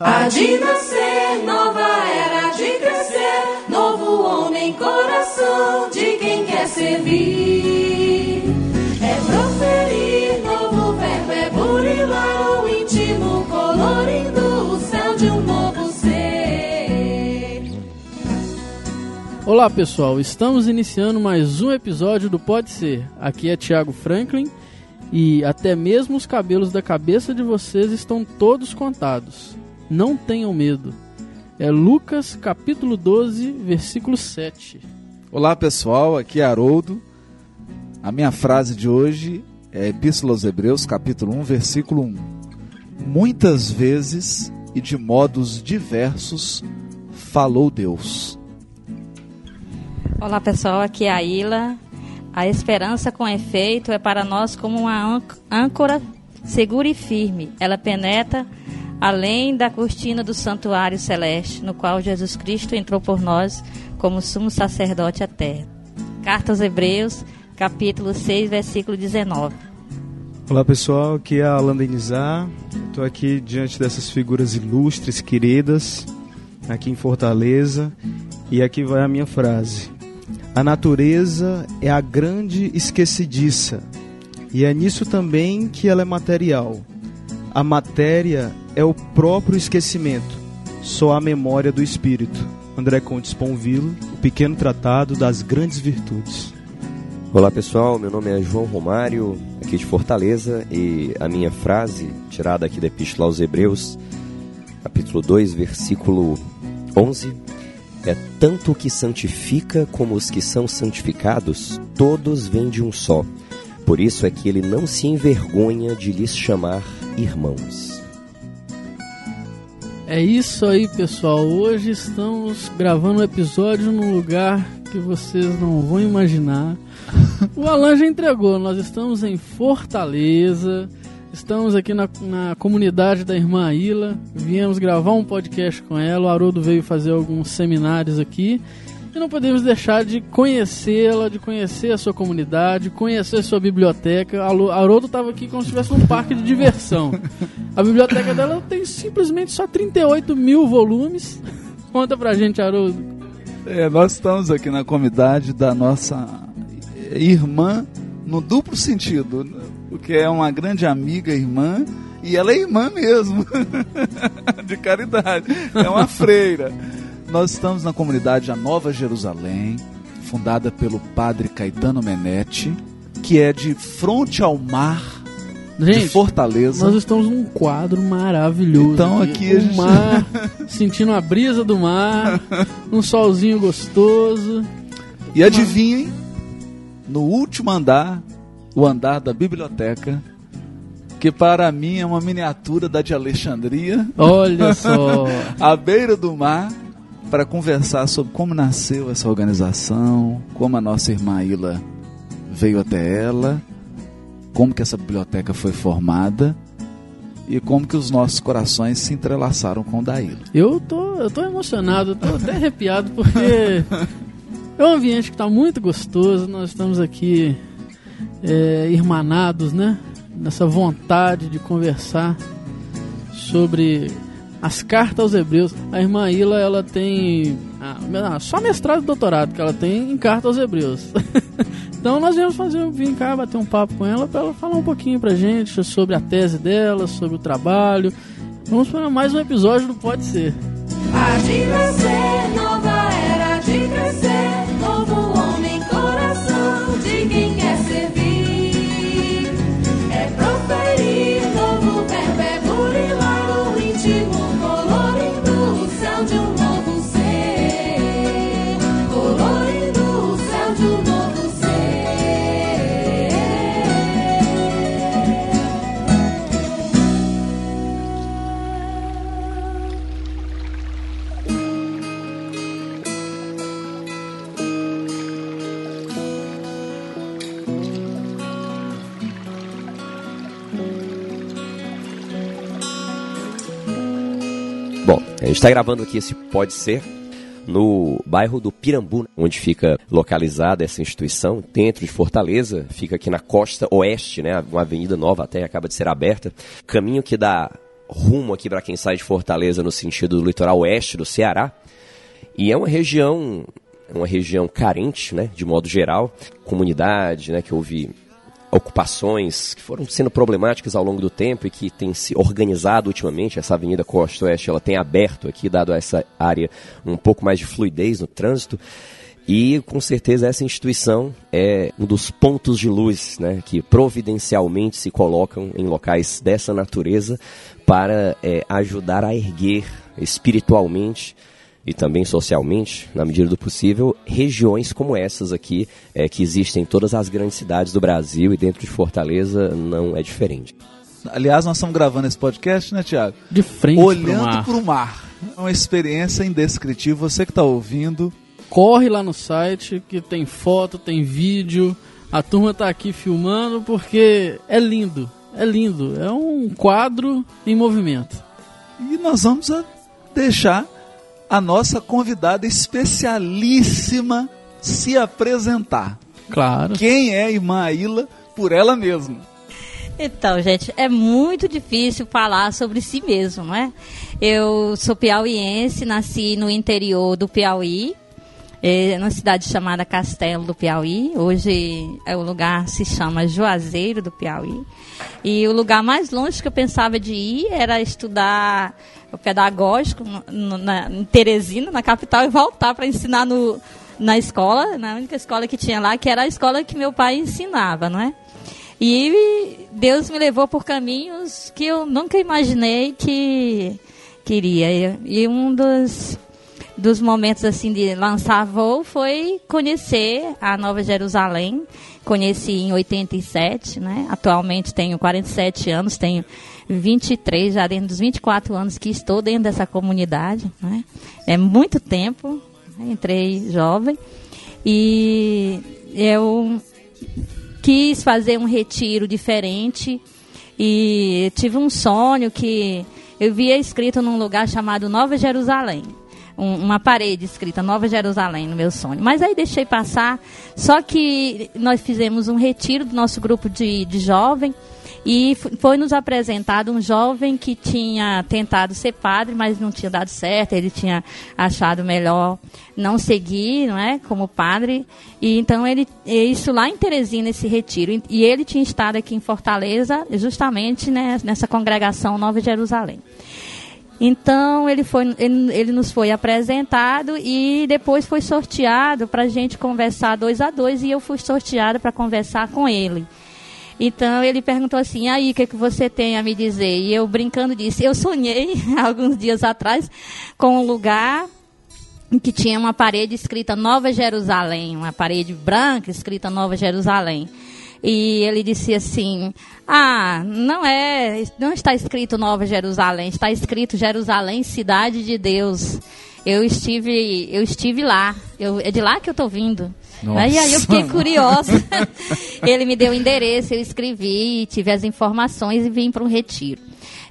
Há de nascer, nova era de crescer, novo homem, coração de quem quer servir. É proferir, novo verbo é burilar o íntimo, colorindo o céu de um novo ser. Olá pessoal, estamos iniciando mais um episódio do Pode Ser. Aqui é Thiago Franklin e até mesmo os cabelos da cabeça de vocês estão todos contados. Não tenham medo. É Lucas capítulo 12, versículo 7. Olá pessoal, aqui é Haroldo. A minha frase de hoje é Epístola aos Hebreus, capítulo 1, versículo 1. Muitas vezes e de modos diversos falou Deus. Olá pessoal, aqui é a Ilha. A esperança com efeito é para nós como uma âncora segura e firme. Ela penetra além da cortina do santuário celeste, no qual Jesus Cristo entrou por nós como sumo sacerdote à terra. Carta aos Hebreus, capítulo 6, versículo 19. Olá pessoal, aqui é a Alan Denizar. Estou aqui diante dessas figuras ilustres, queridas, aqui em Fortaleza, e aqui vai a minha frase. A natureza é a grande esquecediça, e é nisso também que ela é material. A matéria é o próprio esquecimento, só a memória do espírito. André Contes Ponvilo, o pequeno tratado das grandes virtudes. Olá pessoal, meu nome é João Romário, aqui de Fortaleza, e a minha frase, tirada aqui da Epístola aos Hebreus, capítulo 2, versículo 11, é: Tanto o que santifica como os que são santificados, todos vêm de um só. Por isso é que ele não se envergonha de lhes chamar irmãos. É isso aí, pessoal. Hoje estamos gravando um episódio num lugar que vocês não vão imaginar. O Alan já entregou. Nós estamos em Fortaleza. Estamos aqui na, na comunidade da irmã Ila. Viemos gravar um podcast com ela. O Haroldo veio fazer alguns seminários aqui. E não podemos deixar de conhecê-la, de conhecer a sua comunidade, conhecer a sua biblioteca. A Haroldo estava aqui como se estivesse num parque de diversão. A biblioteca dela tem simplesmente só 38 mil volumes. Conta pra gente, Haroldo. É, nós estamos aqui na comunidade da nossa irmã no duplo sentido, porque é uma grande amiga, irmã, e ela é irmã mesmo, de caridade, é uma freira. Nós estamos na comunidade A Nova Jerusalém, fundada pelo padre Caetano Menetti, que é de frente ao mar Gente, de Fortaleza. Nós estamos num quadro maravilhoso. Então aqui o a gente... mar, sentindo a brisa do mar, um solzinho gostoso. E adivinhem, no último andar, o andar da biblioteca, que para mim é uma miniatura da de Alexandria. Olha só. à beira do mar, para conversar sobre como nasceu essa organização, como a nossa irmã Ila veio até ela, como que essa biblioteca foi formada e como que os nossos corações se entrelaçaram com o da Ila. Eu tô, eu tô emocionado, tô até arrepiado porque é um ambiente que está muito gostoso. Nós estamos aqui é, irmanados, né? Nessa vontade de conversar sobre as cartas aos Hebreus. A irmã Ila, ela tem ah, só mestrado e doutorado que ela tem em cartas aos Hebreus. então nós viemos fazer, vir cá bater um papo com ela para ela falar um pouquinho pra gente sobre a tese dela, sobre o trabalho. Vamos para mais um episódio do Pode Ser. De gente está gravando aqui esse Pode Ser no bairro do Pirambu, onde fica localizada essa instituição, dentro de Fortaleza, fica aqui na costa oeste, né? Uma avenida nova até acaba de ser aberta. Caminho que dá rumo aqui para quem sai de Fortaleza no sentido do litoral oeste do Ceará. E é uma região, uma região carente, né, de modo geral, comunidade, né, que houve ocupações que foram sendo problemáticas ao longo do tempo e que tem se organizado ultimamente. Essa Avenida Costa Oeste ela tem aberto aqui, dado a essa área um pouco mais de fluidez no trânsito. E com certeza essa instituição é um dos pontos de luz né, que providencialmente se colocam em locais dessa natureza para é, ajudar a erguer espiritualmente e também socialmente, na medida do possível, regiões como essas aqui, é, que existem em todas as grandes cidades do Brasil e dentro de Fortaleza não é diferente. Aliás, nós estamos gravando esse podcast, né, Tiago? De frente Olhando para o mar. É uma experiência indescritível. Você que está ouvindo, Corre lá no site que tem foto, tem vídeo. A turma tá aqui filmando porque é lindo. É lindo. É um quadro em movimento. E nós vamos deixar a nossa convidada especialíssima se apresentar. Claro. Quem é a irmã Aila por ela mesma? Então, gente, é muito difícil falar sobre si mesmo, não é? Eu sou piauiense, nasci no interior do Piauí, é, numa cidade chamada Castelo do Piauí. Hoje é o lugar se chama Juazeiro do Piauí. E o lugar mais longe que eu pensava de ir era estudar o pedagógico no- na, em Teresina, na capital, e voltar para ensinar no, na escola, na única escola que tinha lá, que era a escola que meu pai ensinava, não é? E Deus me levou por caminhos que eu nunca imaginei que queria. E um dos, dos momentos assim de lançar voo foi conhecer a Nova Jerusalém. Conheci em 87, né? Atualmente tenho 47 anos, tenho 23, já dentro dos 24 anos que estou dentro dessa comunidade, né? É muito tempo, né? entrei jovem. E eu quis fazer um retiro diferente e tive um sonho que eu via escrito num lugar chamado Nova Jerusalém. Um- uma parede escrita Nova Jerusalém no meu sonho. Mas aí deixei passar. Só que nós fizemos um retiro do nosso grupo de, de jovem e foi nos apresentado um jovem que tinha tentado ser padre, mas não tinha dado certo. Ele tinha achado melhor não seguir, não é, como padre. E então ele e isso lá em Teresina esse retiro. E ele tinha estado aqui em Fortaleza, justamente né, nessa congregação Nova Jerusalém. Então ele foi, ele, ele nos foi apresentado e depois foi sorteado para a gente conversar dois a dois e eu fui sorteada para conversar com ele. Então ele perguntou assim, aí o que, que você tem a me dizer? E eu brincando disse, eu sonhei alguns dias atrás com um lugar que tinha uma parede escrita Nova Jerusalém, uma parede branca escrita Nova Jerusalém. E ele disse assim: Ah, não é, não está escrito Nova Jerusalém, está escrito Jerusalém, cidade de Deus. Eu estive, eu estive lá. Eu, é de lá que eu estou vindo. Nossa. Aí, aí eu fiquei curiosa. ele me deu o endereço, eu escrevi, tive as informações e vim para um retiro.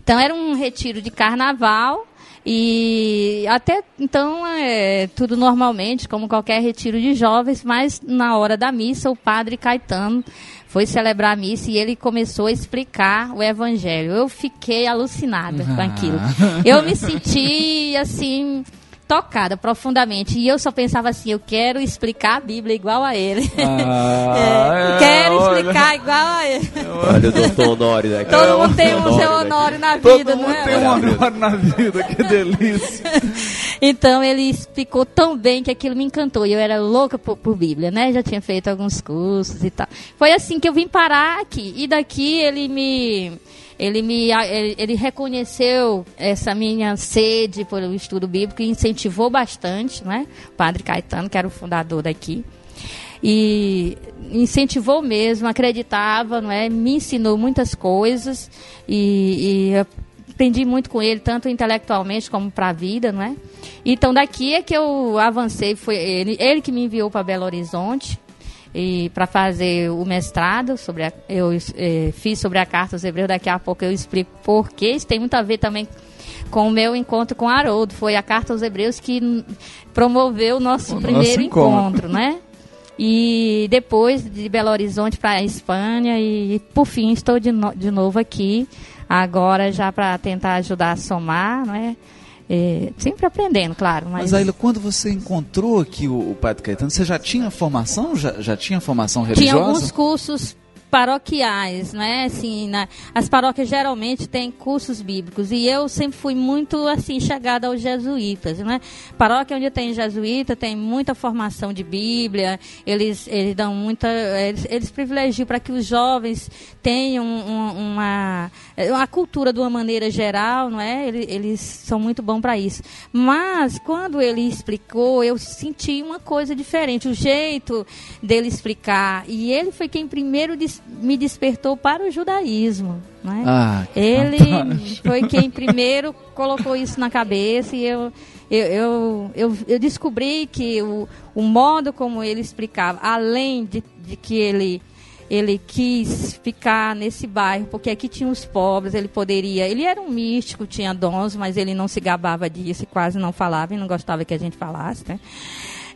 Então era um retiro de carnaval. E até então é tudo normalmente, como qualquer retiro de jovens, mas na hora da missa, o padre Caetano foi celebrar a missa e ele começou a explicar o evangelho. Eu fiquei alucinada com aquilo. Eu me senti assim tocada profundamente e eu só pensava assim, eu quero explicar a Bíblia igual a ele. Ah, É, quero olha. explicar igual a ele. Olha o doutor Honório daqui. Todo mundo tem um Honório seu honório na Todo vida, mundo não é? tem um honor na vida, que delícia. Então ele explicou tão bem que aquilo me encantou. E eu era louca por, por Bíblia, né? Já tinha feito alguns cursos e tal. Foi assim que eu vim parar aqui. E daqui ele me. Ele me ele, ele reconheceu essa minha sede pelo estudo bíblico e incentivou bastante, né? O padre Caetano, que era o fundador daqui. E incentivou mesmo, acreditava, não é? Me ensinou muitas coisas e, e aprendi muito com ele, tanto intelectualmente como para a vida, não é? Então daqui é que eu avancei, foi ele, ele que me enviou para Belo Horizonte e para fazer o mestrado sobre a, eu eh, fiz sobre a carta aos Hebreus. Daqui a pouco eu explico por quê. Isso tem muito a ver também com o meu encontro com Haroldo. Foi a carta aos Hebreus que promoveu o nosso O primeiro nosso encontro. encontro, né? E depois de Belo Horizonte para a Espanha e, por fim estou de, no- de novo aqui agora já para tentar ajudar a somar, não é? Sempre aprendendo, claro. Mas, Mas Aila, quando você encontrou aqui o, o Padre Caetano, você já tinha formação? Já, já tinha formação tinha religiosa? alguns cursos paroquiais, né? Assim, na- as paróquias geralmente têm cursos bíblicos e eu sempre fui muito assim chegada aos jesuítas, né? Paróquia onde tem jesuíta tem muita formação de Bíblia, eles eles dão muita eles, eles privilegiam para que os jovens tenham um- uma a cultura de uma maneira geral, não é? Eles, eles são muito bons para isso. Mas quando ele explicou, eu senti uma coisa diferente, o jeito dele explicar. E ele foi quem primeiro me despertou para o judaísmo. Né? Ah, ele fantástico. foi quem primeiro colocou isso na cabeça e eu, eu, eu, eu, eu descobri que o, o modo como ele explicava, além de, de que ele ele quis ficar nesse bairro, porque aqui tinha os pobres, ele poderia. Ele era um místico, tinha dons, mas ele não se gabava disso e quase não falava e não gostava que a gente falasse, né?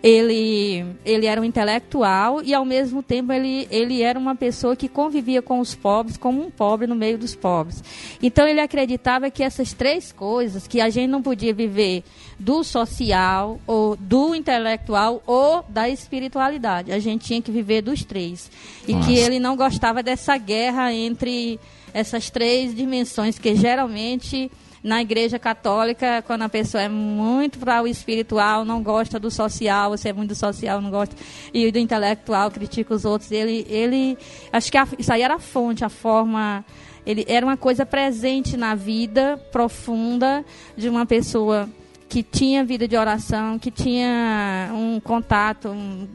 Ele, ele era um intelectual e, ao mesmo tempo, ele, ele era uma pessoa que convivia com os pobres como um pobre no meio dos pobres. Então, ele acreditava que essas três coisas, que a gente não podia viver do social, ou do intelectual, ou da espiritualidade. A gente tinha que viver dos três. E Nossa. que ele não gostava dessa guerra entre essas três dimensões, que geralmente na igreja católica, quando a pessoa é muito para o espiritual, não gosta do social, você é muito social, não gosta, e do intelectual, critica os outros, ele, ele acho que a- isso aí era a fonte, a forma, ele era uma coisa presente na vida profunda de uma pessoa que tinha vida de oração, que tinha um contato um,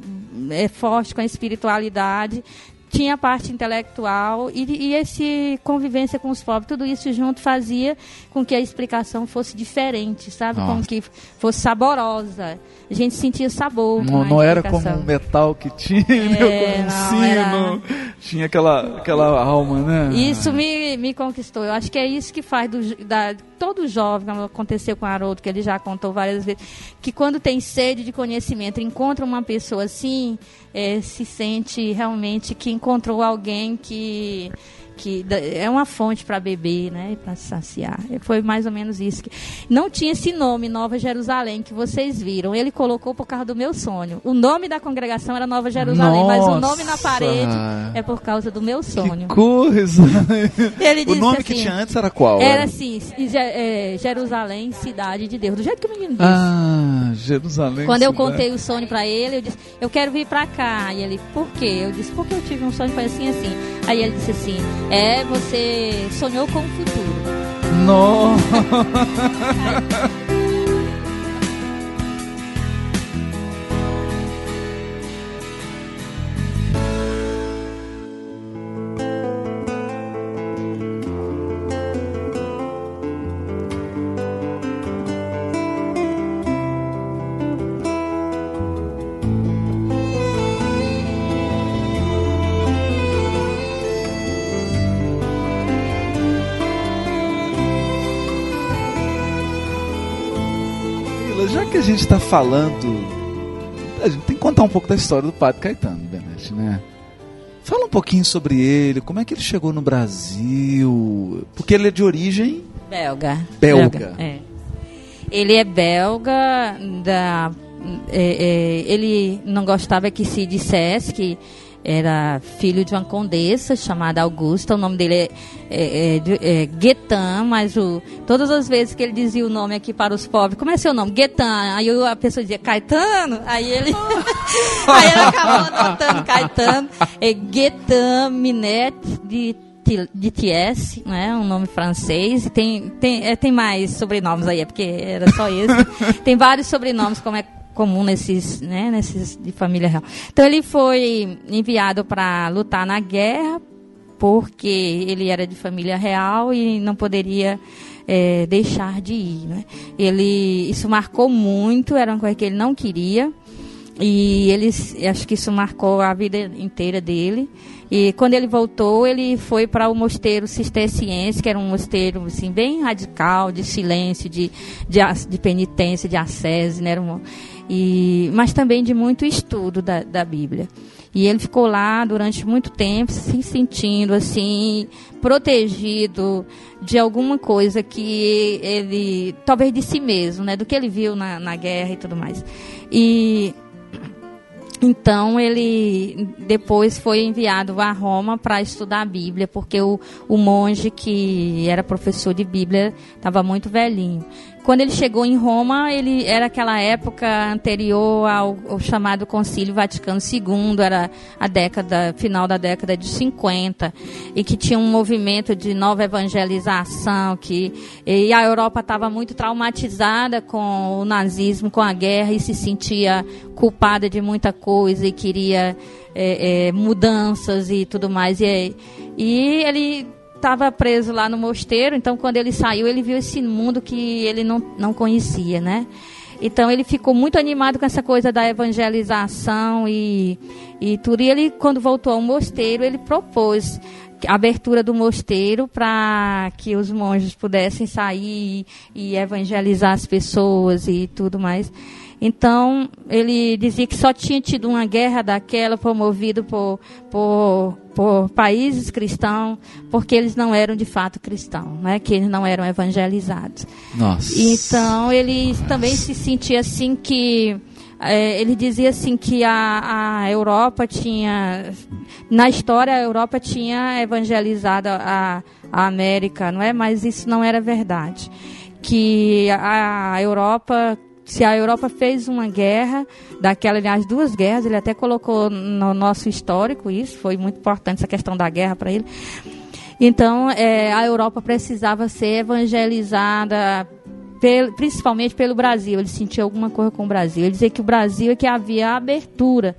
é, forte com a espiritualidade, tinha a parte intelectual e, e esse convivência com os pobres, tudo isso junto fazia com que a explicação fosse diferente, sabe? Nossa. Com que fosse saborosa. A gente sentia sabor. Não, não era como um metal que tinha, É, como um sino. era- Tinha aquela, aquela alma, né? Isso me, me conquistou. Eu acho que é isso que faz do, da, todo jovem, como aconteceu com o Haroldo, que ele já contou várias vezes, que quando tem sede de conhecimento, encontra uma pessoa assim, eh, se sente realmente que encontrou alguém que que é uma fonte para beber, né, para saciar. Foi mais ou menos isso. Que, não tinha esse nome Nova Jerusalém que vocês viram. Ele colocou por causa do meu sonho. O nome da congregação era Nova Jerusalém, mas o nome na Nossa! parede é por causa do meu Que sonho. coisa! Ele o disse nome assim, que tinha antes era qual? Era assim, é, Jerusalém, cidade de Deus. Do jeito que o menino disse. Ah, Jerusalém. Quando eu cidade. contei o sonho pra ele, eu disse, eu quero vir pra cá. E ele, por quê? Eu disse, porque eu tive um sonho, foi assim, assim. Aí ele disse assim, é, você sonhou com o futuro. Nossa! gente está falando, a gente tem que contar um pouco da história do Padre Caetano, Benete, né? Fala um pouquinho sobre ele, como é que ele chegou no Brasil, porque ele é de origem Belga. Belga. é. Ele é belga, da, é, é, ele não gostava que se dissesse que era filho de uma condessa chamada Augusta. O nome dele é, é, é, é Guetan, mas o, todas as vezes que ele dizia o nome aqui para os pobres, como é seu nome? Guetan. Aí a pessoa dizia Caetano, aí ele, aí ele acabou adotando Caetano. É Guetan Minette de de Thiès, né, um nome francês, e tem, tem, é, tem mais sobrenomes aí, é porque era só esse. tem vários sobrenomes, como é comum nesses, né, nesses de família real. Então ele foi enviado para lutar na guerra, porque ele era de família real e não poderia é, deixar de ir. Né? Ele, isso marcou muito, era uma coisa que ele não queria. e ele, acho que isso marcou a vida inteira dele. E quando ele voltou, ele foi para o mosteiro cisterciense, que era um mosteiro assim, bem radical, de silêncio, de, de, de penitência, de ascese, né? Era e, mas também de muito estudo da, da Bíblia. E ele ficou lá durante muito tempo, se sentindo assim, protegido de alguma coisa que ele, talvez de si mesmo, né? Do que ele viu na, na guerra e tudo mais. E então ele depois foi enviado a Roma para estudar a Bíblia, porque o, o monge que era professor de Bíblia estava muito velhinho. Quando ele chegou em Roma, ele era aquela época anterior ao, ao chamado Concílio Vaticano II, era a década final da década de 50, e que tinha um movimento de nova evangelização, que e a Europa estava muito traumatizada com o nazismo, com a guerra e se sentia culpada de muita coisa e queria é, é, mudanças e tudo mais. E, e ele estava preso lá no mosteiro, então quando ele saiu, ele viu esse mundo que ele não, não conhecia, né? Então ele ficou muito animado com essa coisa da evangelização e, e tudo. E ele, quando voltou ao mosteiro, ele propôs a abertura do mosteiro para que os monges pudessem sair e evangelizar as pessoas e tudo mais. Então, ele dizia que só tinha tido uma guerra daquela promovida por, por, por países cristãos, porque eles não eram de fato cristãos, né? que eles não eram evangelizados. Nossa. Então, ele também se sentia assim que. eh, ele dizia assim que a, a Europa tinha. Na história, a Europa tinha evangelizado a, a América, não é? Mas isso não era verdade. Que a Europa se a Europa fez uma guerra, daquela, aliás, duas guerras, ele até colocou no nosso histórico isso, foi muito importante essa questão da guerra para ele. Então, eh, a Europa precisava ser evangelizada, pel- principalmente pelo Brasil. Ele sentia alguma coisa com o Brasil. Ele dizia que o Brasil é que havia abertura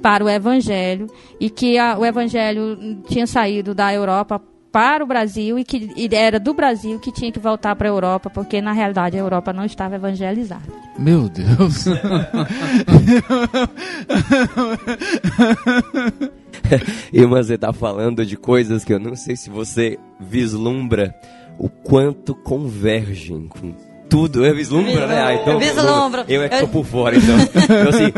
para o Evangelho e que a- o Evangelho tinha saído da Europa para o Brasil e que e era do Brasil que tinha que voltar para a Europa, porque na realidade a Europa não estava evangelizada. Meu Deus. Irmã, você tá falando de coisas que eu não sei se você vislumbra o quanto convergem com tudo. Eu vislumbro, né? Ah, então, Vislumbro. Eu é que Eu- por fora, então. então assim,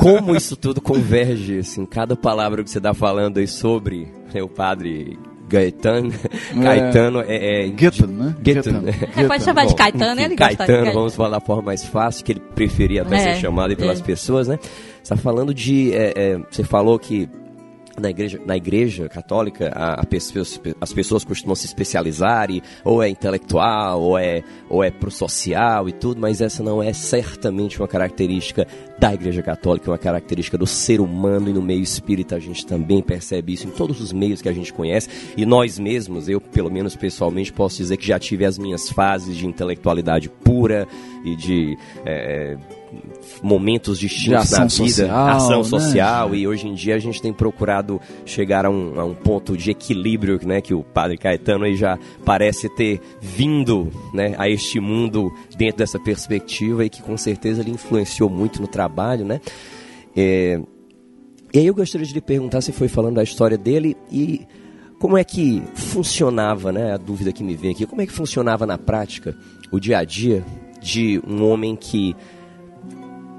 como isso tudo converge, assim, cada palavra que você tá falando aí sobre né, o padre Gaetano, Caetano é... é Gaetano, né? Gaetano. É, pode chamar de Caetano, ele de Caetano, vamos falar da forma mais fácil, que ele preferia até É, ser chamado aí pelas é. pessoas, né? Você tá falando de. é, é, você falou que na igreja, na igreja católica a, a as pessoas costumam se especializar e ou é intelectual ou é ou é pro social e tudo, mas essa não é certamente uma característica da igreja católica, é uma característica do ser humano e no meio espírita a gente também percebe isso em todos os meios que a gente conhece. E nós mesmos, eu pelo menos pessoalmente posso dizer que já tive as minhas fases de intelectualidade pura e de é, momentos distintos na vida, social, ação né? social e hoje em dia a gente tem procurado chegar a um, a um ponto de equilíbrio, né, que o Padre Caetano aí já parece ter vindo, né, a este mundo dentro dessa perspectiva e que com certeza ele influenciou muito no trabalho, né? É, e aí eu gostaria de lhe perguntar, você foi falando da história dele e como é que funcionava, né, a dúvida que me vem aqui, como é que funcionava na prática o dia a dia de um homem que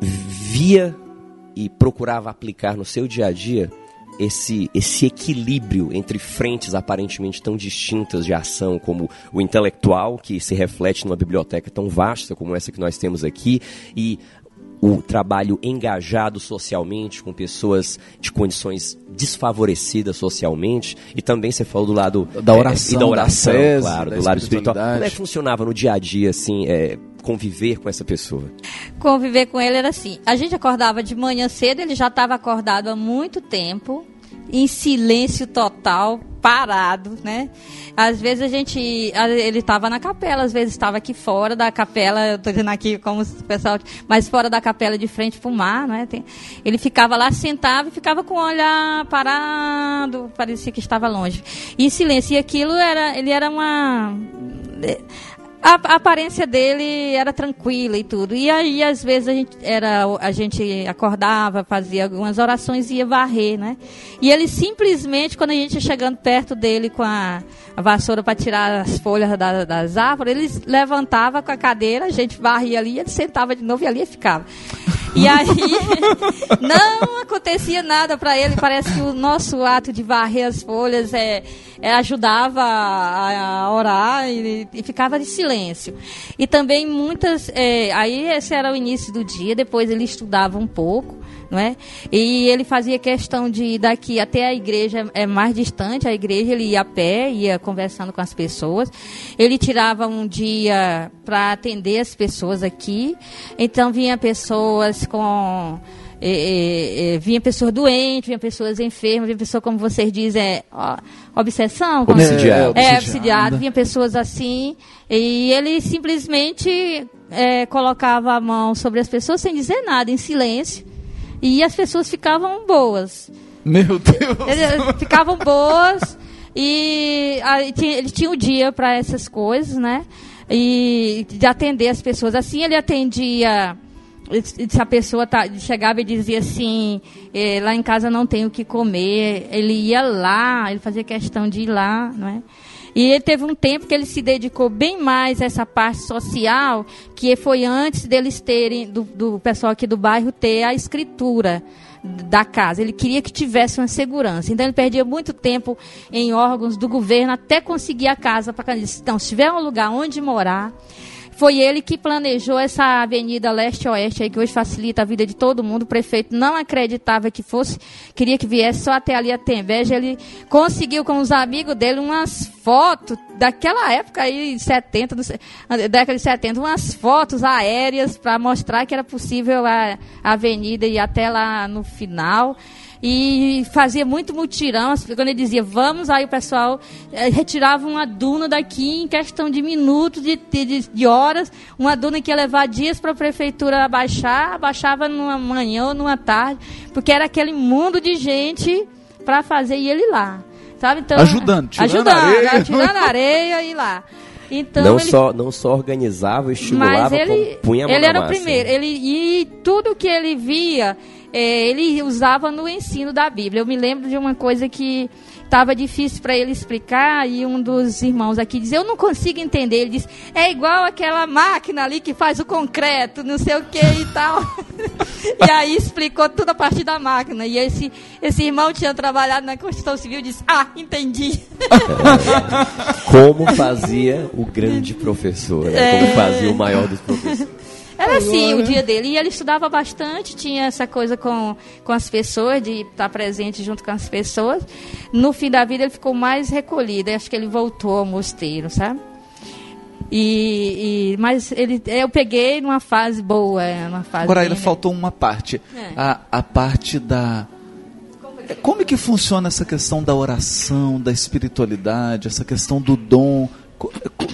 via e procurava aplicar no seu dia a dia esse, esse equilíbrio entre frentes aparentemente tão distintas de ação, como o intelectual, que se reflete numa biblioteca tão vasta como essa que nós temos aqui, e o trabalho engajado socialmente com pessoas de condições desfavorecidas socialmente, e também você falou do lado Da eh, oração, e da da oração, fé, claro, da do lado espiritual. Como é que funcionava no dia a dia, assim, eh, conviver com essa pessoa? conviver com ele era assim. A gente acordava de manhã cedo, ele já estava acordado há muito tempo, em silêncio total, parado, né? Às vezes a gente, ele estava na capela, às vezes estava aqui fora da capela, eu tô dizendo aqui como o pessoal, mas fora da capela de frente para o mar, né? Tem- ele ficava lá, sentava e ficava com o olhar parado, parecia que estava longe. Em silêncio, e aquilo era, ele era uma a, a aparência dele era tranquila e tudo. E aí, às vezes, a gente, era, a gente acordava, fazia algumas orações e ia varrer, né? E ele simplesmente, quando a gente ia chegando perto dele com a, a vassoura para tirar as folhas da- das árvores, ele levantava com a cadeira, a gente varria ali, ele sentava de novo e ali ficava. E aí, não acontecia nada para ele. Parece que o nosso ato de varrer as folhas é, é, ajudava a, a orar e, e ficava de silêncio. E também muitas. é, aí esse era o início do dia, depois ele estudava um pouco. Não é? E ele fazia questão de ir daqui até a igreja é mais distante, a igreja ele ia a pé, ia conversando com as pessoas. Ele tirava um dia para atender as pessoas aqui. Então vinha pessoas com é, é, é, vinha pessoas doentes, vinha pessoas enfermas, vinha pessoas, como vocês dizem, é, ó, obsessão, Obsidiado. é, obsidiado. obsidiado, vinha pessoas assim, e ele simplesmente é, colocava a mão sobre as pessoas sem dizer nada, em silêncio, e as pessoas ficavam boas. Meu Deus. Eles ficavam boas e aí tinha- ele tinha o dia para essas coisas, né? E de atender as pessoas. Assim ele atendia. Se a pessoa tá, chegava e dizia assim, eh, lá em casa não tem o que comer, ele ia lá, ele fazia questão de ir lá, não é? E ele teve um tempo que ele se dedicou bem mais a essa parte social, que foi antes deles terem, do, do pessoal aqui do bairro ter a escritura da casa. Ele queria que tivesse uma segurança. Então ele perdia muito tempo em órgãos do governo até conseguir a casa para Então, se tiver um lugar onde morar, foi ele que planejou essa avenida leste-oeste aí, que hoje facilita a vida de todo mundo. O prefeito não acreditava que fosse, queria que viesse só até ali a Tembeja. Ele conseguiu com os amigos dele umas fotos daquela época aí, 70, não sei, década de 70, umas fotos aéreas para mostrar que era possível a, avenida ir até lá no final e fazia muito mutirão. Quando ele dizia vamos, aí o pessoal eh, retirava uma duna daqui em questão de minutos, de, de, de horas. Uma duna que ia levar dias para a prefeitura abaixar, abaixava numa manhã ou numa tarde, porque era aquele mundo de gente para fazer e ele lá. Sabe? Então, Ajudando, tirando ajudando, areia. tirando areia e lá. Então, não, ele- só, não só organizava, estimulava, mas ele, punha a mão ele na era o massa. primeiro. Ele, e tudo que ele via, eh, ele usava no ensino da Bíblia. Eu me lembro de uma coisa que estava difícil para ele explicar e um dos irmãos aqui dizia, eu não consigo entender. Ele disse, é igual aquela máquina ali que faz o concreto, não sei o que e tal. e aí explicou tudo a partir da máquina. E esse, esse irmão tinha trabalhado na Constituição Civil e disse, ah, entendi. Como fazia o grande professor, né? É. Como fazia o maior dos professores. Era assim o dia dele. E ele estudava bastante, tinha essa coisa com, com as pessoas, de estar presente junto com as pessoas. No fim da vida ele ficou mais recolhido. Eu Acho que ele voltou ao mosteiro, sabe? E, e- mas ele, eu peguei numa fase boa, é, numa fase. Agora ainda bem- faltou uma parte. É. A, a parte da. Como é que funciona essa questão da oração, da espiritualidade, essa questão do dom?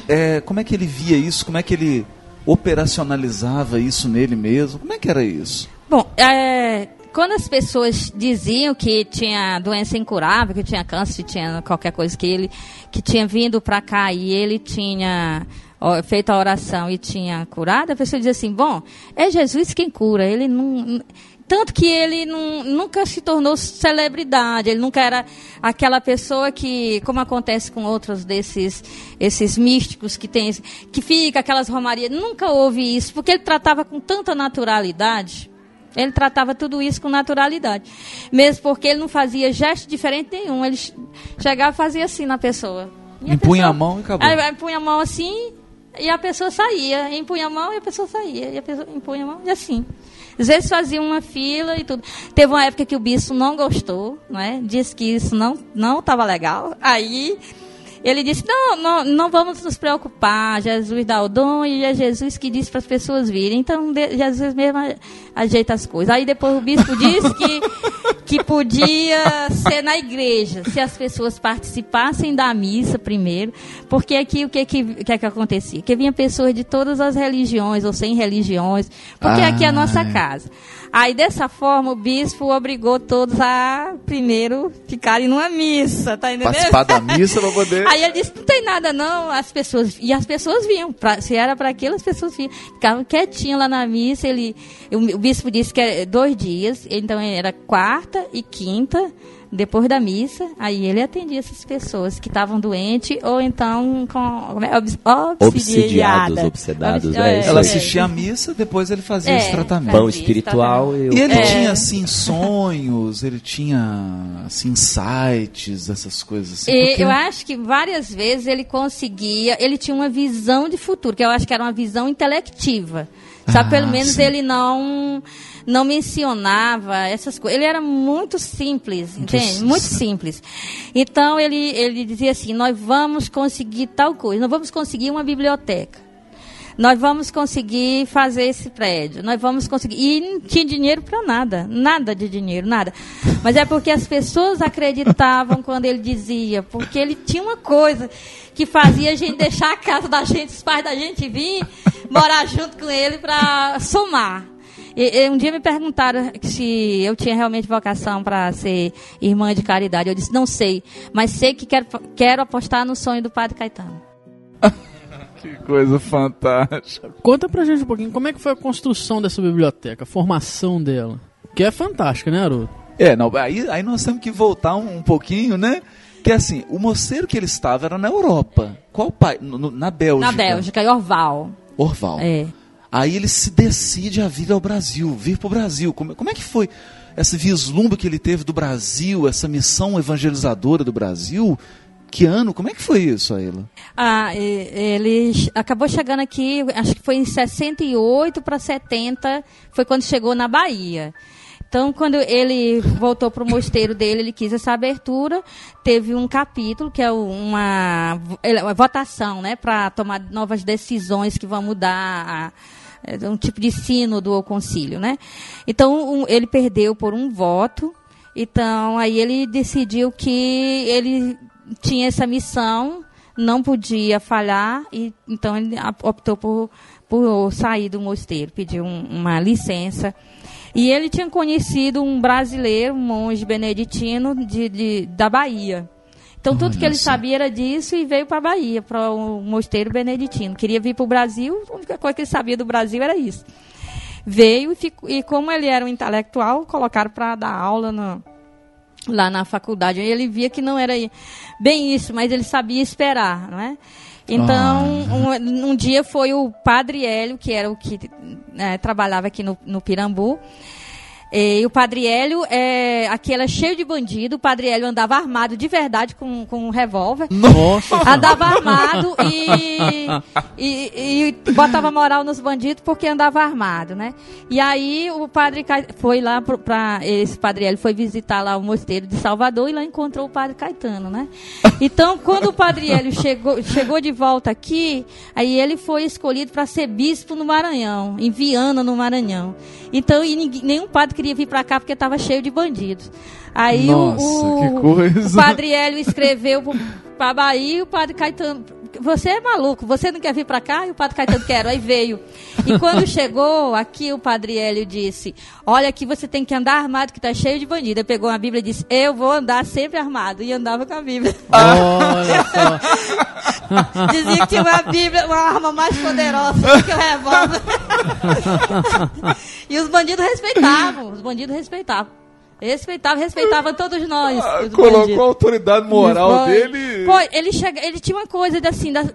É, como é que ele via isso? Como é que ele operacionalizava isso nele mesmo? Como é que era isso? Bom, é, quando as pessoas diziam que tinha doença incurável, que tinha câncer, que tinha qualquer coisa que ele que tinha vindo para cá e ele tinha ó, feito a oração e tinha curado, a pessoa dizia assim: bom, é Jesus quem cura. Ele não tanto que ele não- nunca se tornou celebridade, ele nunca era aquela pessoa que, como acontece com outros desses esses místicos que tem, que fica aquelas romarias, nunca houve isso, porque ele tratava com tanta naturalidade. Ele tratava tudo isso com naturalidade. Mesmo porque ele não fazia gesto diferente nenhum. Ele chegava e fazia assim na pessoa. E Empunha pessoa- a mão e acabou. Aí empunha a mão assim e a pessoa saía. Empunha a mão e a pessoa saía. E a pessoa empunha a mão e assim. Às vezes fazia uma fila e tudo. Teve uma época que o bispo não gostou, né? Disse que isso não não estava legal. Aí ele disse: não, não, não vamos nos preocupar. Jesus dá o dom e é Jesus que diz para as pessoas virem. Então Jesus mesmo ajeita as coisas. Aí depois o bispo disse que, que podia ser na igreja, se as pessoas participassem da missa primeiro, porque aqui o que que, que, é que acontecia? Que vinha pessoas de todas as religiões ou sem religiões, porque Ah, aqui é a nossa é. casa. Aí dessa forma o bispo obrigou todos a primeiro ficarem numa missa, tá entendendo? Participar da missa pra poder. Aí ele disse, não tem nada não, as pessoas, e as pessoas vinham, pra- se era para aquilo, as pessoas vinham, ficavam quietinhas lá na missa, ele, o, o bispo disse que era dois dias, então era quarta e quinta, depois da missa, aí ele atendia essas pessoas que estavam doentes, ou então com, como é? Obs- Obsidiados, obsedados, Obs- é isso Ela É. assistia a missa, depois ele fazia É, esse tratamento. Pão espiritual e o E ele É. tinha, assim, sonhos, ele tinha, assim, insights, essas coisas assim. E porque- eu acho que várias vezes ele conseguia, ele tinha uma visão de futuro, que eu acho que era uma visão intelectiva. Sabe, Ah, pelo menos sim. ele não não mencionava essas coisas. Ele era muito simples, entende? Muito simples. Então ele ele dizia assim: "Nós vamos conseguir tal coisa, nós vamos conseguir uma biblioteca. Nós vamos conseguir fazer esse prédio. Nós vamos conseguir. E não tinha dinheiro para nada. Nada de dinheiro, nada. Mas é porque as pessoas acreditavam quando ele dizia. Porque ele tinha uma coisa que fazia a gente deixar a casa da gente, os pais da gente vir morar junto com ele para somar. E, e um dia me perguntaram se eu tinha realmente vocação para ser irmã de caridade. Eu disse, não sei, mas sei que quero, quero apostar no sonho do Padre Caetano. Que coisa fantástica. Conta pra gente um pouquinho como é que foi a construção dessa biblioteca, a formação dela. Que é fantástica, né, Aruto? É, não, aí, aí nós temos que voltar um, um pouquinho, né? Que assim, o mosteiro que ele estava era na Europa. Qual país? No- no- Na Bélgica. Na Bélgica, em Orval. Orval. É. Aí ele se decide a vir ao Brasil, vir para o Brasil. Como, como é que foi esse vislumbre que ele teve do Brasil, essa missão evangelizadora do Brasil? Que ano? Como é que foi isso, Aila? Ah, ele acabou chegando aqui, acho que foi em 68 para 70, foi quando chegou na Bahia. Então, quando ele voltou para o mosteiro dele, ele quis essa abertura. Teve um capítulo, que é uma, uma votação, né, para tomar novas decisões que vão mudar a- é, um tipo de sínodo ou concílio, né? Então, um- ele perdeu por um voto. Então, aí ele decidiu que ele tinha essa missão, não podia falhar, e então ele optou por, por sair do mosteiro, pediu um- uma licença. E ele tinha conhecido um brasileiro, um monge beneditino de, de- da Bahia. Então, tudo Olha que ele sabia era disso e veio para a Bahia, para o mosteiro beneditino. Queria vir para o Brasil, a única coisa que ele sabia do Brasil era isso. Veio e, ficou, e como ele era um intelectual, colocaram para dar aula no, lá na faculdade. Aí ele via que não era bem isso, mas ele sabia esperar, não é? Então, um, um dia foi o Padre Hélio, que era o que eh, trabalhava aqui no, no Pirambu. E o Padre Hélio, é, aqui era cheio de bandido. O Padre Hélio andava armado de verdade com, com um revólver. Nossa, Andava armado e, e, e botava moral nos bandidos porque andava armado, né? E aí o padre foi lá pra. Esse padre Hélio foi visitar lá o mosteiro de Salvador e lá encontrou o padre Caetano, né? Então, quando o padre Hélio chegou, chegou de volta aqui, aí ele foi escolhido para ser bispo no Maranhão, em Viana, no Maranhão. Então, e ninguém- nenhum padre queria vir para cá porque estava cheio de bandidos. Aí o- Nossa, o, coisa. o padre Hélio escreveu para Bahia e o padre Caetano. Você é maluco, você não quer vir para cá? E o padre Caetano quer, aí veio. E quando chegou aqui, o padre Hélio disse: Olha, aqui você tem que andar armado, que tá cheio de bandido. Ele pegou a Bíblia e disse: Eu vou andar sempre armado. E andava com a Bíblia. olha só. Dizia que tinha uma Bíblia, uma arma mais poderosa do que o revólver. e os bandidos respeitavam, os bandidos respeitavam. Respeitavam, respeitavam todos nós. Ah, colocou a autoridade moral dele. Foi, ele, chega, ele tinha uma coisa de, assim, da,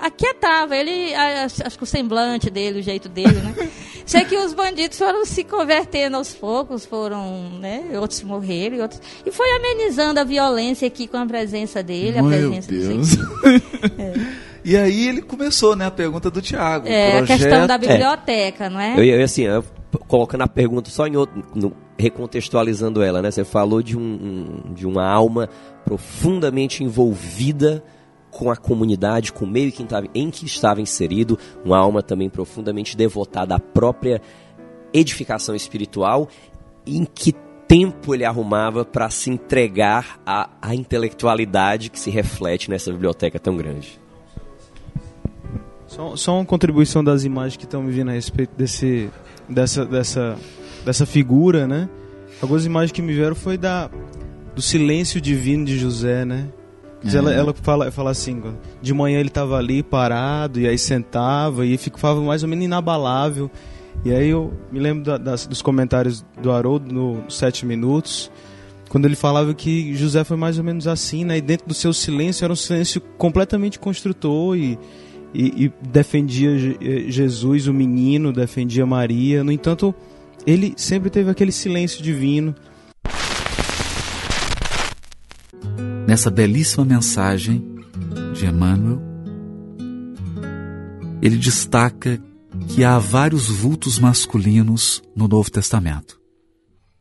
aquietava. Ele, a- acho que o semblante dele, o jeito dele, né? Sei que os bandidos foram se convertendo aos poucos, foram, né? Outros morreram e outros. E foi amenizando a violência aqui com a presença dele, a Meu presença Deus. aqui. E aí ele começou, né, a pergunta do Tiago. É, a questão da biblioteca, não é? Eu ia assim, eu, colocando a pergunta só em outro, no- recontextualizando ela, né? Você falou de, um, de uma alma profundamente envolvida com a comunidade, com o meio que estava- em que estava inserido, uma alma também profundamente devotada à própria edificação espiritual, em que tempo ele arrumava para se entregar à, à intelectualidade que se reflete nessa biblioteca tão grande. Só, só uma contribuição das imagens que estão me vindo a respeito desse, dessa, dessa, dessa figura, né? Algumas imagens que me vieram foi da, do silêncio divino de José, né? Diz Ela, É. ela fala, fala assim, de manhã ele estava ali parado, e aí sentava, e ficava mais ou menos inabalável. E aí eu me lembro da- das- dos comentários do Haroldo no Sete Minutos, quando ele falava que José foi mais ou menos assim, né? E dentro do seu silêncio era um silêncio completamente construtor e, e, e defendia eh, Jesus, o menino, defendia Maria. No entanto, ele sempre teve aquele silêncio divino. nessa belíssima mensagem de Emmanuel, ele destaca que há vários vultos masculinos no Novo Testamento.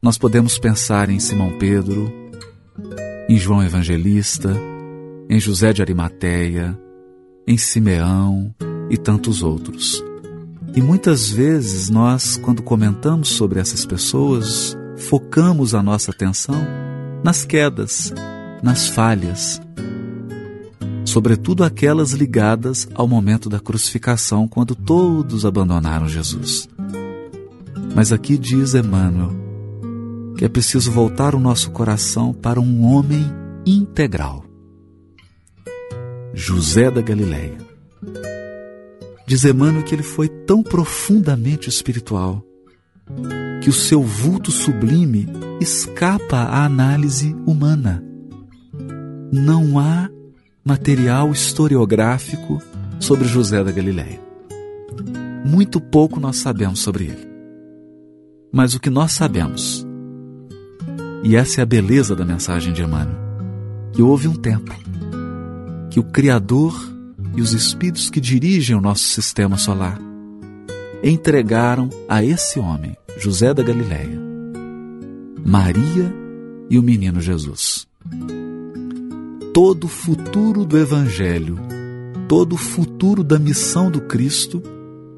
Nós podemos pensar em Simão Pedro, em João Evangelista, em José de Arimateia, em Simeão e tantos outros. E muitas vezes nós, quando comentamos sobre essas pessoas, focamos a nossa atenção nas quedas, nas falhas, sobretudo aquelas ligadas ao momento da crucificação, quando todos abandonaram Jesus. Mas aqui diz Emmanuel que é preciso voltar o nosso coração para um homem integral. José da Galileia. Diz Emmanuel que ele foi tão profundamente espiritual que o seu vulto sublime escapa à análise humana. Não há material historiográfico sobre José da Galileia. Muito pouco nós sabemos sobre ele. Mas o que nós sabemos, e essa é a beleza da mensagem de Emmanuel, que houve um tempo que o Criador e os espíritos que dirigem o nosso sistema solar entregaram a esse homem, José da Galileia, Maria e o menino Jesus. Todo o futuro do Evangelho, todo o futuro da missão do Cristo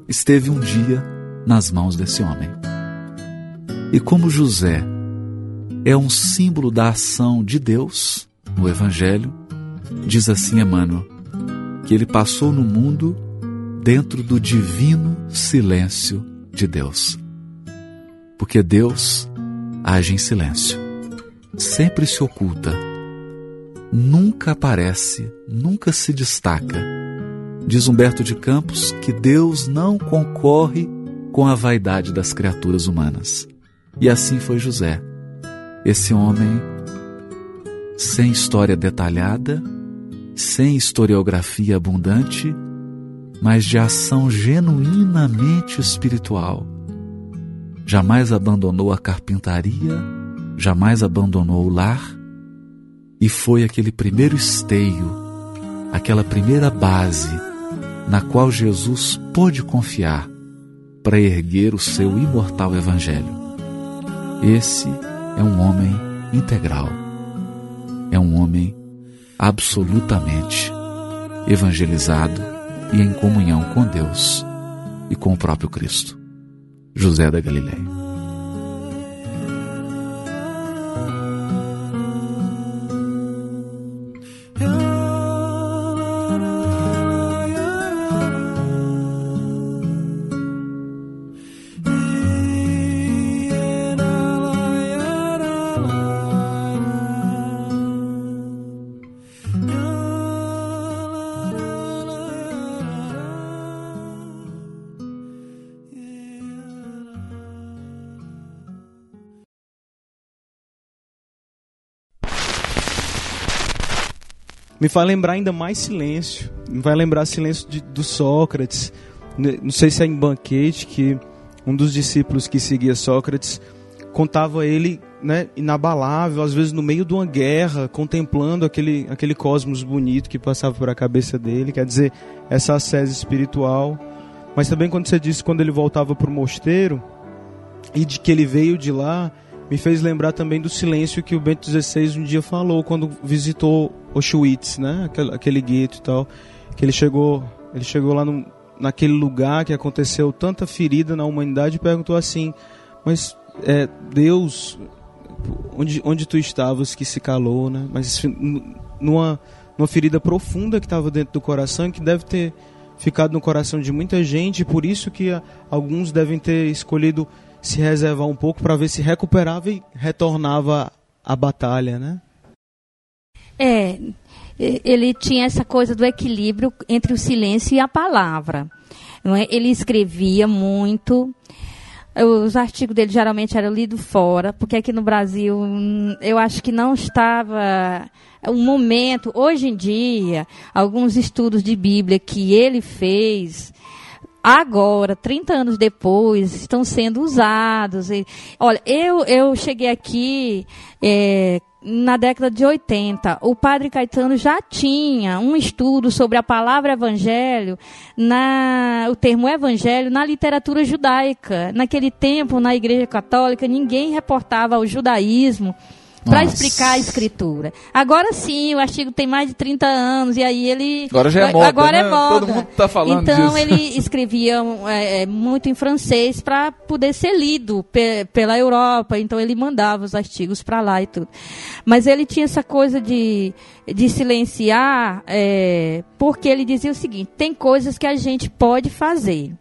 esteve um dia nas mãos desse homem. E como José é um símbolo da ação de Deus no Evangelho, diz assim Emmanuel, que ele passou no mundo dentro do divino silêncio de Deus. Porque Deus age em silêncio, sempre se oculta, nunca aparece, nunca se destaca. Diz Humberto de Campos que Deus não concorre com a vaidade das criaturas humanas. E assim foi José, esse homem sem história detalhada, sem historiografia abundante, mas de ação genuinamente espiritual. Jamais abandonou a carpintaria, jamais abandonou o lar, e foi aquele primeiro esteio, aquela primeira base na qual Jesus pôde confiar para erguer o seu imortal Evangelho. Esse é um homem integral, é um homem absolutamente evangelizado e em comunhão com Deus e com o próprio Cristo. José da Galileia. Me faz lembrar ainda mais silêncio. Me vai lembrar silêncio de, do Sócrates. Ne- Não sei se é em banquete que um dos discípulos que seguia Sócrates contava ele né, inabalável, às vezes no meio de uma guerra, contemplando aquele, aquele cosmos bonito que passava por a cabeça dele. Quer dizer, essa ascese espiritual. Mas também quando você disse quando ele voltava para o mosteiro e de que ele veio de lá, me fez lembrar também do silêncio que o Bento XVI um dia falou quando visitou Auschwitz, né? Aquele, aquele gueto e tal, que ele chegou, ele chegou lá no, naquele lugar que aconteceu tanta ferida na humanidade e perguntou assim: mas é, Deus onde, onde tu estavas que se calou, né? Mas numa, numa ferida profunda que estava dentro do coração que deve ter ficado no coração de muita gente, e por isso que alguns devem ter escolhido se reservar um pouco para ver se recuperava e retornava à batalha, né? É, ele tinha essa coisa do equilíbrio entre o silêncio e a palavra. É? Ele escrevia muito. Os artigos dele geralmente eram lidos fora, porque aqui no Brasil hum, eu acho que não estava um momento. Hoje em dia, alguns estudos de Bíblia que ele fez agora, 30 anos depois, estão sendo usados. Olha, eu, eu cheguei aqui é, na década de 80. O padre Caetano já tinha um estudo sobre a palavra evangelho, na, o termo evangelho, na literatura judaica. Naquele tempo, na Igreja Católica, ninguém reportava o judaísmo para explicar a escritura. Agora sim, o artigo tem mais de 30 anos e aí ele Agora já é moda, agora né? é moda. Todo mundo tá falando então disso. ele escrevia é, é, muito em francês para poder ser lido pe- pela Europa. Então ele mandava os artigos para lá e tudo. Mas ele tinha essa coisa de, de silenciar, é, porque ele dizia o seguinte: tem coisas que a gente pode fazer.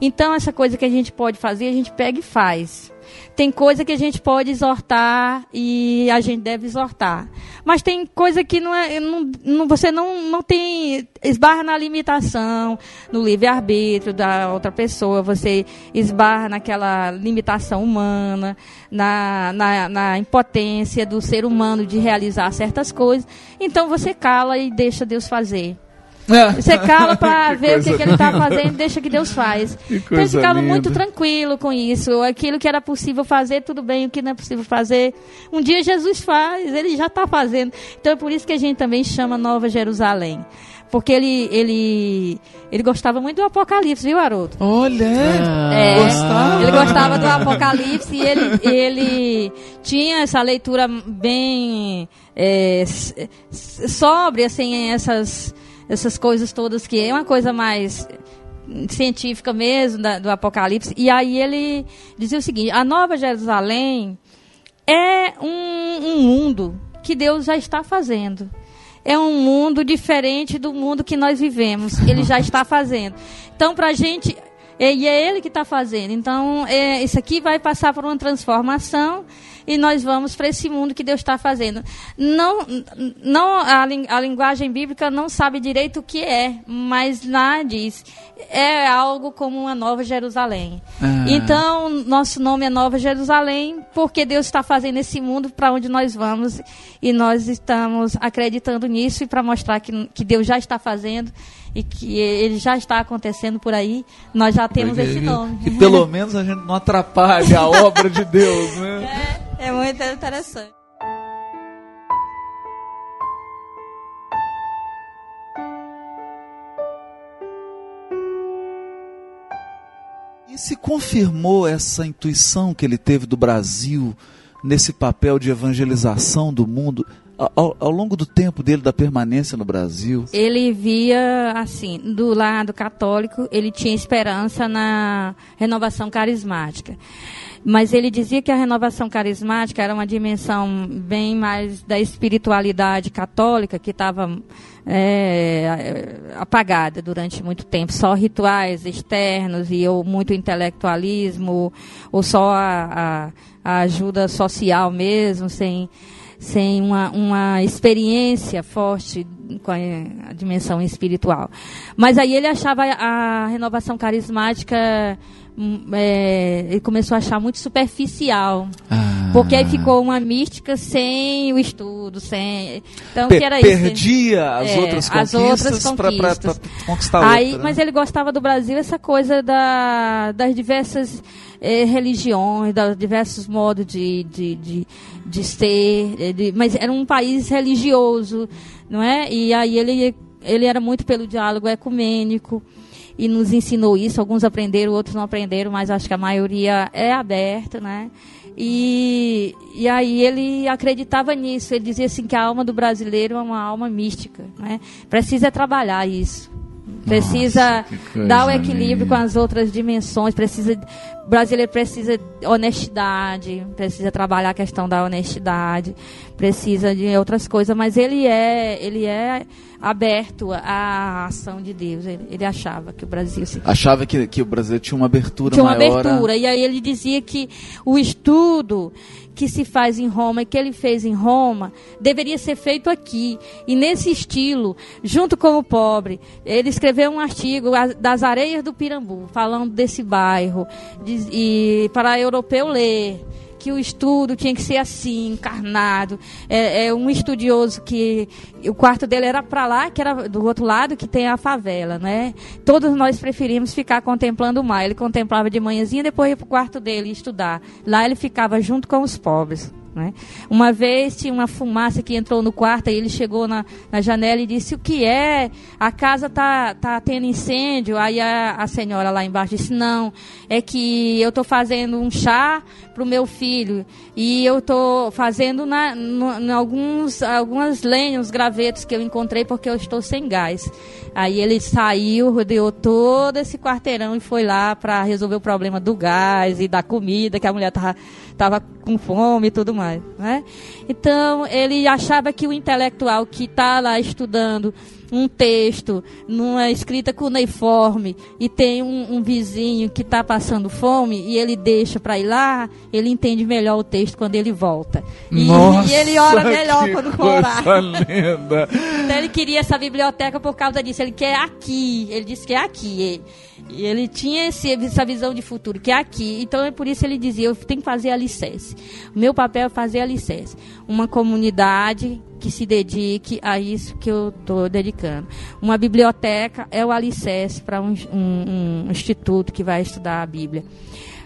Então, essa coisa que a gente pode fazer, a gente pega e faz. Tem coisa que a gente pode exortar e a gente deve exortar. Mas tem coisa que não é, não, não- você não, não tem. esbarra na limitação, no livre-arbítrio da outra pessoa, você esbarra naquela limitação humana, na, na, na impotência do ser humano de realizar certas coisas. Então você cala e deixa Deus fazer. Você cala para ver o que, que ele está fazendo deixa que Deus faz. Que Então ele ficava linda. muito tranquilo com isso. Aquilo que era possível fazer, tudo bem. O que não é possível fazer, um dia Jesus faz, ele já está fazendo. Então é por isso que a gente também chama Nova Jerusalém. Porque ele, ele, ele gostava muito do Apocalipse, viu, Haroldo? Olha, É, Gostava? Ele gostava do Apocalipse e ele, ele tinha essa leitura bem é, sóbria, assim, essas, essas coisas todas que é uma coisa mais científica mesmo da- do Apocalipse. E aí ele dizia o seguinte: a Nova Jerusalém é um, um mundo que Deus já está fazendo. É um mundo diferente do mundo que nós vivemos. Ele já está fazendo. Então, para a gente. é- E é ele que está fazendo. Então, é, isso aqui vai passar por uma transformação e nós vamos para esse mundo que Deus está fazendo. Não, não a, a linguagem bíblica não sabe direito o que é, mas lá diz é algo como uma nova Jerusalém. Ah. Então, nosso nome é Nova Jerusalém, porque Deus está fazendo esse mundo para onde nós vamos e nós estamos acreditando nisso e para mostrar que, que Deus já está fazendo e que ele já está acontecendo por aí, nós já temos esse nome. Que pelo menos a gente não atrapalhe a obra de Deus, né? É, é muito interessante. E se confirmou essa intuição que ele teve do Brasil nesse papel de evangelização do mundo ao, ao longo do tempo dele da permanência no Brasil? Ele via, assim, do lado católico, ele tinha esperança na renovação carismática. Mas ele dizia que a renovação carismática era uma dimensão bem mais da espiritualidade católica, que estava é, apagada durante muito tempo. Só rituais externos e ou muito intelectualismo, ou só a, a- a ajuda social mesmo, sem sem uma, uma experiência forte com a, dimensão espiritual. Mas aí ele achava a renovação carismática, hum, é, ele começou a achar muito superficial. Ah. Porque aí ficou uma mística sem o estudo, sem. Então, Pe- que era isso? perdia as É, outras as outras conquistas. pra conquistar Aí, outra, né? Mas ele gostava do Brasil, essa coisa da, das diversas eh, religiões, dos diversos modos de, de, de, de ser. eh, de- mas era um país religioso, não é? E aí ele, ele era muito pelo diálogo ecumênico e nos ensinou isso. Alguns aprenderam, outros não aprenderam, mas acho que a maioria é aberta, né? E, e aí ele acreditava nisso. Ele dizia assim que a alma do brasileiro é uma alma mística, né? Precisa trabalhar isso. Precisa coisa dar o equilíbrio linda. com as outras dimensões. Precisa, o brasileiro precisa de honestidade, precisa trabalhar a questão da honestidade, precisa de outras coisas, mas ele é, ele é aberto à ação de Deus. Ele, ele achava que o Brasil se Achava que, que o Brasil tinha uma abertura tinha uma maior. a- abertura. E aí ele dizia que o estudo que se faz em Roma e que ele fez em Roma deveria ser feito aqui. E nesse estilo, junto com o pobre, ele escreveu um artigo das areias do Pirambu, falando desse bairro, diz- e para europeu ler que o estudo tinha que ser assim, encarnado. É, é um estudioso que o quarto dele era para lá, que era do outro lado, que tem a favela, né? Todos nós preferimos ficar contemplando o mar. Ele contemplava de manhãzinha, depois ia para o quarto dele estudar. Lá ele ficava junto com os pobres. Né? Uma vez tinha uma fumaça que entrou no quarto e ele chegou na, na janela e disse: O que é? A casa tá, tá tendo incêndio. Aí a, a senhora lá embaixo disse: Não, é que eu estou fazendo um chá para o meu filho e eu estou fazendo na, alguns, algumas lenhas, uns gravetos que eu encontrei porque eu estou sem gás. Aí ele saiu, rodeou todo esse quarteirão e foi lá para resolver o problema do gás e da comida, que a mulher estava tava com fome e tudo mais. Né? Então, ele achava que o intelectual que está lá estudando um texto numa escrita cuneiforme e tem um, um vizinho que está passando fome e ele deixa para ir lá, ele entende melhor o texto quando ele volta. E, Nossa, e ele ora melhor que quando for orar. linda. Então ele queria essa biblioteca por causa disso. Ele quer aqui. Ele disse que é aqui. Ele- E ele tinha esse- essa visão de futuro, que é aqui. Então é por isso ele dizia: eu tenho que fazer alicerce. O meu papel é fazer alicerce. Uma comunidade que se dedique a isso que eu estou dedicando. Uma biblioteca é o alicerce para um, um- um instituto que vai estudar a Bíblia.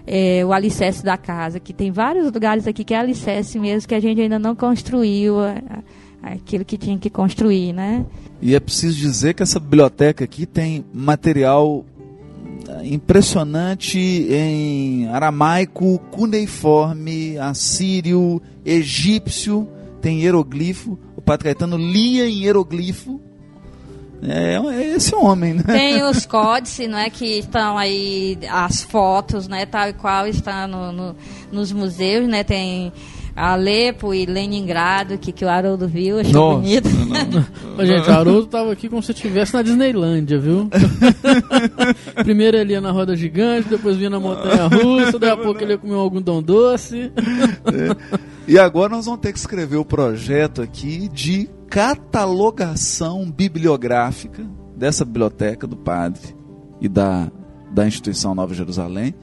É, o alicerce da casa, que tem vários lugares aqui que é alicerce mesmo, que a gente ainda não construiu a- a- aquilo que tinha que construir, né? E é preciso dizer que essa biblioteca aqui tem material impressionante em aramaico, cuneiforme, assírio, egípcio, tem hieroglifo. Padre Caetano lia em hieroglifo. É, é esse homem, né? Tem os códices, não é, que estão aí, as fotos, né, tal e qual está no, no- nos museus, né, tem Alepo e Leningrado, que, que o Haroldo viu, achou Nossa, bonito. Ô, gente, o Haroldo tava aqui como se estivesse na Disneylândia, viu? Primeiro ele ia na roda gigante, depois vinha na montanha russa, daí a pouco ele ia comer um algodão doce. E agora nós vamos ter que escrever o projeto aqui de catalogação bibliográfica dessa biblioteca do padre e da, da instituição Nova Jerusalém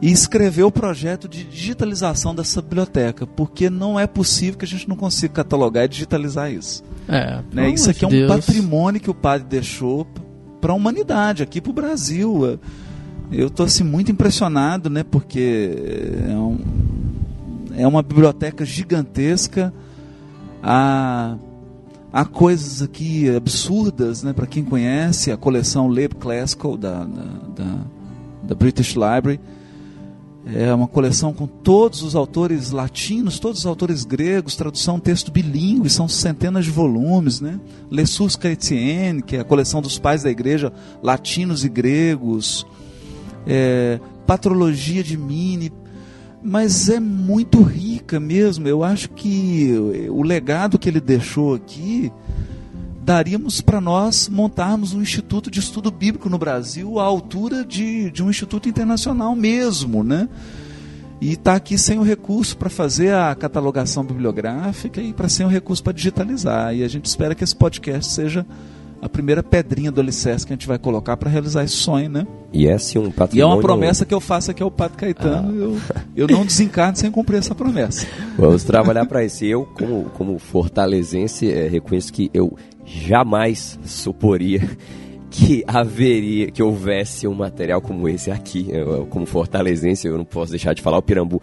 e escrever o projeto de digitalização dessa biblioteca, porque não é possível que a gente não consiga catalogar e digitalizar isso. É, Né? Isso aqui é um de Deus. patrimônio que o padre deixou para a humanidade, aqui para o Brasil. Eu estou assim, muito impressionado, né? porque é, um- é uma biblioteca gigantesca. Há, há coisas aqui absurdas, né? para quem conhece, a coleção Leb Classical da, da, da, British Library. É uma coleção com todos os autores latinos, todos os autores gregos, tradução texto bilíngue, são centenas de volumes, né? Les Sources Chrétiennes, que é a coleção dos pais da igreja, latinos e gregos, é, Patrologia de Mini, mas é muito rica mesmo. Eu acho que o legado que ele deixou aqui daríamos para nós montarmos um instituto de estudo bíblico no Brasil à altura de, de um instituto internacional mesmo, né? E está aqui sem o recurso para fazer a catalogação bibliográfica e para sem o recurso para digitalizar. E a gente espera que esse podcast seja a primeira pedrinha do alicerce que a gente vai colocar para realizar esse sonho, né? E esse é um E é patrimônio. uma promessa que eu faço aqui ao Padre Caetano. Eu, eu não desencarno sem cumprir essa promessa. Vamos trabalhar para isso. Eu, como, como fortalezense, eh, reconheço que eu jamais suporia que haveria, que houvesse um material como esse aqui. Eu, como fortalezense, eu não posso deixar de falar o Pirambu.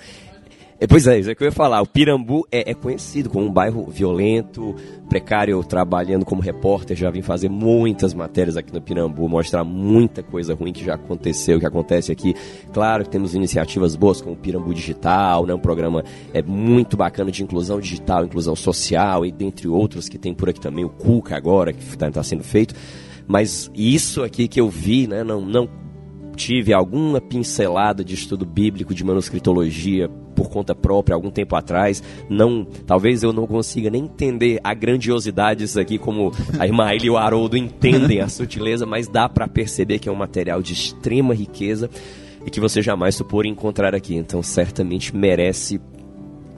É, pois é, isso é que eu ia falar. O Pirambu é, é conhecido como um bairro violento, precário. Trabalhando como repórter, já vim fazer muitas matérias aqui no Pirambu, mostrar muita coisa ruim que já aconteceu, que acontece aqui. Claro que temos iniciativas boas como o Pirambu Digital, né? um programa é muito bacana de inclusão digital, inclusão social, e dentre outros que tem por aqui também o Cuca agora, que está tá sendo feito. mas isso aqui que eu vi, né, não, não tive alguma pincelada de estudo bíblico, de manuscritologia por conta própria algum tempo atrás. Não, talvez eu não consiga nem entender a grandiosidade disso aqui como a irmã e o Haroldo entendem a sutileza, mas dá para perceber que é um material de extrema riqueza e que você jamais supor encontrar aqui. Então, certamente merece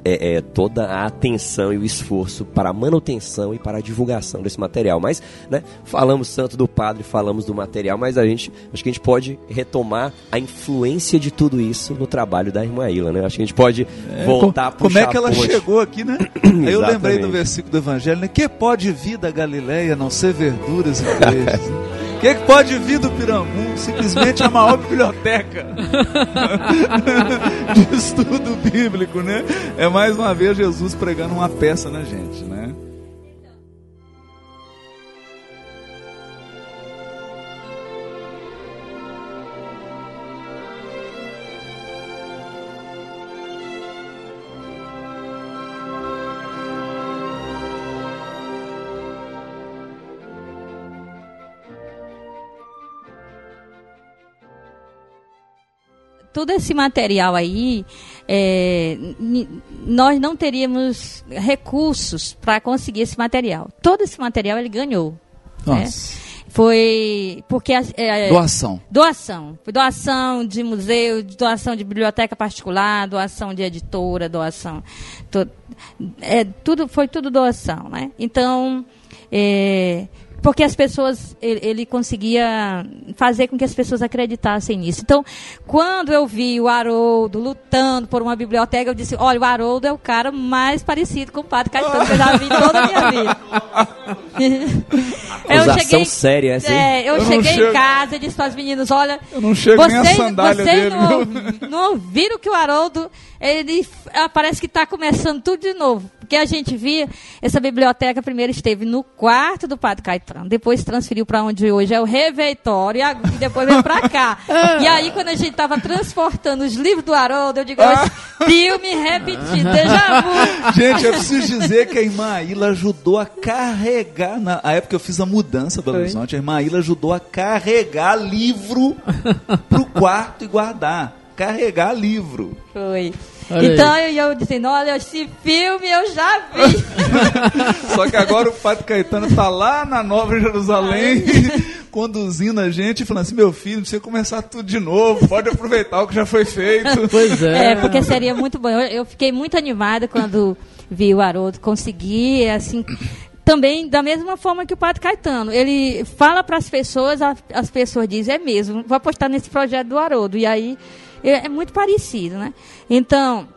é, é, toda a atenção e o esforço para a manutenção e para a divulgação desse material. Mas, né, falamos tanto do padre, falamos do material, mas a gente, acho que a gente pode retomar a influência de tudo isso no trabalho da irmã Ilha, né? Acho que a gente pode voltar a Co- Como é que ela chegou aqui, né? Aí eu lembrei do versículo do Evangelho, né? Que pode vir da Galileia não ser verduras e peixes? O que, que pode vir do Pirambu? Simplesmente a maior biblioteca de estudo bíblico, né? É mais uma vez Jesus pregando uma peça na gente, né? Todo esse material aí, é, nós não teríamos recursos para conseguir esse material. Todo esse material ele ganhou. né? Nossa. Foi porque as- é, Doação. doação, Foi doação de museu, doação de biblioteca particular, doação de editora, doação, to- é, tudo foi tudo doação, né? Então, é, porque as pessoas ele, ele conseguia fazer com que as pessoas acreditassem nisso. Então, quando eu vi o Haroldo lutando por uma biblioteca, eu disse: olha, o Haroldo é o cara mais parecido com o Padre Caetano que eu já vi em toda a minha vida. Acusação séria essa, hein? é, eu, Eu cheguei chego- em casa e disse para as meninas, olha, Eu não chego nem a vocês, sandália vocês dele, não, não ouviram que o Haroldo, ele ah, parece que está começando tudo de novo. Porque a gente via, essa biblioteca primeiro esteve no quarto do Padre Caetano, depois transferiu para onde hoje é o refeitório e, e depois veio para cá. e aí quando a gente estava transportando os livros do Haroldo, eu digo, Ah. "Esse filme repetido, déjà vu. Gente, eu preciso dizer que a irmã Aila ajudou a carregar. Na a época eu fiz a mudança para Belo Horizonte, a irmã Aila ajudou a carregar livro pro quarto e guardar. Carregar livro. Foi. Olha então eu, eu dizendo, olha, esse filme eu já vi. Só que agora o Padre Caetano tá lá na Nova Jerusalém, conduzindo a gente e falando assim: meu filho, não precisa começar tudo de novo, pode aproveitar o que já foi feito. Pois é. É, porque seria muito bom. Eu, eu fiquei muito animada quando vi o Haroldo conseguir, assim. Também da mesma forma que o Padre Caetano. Ele fala para as pessoas, as pessoas dizem, é mesmo, vou apostar nesse projeto do Haroldo. E aí é, é muito parecido, né? Então,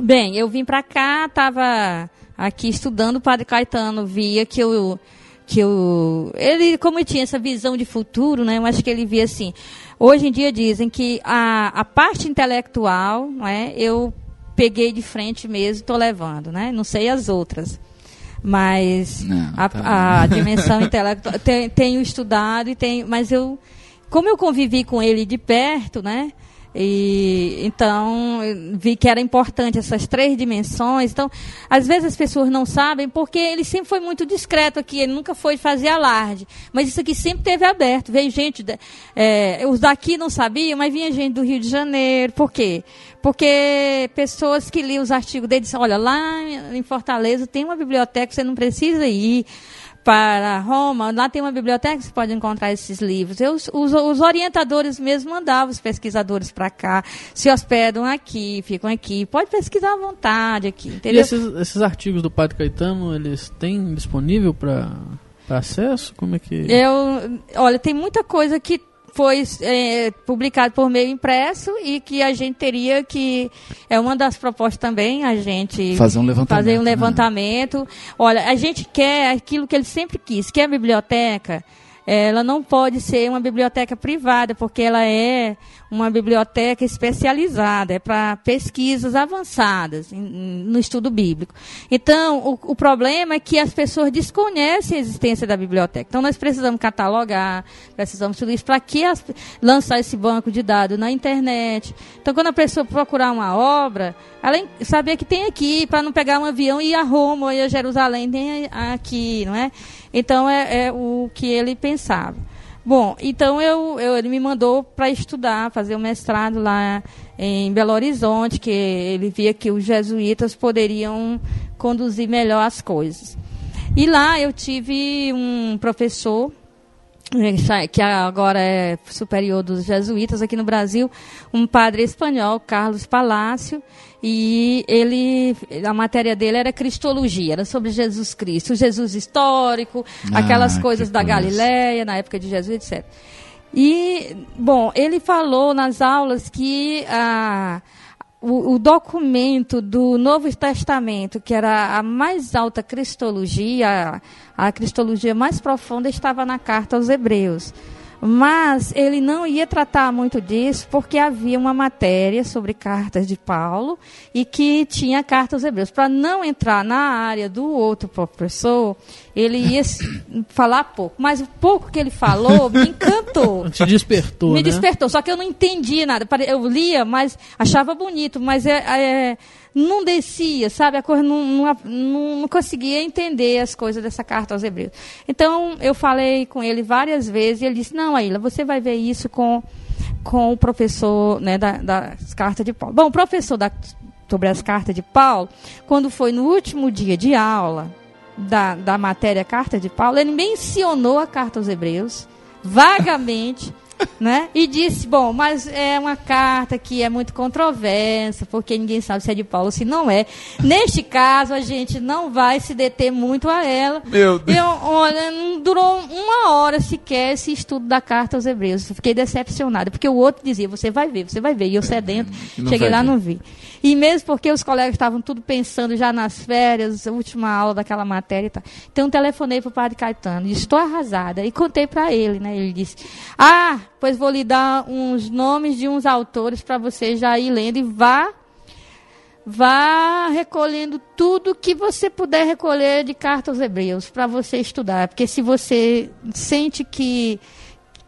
bem, eu vim para cá, estava aqui estudando o Padre Caetano, via que eu que eu, ele como tinha essa visão de futuro, né? Eu acho que ele via assim. Hoje em dia dizem que a, a parte intelectual, não é? Eu peguei de frente mesmo, estou levando, né? Não sei as outras, mas Não, a, tá. a dimensão intelectual te- tenho estudado e tenho, mas eu como eu convivi com ele de perto, né? E então vi que era importante essas três dimensões. Então, às vezes as pessoas não sabem porque ele sempre foi muito discreto aqui, ele nunca foi fazer alarde. Mas isso aqui sempre teve aberto. Veio gente, é, os daqui não sabiam, mas vinha gente do Rio de Janeiro. Por quê? Porque pessoas que liam os artigos dele disseram, olha, lá em Fortaleza tem uma biblioteca, você não precisa ir para Roma, lá tem uma biblioteca, você pode encontrar esses livros. Eu, os, os orientadores mesmo mandavam os pesquisadores para cá, se hospedam aqui, ficam aqui. Pode pesquisar à vontade aqui, E entendeu? esses, esses artigos do Padre Caetano, eles têm disponível para acesso? Como é que. Eu, olha, tem muita coisa que foi é, publicado por meio impresso e que a gente teria que é uma das propostas também a gente Fazer um levantamento. fazer um né? levantamento. Olha, a gente quer aquilo que ele sempre quis, que a biblioteca ela não pode ser uma biblioteca privada, porque ela é uma biblioteca especializada, é para pesquisas avançadas no estudo bíblico. Então, o, o problema é que as pessoas desconhecem a existência da biblioteca. Então, nós precisamos catalogar, precisamos tudo isso para que as- lançar esse banco de dados na internet. Então, quando a pessoa procurar uma obra, ela saber que tem aqui, para não pegar um avião e ir a Roma ou ir a Jerusalém, tem aqui, não é? Então, é, é o que ele pensava. Bom, então eu, eu- ele me mandou para estudar, fazer o mestrado lá em Belo Horizonte, que ele via que os jesuítas poderiam conduzir melhor as coisas. E lá eu tive um professor eh, que agora é superior dos jesuítas aqui no Brasil, um padre espanhol, Carlos Palácio, e ele, a matéria dele era cristologia, era sobre Jesus Cristo, Jesus histórico, Ah, aquelas que coisas da coisa. Galileia, na época de Jesus, etc. E, bom, ele falou nas aulas que ah, o, o documento do Novo Testamento, que era a mais alta cristologia, a, a cristologia mais profunda, estava na carta aos Hebreus. Mas ele não ia tratar muito disso porque havia uma matéria sobre cartas de Paulo e que tinha carta aos Hebreus. Para não entrar na área do outro professor, ele ia falar pouco. Mas o pouco que ele falou me encantou. Te despertou, Me né? despertou, só que eu não entendia nada. Eu lia, mas achava bonito, mas é, é, não descia, sabe? A coisa não, não, não- conseguia entender as coisas dessa carta aos Hebreus. Então, eu falei com ele várias vezes e ele disse: Não, Aila, você vai ver isso com, com o professor né, da- das cartas de Paulo. Bom, o professor da, sobre as cartas de Paulo, quando foi no último dia de aula da, da matéria Carta de Paulo, ele mencionou a carta aos Hebreus vagamente, né? E disse, bom, mas é uma carta que é muito controversa, porque ninguém sabe se é de Paulo ou se não é. Neste caso, a gente não vai se deter muito a ela. Meu Deus. Eu, olha, não durou uma hora sequer esse estudo da carta aos Hebreus. Eu fiquei decepcionada, porque o outro dizia, você vai ver, você vai ver. E eu sedento, E não cheguei lá ver. não vi. E mesmo porque os colegas estavam tudo pensando já nas férias, última aula daquela matéria e tal. Então telefonei para o padre Caetano, estou arrasada. E contei para ele, né? Ele disse, ah, pois vou lhe dar uns nomes de uns autores para você já ir lendo e vá vá recolhendo tudo que você puder recolher de carta aos hebreus para você estudar. Porque se você sente que,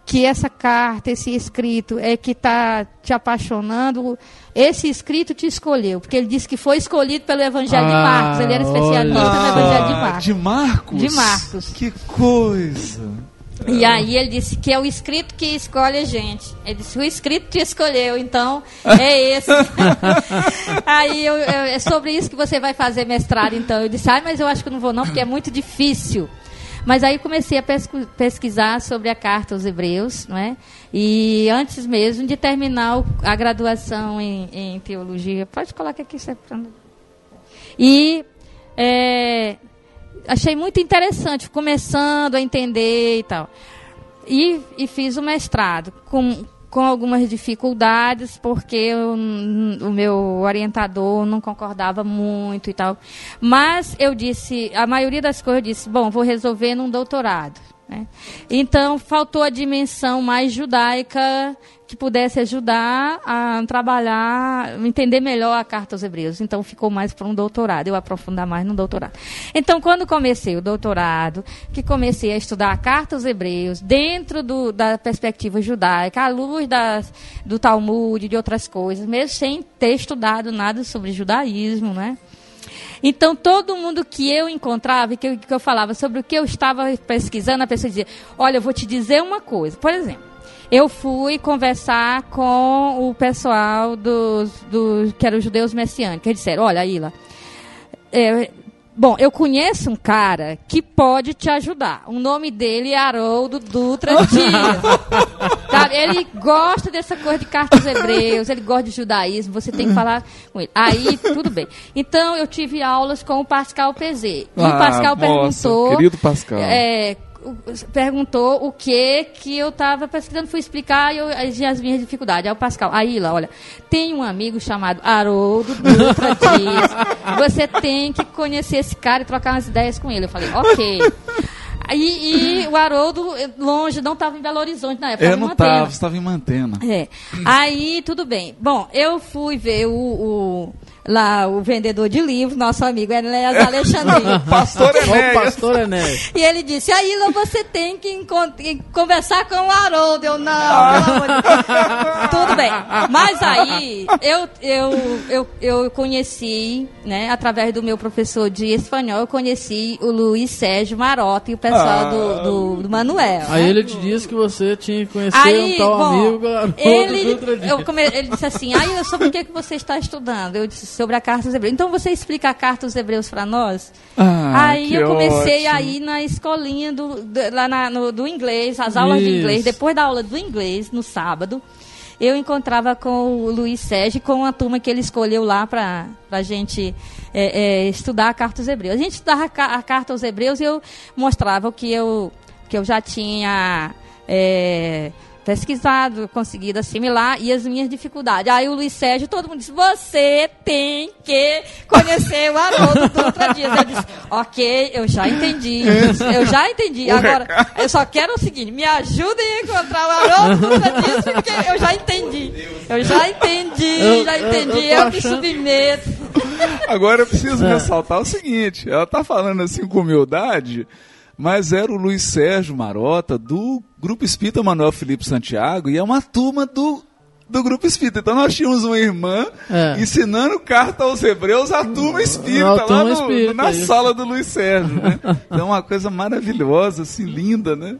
que essa carta, esse escrito é que está te apaixonando, esse escrito te escolheu. Porque ele disse que foi escolhido pelo Evangelho de Ah, Marcos. Ele era especialista olha no Evangelho de Ah, Marcos. de Marcos? De Marcos. Que coisa. E aí ele disse que é o escrito que escolhe a gente. Ele disse, o escrito te escolheu, então é esse. aí eu, eu- é sobre isso que você vai fazer mestrado, então. Eu disse, ai, mas eu acho que não vou não, porque é muito difícil. Mas aí comecei a pesquisar sobre a carta aos hebreus, não é? E antes mesmo de terminar a graduação em, em teologia, pode colocar aqui, é e é, achei muito interessante, começando a entender e tal. E, e fiz o mestrado com, com algumas dificuldades, porque eu- o meu orientador não concordava muito e tal. Mas eu disse, a maioria das coisas eu disse, bom, vou resolver num doutorado. Né? Então, faltou a dimensão mais judaica que pudesse ajudar a trabalhar, entender melhor a carta aos hebreus. Então, ficou mais para um doutorado, eu aprofundar mais no doutorado. Então, quando comecei o doutorado, que comecei a estudar a carta aos hebreus, dentro do- da perspectiva judaica, à luz das, do Talmud, de outras coisas, mesmo sem ter estudado nada sobre judaísmo, né? Então, todo mundo que eu encontrava que eu, que eu falava sobre o que eu estava pesquisando, a pessoa dizia: Olha, eu vou te dizer uma coisa. Por exemplo, eu fui conversar com o pessoal dos, dos que eram judeus messiânicos. Eles disseram: Olha, Ila, é, bom, eu conheço um cara que pode te ajudar. O nome dele é Haroldo Dutra Dias. Sabe? Ele gosta dessa coisa de cartas hebreus, ele gosta de judaísmo, você tem que falar com ele. Aí, tudo bem. Então, eu tive aulas com o Pascal Pezê. E o Ah, Pascal nossa, perguntou. querido Pascal. é, o- perguntou o que que eu estava pesquisando, fui explicar e eu, as, as minhas dificuldades. Aí o Pascal, aí lá, olha, tem um amigo chamado Haroldo Dutra Dias. Você tem que conhecer esse cara e trocar umas ideias com ele. Eu falei, ok. Aí, e o Haroldo, eh, longe, não estava em Belo Horizonte na época. Eu não Mantena. tava, você tava em Mantena. É. Aí, tudo bem. Bom, eu fui ver o, o, lá o vendedor de livros, nosso amigo Enéas Alexandre. Pastor Enéas. pastor Enéas. E ele disse, Aila, você tem que conversar com o Haroldo. Eu, não, de Deus. Tudo bem. Mas aí, eu, eu, eu, eu conheci, né, através do meu professor de espanhol, eu conheci o Luiz Sérgio Marota e o pessoal Ah. do, do, do Manuel. Aí né? ele te disse que você tinha que conhecer Aí, um tal bom, amigo Haroldo ele, eu come- ele disse assim, aí sobre o que, que você está estudando? Eu disse, sobre a carta aos hebreus. Então você explica a carta aos hebreus para nós? Ah, aí eu comecei ótimo. a ir na escolinha do, do- lá na- no- do inglês, as aulas de Isso. inglês. Depois da aula do inglês, no sábado, eu encontrava com o Luiz Sérgio, com a turma que ele escolheu lá para a gente é, é, estudar a carta aos hebreus. A gente estudava a carta aos hebreus e eu mostrava o que eu, que eu já tinha... é, pesquisado, conseguido assimilar e as minhas dificuldades. Aí o Luiz Sérgio, todo mundo disse, você tem que conhecer o Haroldo Dutra Dias. Eu disse, ok, eu já entendi, eu já entendi. Agora, eu só quero o seguinte, me ajudem a encontrar o Haroldo Dutra Dias, porque eu já entendi. Eu já entendi, Eu- já eu- entendi, eu eu, tô me submeto. Agora eu preciso É. ressaltar o seguinte: ela tá falando assim com humildade, mas era o Luiz Sérgio Marota do Grupo Espírita Manuel Felipe Santiago e é uma turma do, do Grupo Espírita. Então nós tínhamos uma irmã É. ensinando carta aos hebreus à turma espírita, Na lá turma no- espírita, na isso. sala do Luiz Sérgio. Né? Então uma coisa maravilhosa, assim, linda, né?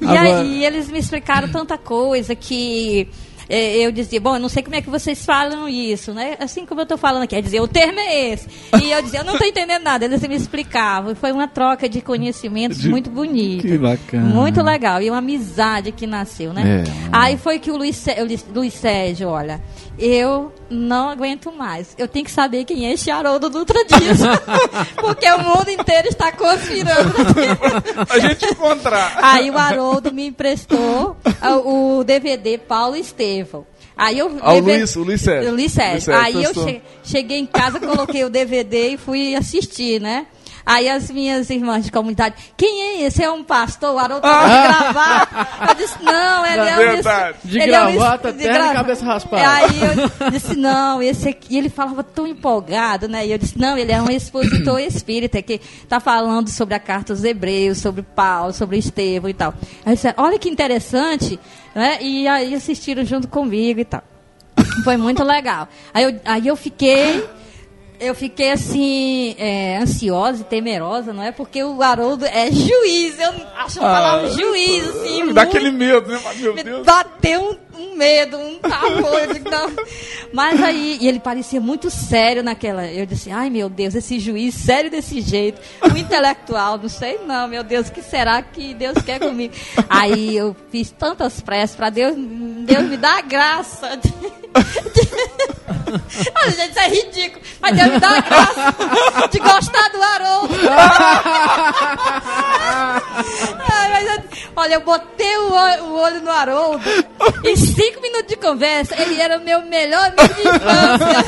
E Agora- aí eles me explicaram tanta coisa que eu dizia, bom, eu não sei como é que vocês falam isso, né? Assim como eu estou falando aqui, é dizer, o termo é esse. E eu dizia, eu não estou entendendo nada. Eles me explicavam. Foi uma troca de conhecimentos De- muito bonita. Que bacana. Muito legal. E uma amizade que nasceu, né? É. Aí foi que o Luiz, Sé- o Luiz- Sérgio, olha, eu não aguento mais. Eu tenho que saber quem é esse Haroldo Dutra Dias. Porque o mundo inteiro está conspirando. A gente encontrar. Aí o Haroldo me emprestou o DVD Paulo Aí eu Ah, o levei- Luiz- o Luiz Sérgio. O Luiz Sérgio. Luiz Sérgio Aí eu che- cheguei em casa, coloquei o DVD e fui assistir, né? Aí as minhas irmãs de comunidade, quem é esse? É um pastor? O Haroldo tá de gravata. Eu disse, não, ele é um... Verdade. De ele é um- gravata, de terno e gra- cabeça raspada. Aí eu disse, não, esse aqui, ele falava tão empolgado, né? E eu disse, não, ele é um expositor espírita que está falando sobre a carta aos hebreus, sobre Paulo, sobre Estevão e tal. Aí disseram, olha que interessante, né? E aí assistiram junto comigo e tal. Foi muito legal. Aí eu, aí eu fiquei. Eu fiquei assim, é, ansiosa e temerosa, não é? Porque o Haroldo é juiz. Eu acho a palavra juiz, assim. Me dá muito- aquele medo, né? Meu me Deus. bateu um, um medo, um pavor. não. Mas aí, e ele parecia muito sério naquela. Eu disse, ai meu Deus, esse juiz sério desse jeito, um intelectual, não sei não, meu Deus, o que será que Deus quer comigo? Aí eu fiz tantas pressas para Deus, Deus me dá a graça. De, Olha, gente, isso é ridículo, mas Deus me dá graça de gostar do Haroldo. Mas eu- olha, eu botei o o olho no Haroldo. Em cinco minutos de conversa, ele era o meu melhor amigo de infância.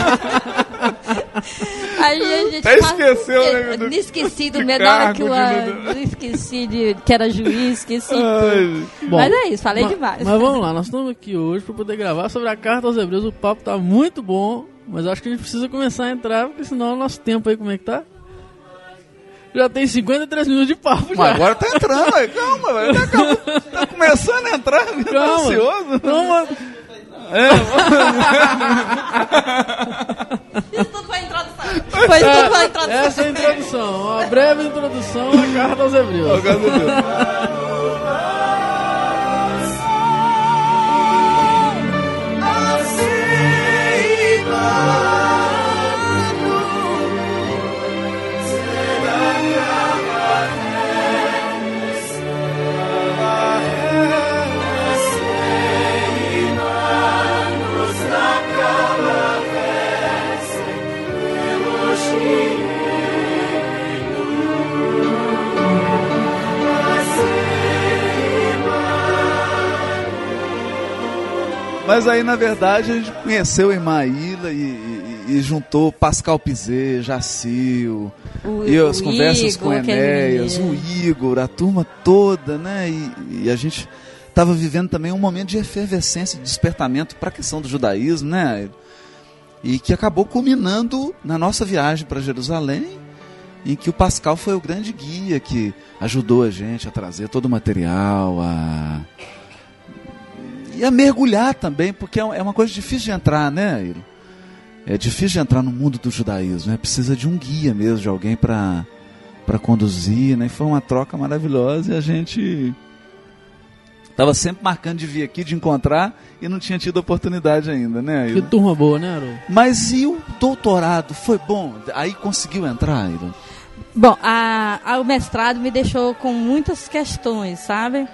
Aí a gente Até esqueceu, né, do- me esqueci do cargo, que eu esqueci de que era juiz, esqueci. Ai, Bom, Mas é isso, falei ma- demais. Mas vamos lá, nós estamos aqui hoje para poder gravar sobre a carta aos Hebreus. O papo tá muito bom, mas acho que a gente precisa começar a entrar, porque senão o nosso tempo aí, como é que tá? Já tem 53 minutos de papo Mas já. agora tá entrando, aí. calma, velho. Tá, tá começando a entrar, tá Calma. ansioso. Não, mano. Isso tudo foi a introdução. A. Essa é a introdução, uma breve introdução à carta aos Hebreus. Ó, graças a Deus. Mas aí, na verdade, a gente conheceu a irmã Ilha e, e- e juntou Pascal Pizet, Jacil, O- e as conversas Igor, com aquele Enéas, o. Igor, a turma toda, né? E, e a gente estava vivendo também um momento de efervescência, de despertamento para a questão do judaísmo, né? e que acabou culminando na nossa viagem para Jerusalém, em que o Pascal foi o grande guia que ajudou a gente a trazer todo o material, a e a mergulhar também, porque é uma coisa difícil de entrar, né, Airo? É difícil de entrar no mundo do judaísmo, né? Precisa de um guia mesmo, de alguém para para conduzir, né? E foi uma troca maravilhosa e a gente Tava sempre marcando de vir aqui, de encontrar, e não tinha tido oportunidade ainda, né, Airo? Que turma boa, né, Haroldo? Mas e o doutorado? Foi bom? Aí conseguiu entrar, Airo? Bom, a, a- o mestrado me deixou com muitas questões, sabe?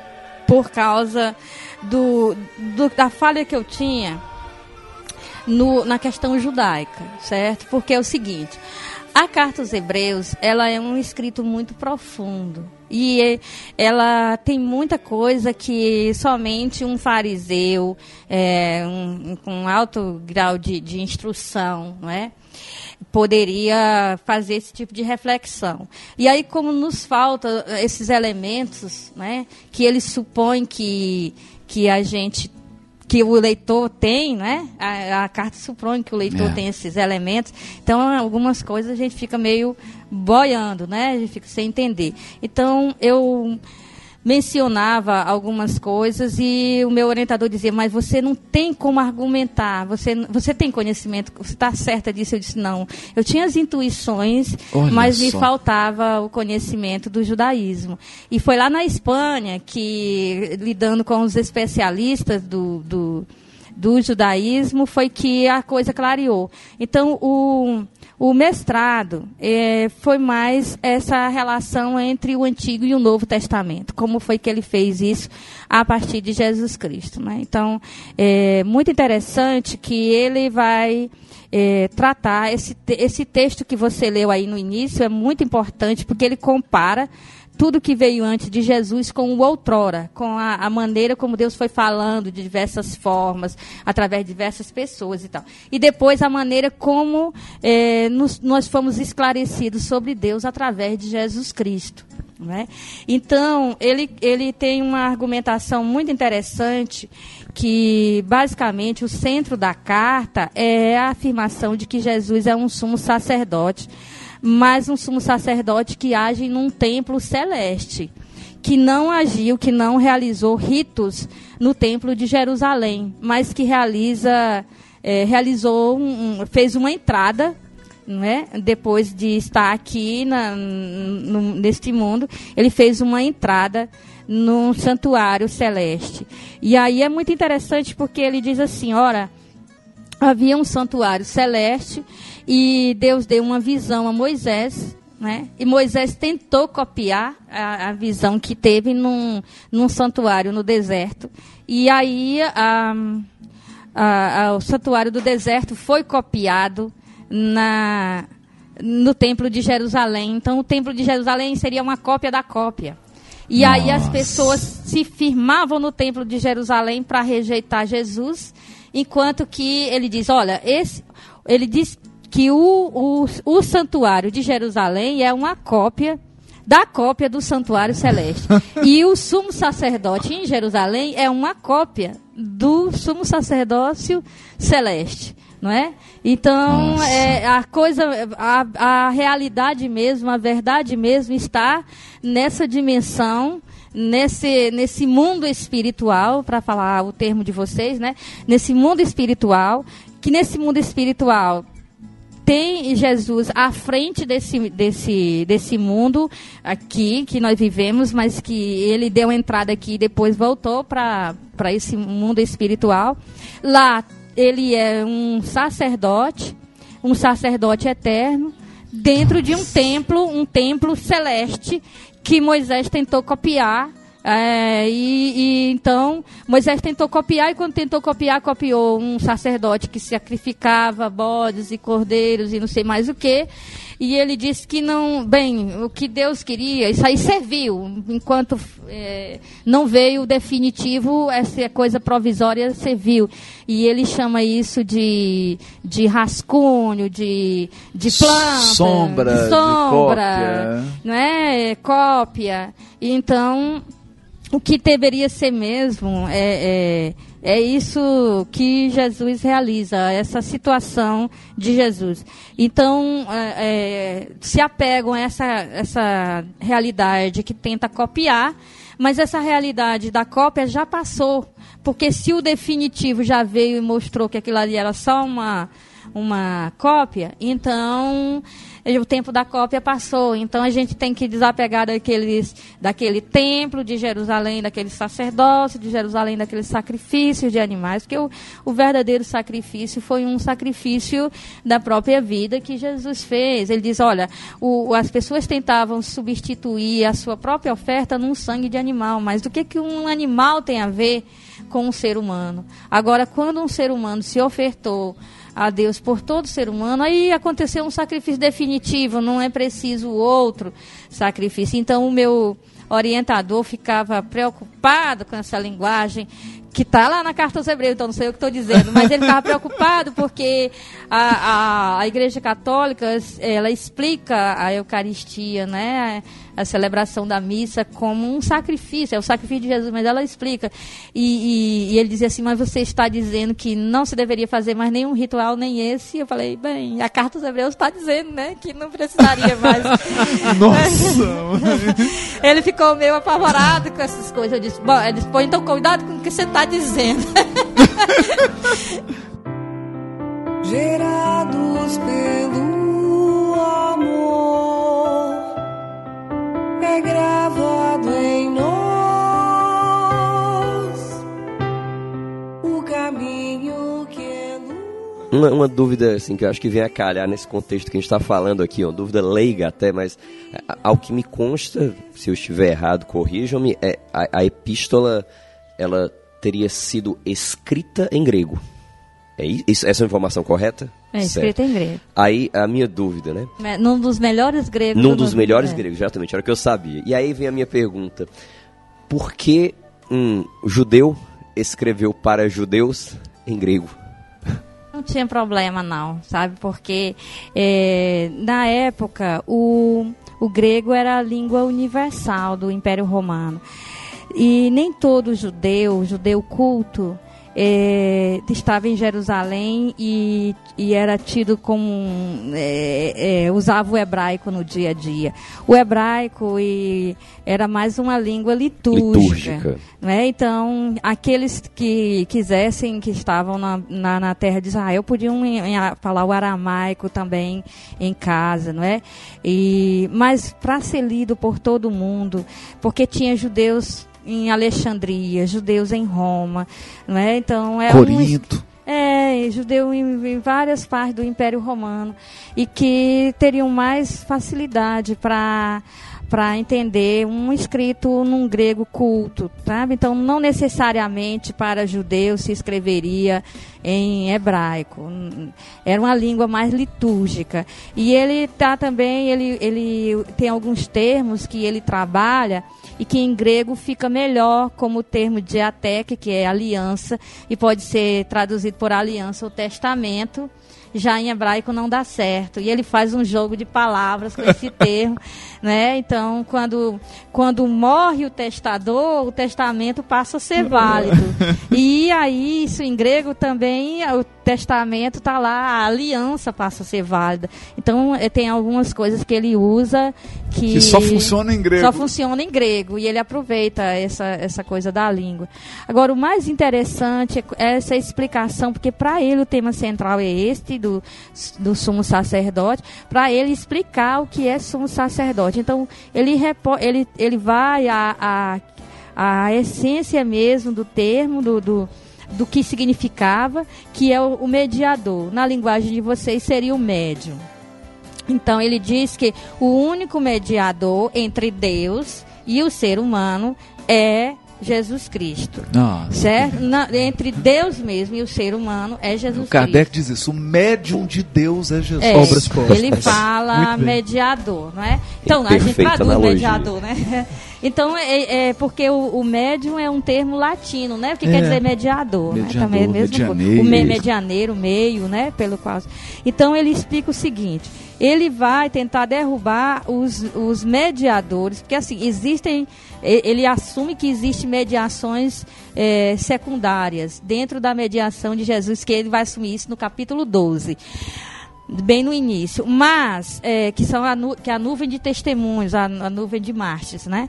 Por causa do, do- da falha que eu tinha no- na questão judaica, certo? Porque é o seguinte, a carta aos Hebreus, ela é um escrito muito profundo. E é- ela tem muita coisa que somente um fariseu, é, um- com alto grau de, de instrução, não é? poderia fazer esse tipo de reflexão. E aí, como nos falta eh, esses elementos, né, que eles supõem que, que a gente que o leitor tem, né? A, a carta supõe que o leitor É. tem esses elementos. Então, algumas coisas a gente fica meio boiando, né? A gente fica sem entender. Então, eu mencionava algumas coisas e o meu orientador dizia, mas você não tem como argumentar, você, você tem conhecimento, você está certa disso? Eu disse, não. Eu tinha as intuições, Olha mas me só. faltava o conhecimento do judaísmo. E foi lá na Espanha que, lidando com os especialistas do, do, do judaísmo, foi que a coisa clareou. Então, o, o mestrado eh, foi mais essa relação entre o Antigo e o Novo Testamento. Como foi que ele fez isso a partir de Jesus Cristo. Né? Então, é muito interessante que ele vai eh, tratar esse, esse texto que você leu aí no início, é muito importante, porque ele compara tudo que veio antes de Jesus com o outrora, com a, a maneira como Deus foi falando de diversas formas, através de diversas pessoas e tal. E depois a maneira como eh, nos- nós fomos esclarecidos sobre Deus através de Jesus Cristo. não é? Então, ele, ele tem uma argumentação muito interessante que, basicamente, o centro da carta é a afirmação de que Jesus é um sumo sacerdote, mas um sumo sacerdote que age num templo celeste, que não agiu, que não realizou ritos no templo de Jerusalém, mas que realiza, eh, realizou, um- fez uma entrada não é? depois de estar aqui na, no- neste mundo, ele fez uma entrada num santuário celeste. E aí é muito interessante porque ele diz assim: ora, havia um santuário celeste e Deus deu uma visão a Moisés. Né? E Moisés tentou copiar a, a visão que teve num, num santuário no deserto. E aí a, a- o santuário do deserto foi copiado na, no templo de Jerusalém. Então, o templo de Jerusalém seria uma cópia da cópia. E aí as Nossa. pessoas se firmavam no templo de Jerusalém para rejeitar Jesus, enquanto que ele diz, olha, esse, ele diz que o, o, o santuário de Jerusalém é uma cópia da cópia do santuário celeste. e o sumo sacerdote em Jerusalém é uma cópia do sumo sacerdócio celeste, não é? Então, é, a coisa, a, a realidade mesmo, a verdade mesmo está nessa dimensão, nesse, nesse mundo espiritual, para falar o termo de vocês, né? Nesse mundo espiritual, que nesse mundo espiritual tem Jesus à frente desse, desse, desse mundo aqui que nós vivemos, mas que ele deu entrada aqui e depois voltou para esse mundo espiritual. Lá ele é um sacerdote, um sacerdote eterno, dentro de um templo, um templo celeste que Moisés tentou copiar. É, e, e então Moisés tentou copiar e quando tentou copiar copiou um sacerdote que sacrificava bodes e cordeiros e não sei mais o que e ele disse que não bem o que Deus queria isso aí serviu enquanto é, não veio o definitivo essa coisa provisória serviu e ele chama isso de, de rascunho de, de planta Sombra, de sombra cópia. não é? Cópia. E Então, o que deveria ser mesmo é, é, É isso que Jesus realiza, essa situação de Jesus. Então, é, é, se apegam a essa, essa realidade que tenta copiar, mas essa realidade da cópia já passou. Porque se o definitivo já veio e mostrou que aquilo ali era só uma, uma cópia, então o tempo da cópia passou. Então a gente tem que desapegar daqueles, daquele templo de Jerusalém, daquele sacerdócio de Jerusalém, daqueles sacrifícios de animais, porque o, o verdadeiro sacrifício foi um sacrifício da própria vida que Jesus fez. Ele diz: olha, o, as pessoas tentavam substituir a sua própria oferta num sangue de animal, mas do que, que um animal tem a ver com um ser humano? Agora, quando um ser humano se ofertou a Deus por todo ser humano, aí aconteceu um sacrifício definitivo, não é preciso outro sacrifício. Então, o meu orientador ficava preocupado com essa linguagem que está lá na carta aos Hebreus, então não sei o que estou dizendo, mas ele estava preocupado porque a, a, a Igreja Católica ela explica a Eucaristia, né? A celebração da missa como um sacrifício, é o sacrifício de Jesus, mas ela explica. E, e, e, ele dizia assim, mas você está dizendo que não se deveria fazer mais nenhum ritual, nem esse. E eu falei, bem, a carta dos hebreus está dizendo, né, que não precisaria mais. Nossa! ele ficou meio apavorado com essas coisas. Eu disse, bom, ele disse, pô, então cuidado com o que você está dizendo. Gerados pelo é gravado em nós o caminho que é luz. Uma, uma dúvida assim que eu acho que vem a calhar nesse contexto que a gente está falando aqui, uma dúvida leiga até, mas a- ao que me consta, se eu estiver errado, corrijam-me, é, a, a epístola ela teria sido escrita em grego. É isso, essa é a informação correta? É escrito em grego. Aí a minha dúvida, né? Num dos melhores gregos. Num do dos melhores é. gregos, exatamente, era o que eu sabia. E aí vem a minha pergunta: por que um judeu escreveu para judeus em grego? Não tinha problema, não, sabe? Porque é, na época o, o grego era a língua universal do Império Romano. E nem todo judeu, judeu culto, é, estava em Jerusalém e, e era tido como. é, é, usava o hebraico no dia a dia. O hebraico e, era mais uma língua litúrgica. Litúrgica. Né? Então, aqueles que quisessem, que estavam na, na, na terra de Israel, podiam em- em- falar o aramaico também em casa, não é? E, mas para ser lido por todo mundo, porque tinha judeus em Alexandria, judeus em Roma, não é? Então é um Corinto. é, judeu em, em várias partes do Império Romano e que teriam mais facilidade para para entender um escrito num grego culto, sabe? Então, não necessariamente para judeus se escreveria em hebraico. Era uma língua mais litúrgica. E ele tá também, ele, ele tem alguns termos que ele trabalha e que em grego fica melhor como o termo diateque, que é aliança, e pode ser traduzido por aliança ou testamento. Já em hebraico não dá certo. E ele faz um jogo de palavras com esse termo, né? Então, quando, quando morre o testador, o testamento passa a ser válido. E aí, isso em grego também, o testamento está lá, a aliança passa a ser válida. Então, eh, tem algumas coisas que ele usa que, Que só funciona em grego. Só funciona em grego e ele aproveita essa, essa coisa da língua. Agora, o mais interessante é essa explicação, porque para ele o tema central é este do, do sumo sacerdote, para ele explicar o que é sumo sacerdote. Então, ele, repo- ele, ele vai a, a, a essência mesmo do termo, do, do, do que significava, que é o, o mediador. Na linguagem de vocês seria o médium. Então ele diz que o único mediador entre Deus e o ser humano é Jesus Cristo. Nossa. Certo? Na- entre Deus mesmo e o ser humano é O Jesus Kardec Cristo. diz isso. O médium de Deus é Jesus. É, Obras postas. ele fala mediador, não é? Então, a gente traduz analogia. mediador, né? Então, é, é porque o, o médium é um termo latino, né? O que É. quer dizer mediador, né? Mediador, Também é coisa. medianeiro. O me, medianeiro, meio, né? Pelo qual... Então, ele explica o seguinte. Ele vai tentar derrubar os, os mediadores, porque assim, existem... Ele assume que existem mediações eh, secundárias dentro da mediação de Jesus, que ele vai assumir isso no capítulo 12 bem no início, mas é, que são a, nu- que é a nuvem de testemunhos, a, a nuvem de mártires, né?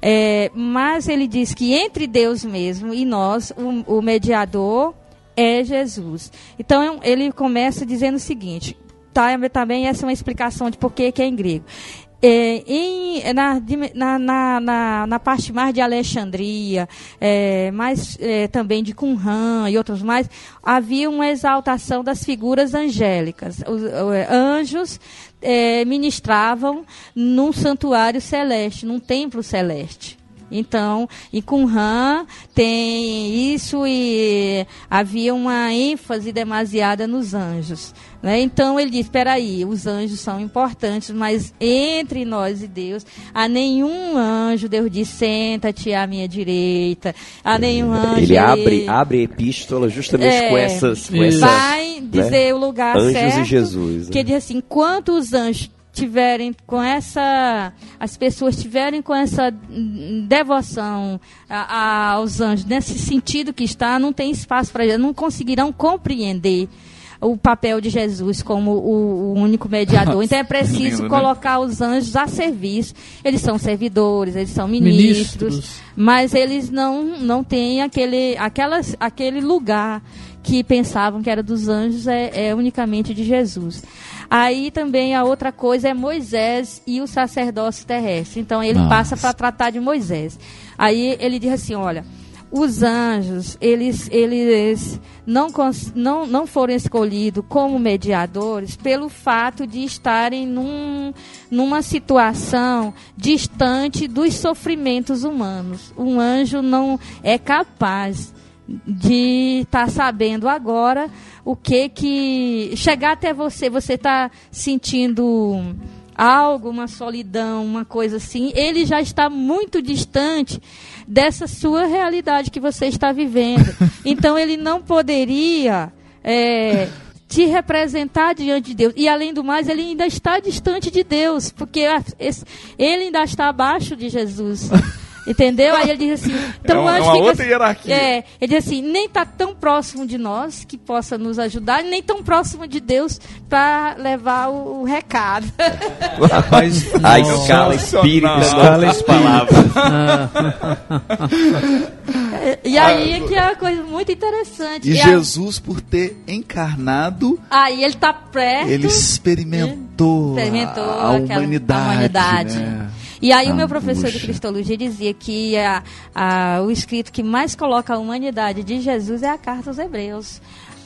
É, mas ele diz que entre Deus mesmo e nós, o, o mediador é Jesus. Então ele começa dizendo o seguinte, tá, também essa é uma explicação de por que que é em grego. É, em- na, na, na, na, parte mais de Alexandria, é, mais é, também de Qumran e outros mais, havia uma exaltação das figuras angélicas. Os, é, anjos é, ministravam num santuário celeste, num templo celeste. Então, em Qumran tem isso e havia uma ênfase demasiada nos anjos. Né? Então ele diz: espera aí, os anjos são importantes, mas entre nós e Deus, a nenhum anjo Deus diz: senta-te à minha direita. A nenhum anjo. Ele abre, abre epístola justamente É. com essas. Com Isso. essa, vai dizer o lugar Anjos certo. e Jesus. Que né? diz assim, enquanto os anjos tiverem com essa, as pessoas tiverem com essa devoção a- a- aos anjos, nesse sentido que está, não tem espaço para eles, não conseguirão compreender o papel de Jesus como o, o único mediador. Então é preciso lindo, né? colocar os anjos a serviço. Eles são servidores, eles são ministros, Ministros. mas eles não, não têm aquele, aquelas, aquele lugar que pensavam que era dos anjos, é, é unicamente de Jesus. Aí também a outra coisa é Moisés e o sacerdócio terrestre. Então ele Nossa. passa para tratar de Moisés. Aí ele diz assim: olha, os anjos, eles, eles não, não, não foram escolhidos como mediadores pelo fato de estarem num, numa situação distante dos sofrimentos humanos. Um anjo não é capaz de estar sabendo agora o que que chegar até você, você está sentindo algo, uma solidão, uma coisa assim, ele já está muito distante dessa sua realidade que você está vivendo. Então ele não poderia é, te representar diante de Deus. E além do mais, ele ainda está distante de Deus, porque ele ainda está abaixo de Jesus. Entendeu? Aí ele diz assim, então É uma- o anjo é uma fica outra assim- hierarquia. É, ele diz assim, nem está tão próximo de nós que possa nos ajudar, nem tão próximo de Deus para levar o, o recado. Rapaz, A escala espírita, Escala espírita. palavras. e aí é que é uma coisa muito interessante. E a- Jesus, por ter encarnado, aí ele está perto. ele experimentou, experimentou a, a humanidade. a humanidade. né? E aí o Ah, meu professor de puxa. Cristologia dizia que a, a- o escrito que mais coloca a humanidade de Jesus é a carta aos Hebreus.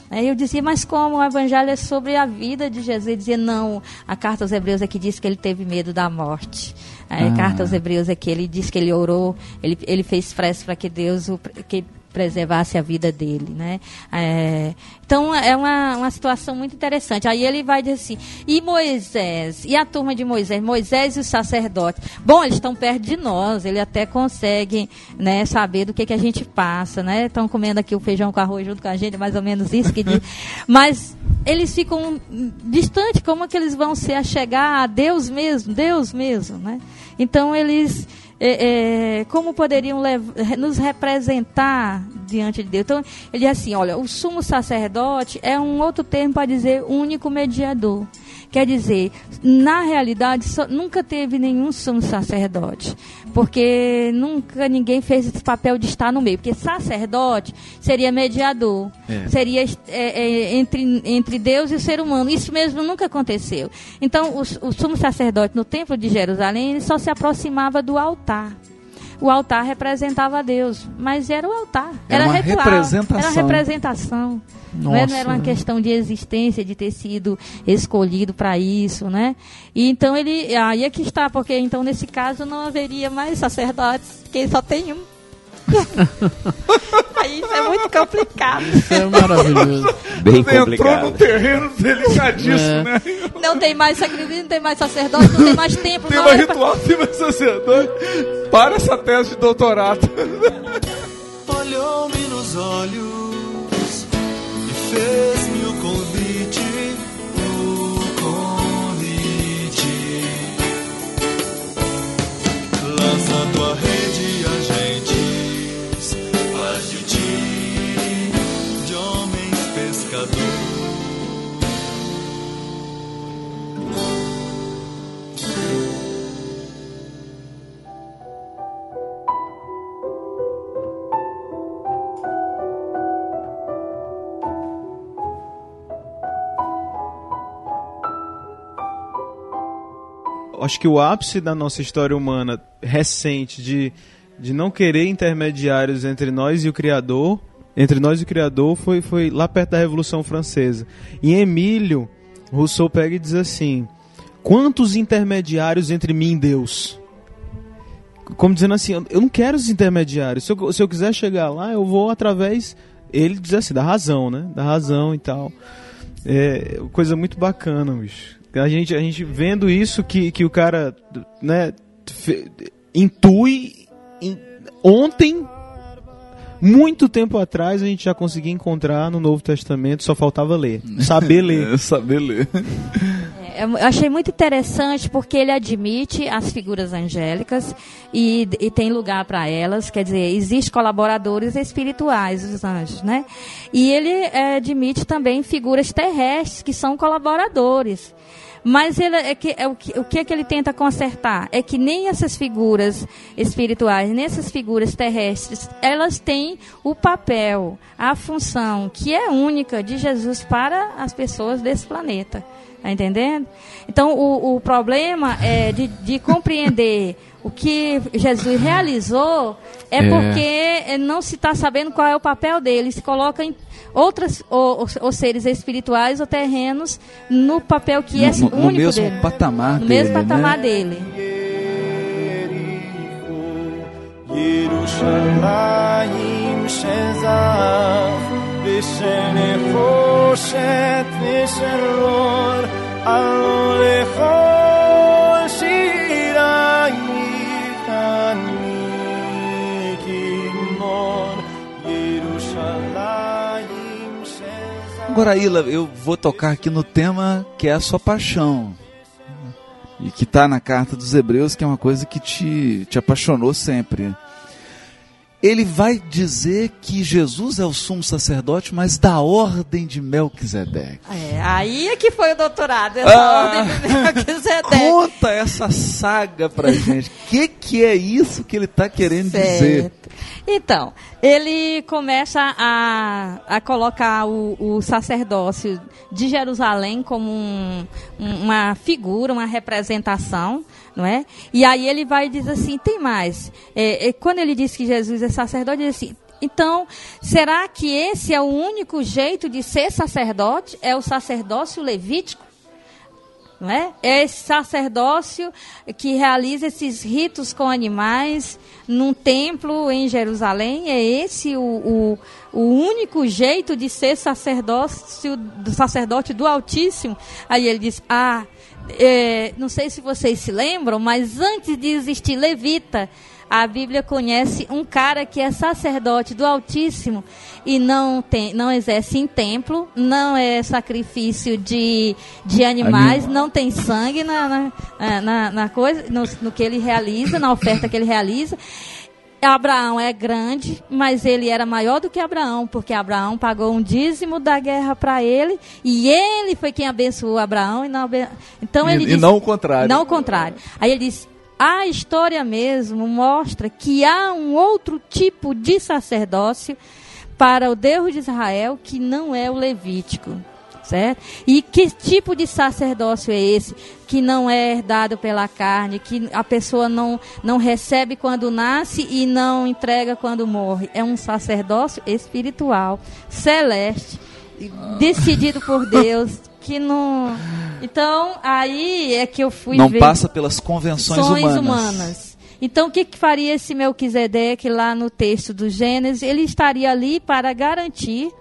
Aí eu dizia, mas como o evangelho é sobre a vida de Jesus? Ele dizia, não, a carta aos Hebreus é que diz que ele teve medo da morte. Aí A Ah. carta aos Hebreus é que ele diz que ele orou, ele, ele fez prece para que Deus o, que preservasse a vida dele, né? É, então é uma, uma situação muito interessante. Aí ele vai dizer assim: e Moisés? E a turma de Moisés? Moisés e os sacerdotes? Bom, eles estão perto de nós, eles até conseguem né, saber do que, que a gente passa, né? Estão comendo aqui o feijão com arroz junto com a gente, mais ou menos isso que diz. Mas eles ficam distantes, como é que eles vão se achegar a Deus mesmo, Deus mesmo, né? Então eles é, é, como poderiam nos representar diante de Deus. Então, ele diz assim: olha, o sumo sacerdote é um outro termo para dizer único mediador. Quer dizer, na realidade, só- nunca teve nenhum sumo sacerdote, porque nunca ninguém fez esse papel de estar no meio. Porque sacerdote seria mediador, É. seria é, é, entre, entre Deus e o ser humano. Isso mesmo nunca aconteceu. Então, o, o sumo sacerdote no templo de Jerusalém só se aproximava do altar. O altar representava Deus, mas era o altar. Era Era, uma ritual, representação. Era representação. Não, é- não era uma Nossa. questão de existência, de ter sido escolhido para isso, né? E então ele, aí é que está, porque então nesse caso não haveria mais sacerdotes, porque só tem um. Aí isso é muito complicado. Isso é maravilhoso. Bem Entrou num complicado. terreno delicadíssimo, É. né? Não tem mais sacrifício, não tem mais sacerdote, não tem mais templo. Tem não mais pra- ritual, tem mais sacerdote. Para essa tese de doutorado. olhou-me nos olhos e fez-me o convite, o convite. Lança tua rede, acho que o ápice da nossa história humana recente de, de não querer intermediários entre nós e o Criador, entre nós e o Criador, foi, foi lá perto da Revolução Francesa. E Emílio, Rousseau pega e diz assim: quantos intermediários entre mim e Deus? Como dizendo assim, eu não quero os intermediários. Se eu, se eu quiser chegar lá, eu vou através. Ele diz assim, da razão, né? Da razão e tal. É coisa muito bacana, bicho. A gente, a gente vendo isso que, que o cara né, fe- intui em- ontem, muito tempo atrás, a gente já conseguia encontrar no Novo Testamento, só faltava ler. Saber ler. É, saber ler. É, Eu achei muito interessante porque ele admite as figuras angélicas e, e tem lugar para elas, quer dizer, existem colaboradores espirituais, os anjos, né? E ele é, admite também figuras terrestres que são colaboradores. Mas ele, é que, é o, que, o que é que ele tenta consertar? É que nem essas figuras espirituais, nem essas figuras terrestres, elas têm o papel, a função que é única de Jesus para as pessoas desse planeta. Tá entendendo? Então, o, o problema é de, de compreender o que Jesus realizou é, é. porque não se está sabendo qual é o papel dele. Se coloca em ou, ou seres espirituais ou terrenos no papel que é no, único no mesmo dele. patamar no dele, mesmo patamar né? dele. Dicen dicen Lord, a lo lejos y Agora, Ila, eu vou tocar aqui no tema que é a sua paixão. E que está na carta dos Hebreus, que é uma coisa que te, te apaixonou sempre. Ele vai dizer que Jesus é o sumo sacerdote, mas da ordem de Melquisedeque. É, aí é que foi o doutorado, essa Ah. ordem de Melquisedeque. Conta essa saga pra gente. O que, que é isso que ele está querendo dizer? Certo. Então, ele começa a, a colocar o, o sacerdócio de Jerusalém como um- uma figura, uma representação, não é? E aí ele vai e diz assim, tem mais. É, é, quando ele diz que Jesus é sacerdote, ele diz assim, então, será que esse é o único jeito de ser sacerdote? É o sacerdócio levítico? não é? É esse sacerdócio que realiza esses ritos com animais num templo em Jerusalém. É esse o, o, o único jeito de ser sacerdócio do sacerdote do Altíssimo. Aí ele diz: Ah, é, não sei se vocês se lembram, mas antes de existir levita, a Bíblia conhece um cara que é sacerdote do Altíssimo e não, tem, não exerce em templo, não é sacrifício de, de animais, Anima. não tem sangue na, na, na, na coisa, no, no que ele realiza, na oferta que ele realiza. Abraão é grande, mas ele era maior do que Abraão, porque Abraão pagou um dízimo da guerra para ele e ele foi quem abençoou Abraão. E não, abe- então E- ele e diz- não o contrário. Não o contrário. Aí ele diz: a história mesmo mostra que há um outro tipo de sacerdócio para o Deus de Israel que não é o levítico. Certo? E que tipo de sacerdócio é esse que não é herdado pela carne, que a pessoa não, não recebe quando nasce e não entrega quando morre? É um sacerdócio espiritual, celeste, decidido por Deus, que não. Então, aí é que eu fui Não ver passa pelas convenções humanas. humanas. Então, o que, que faria esse Melquisedeque lá no texto do Gênesis? Ele estaria ali para garantir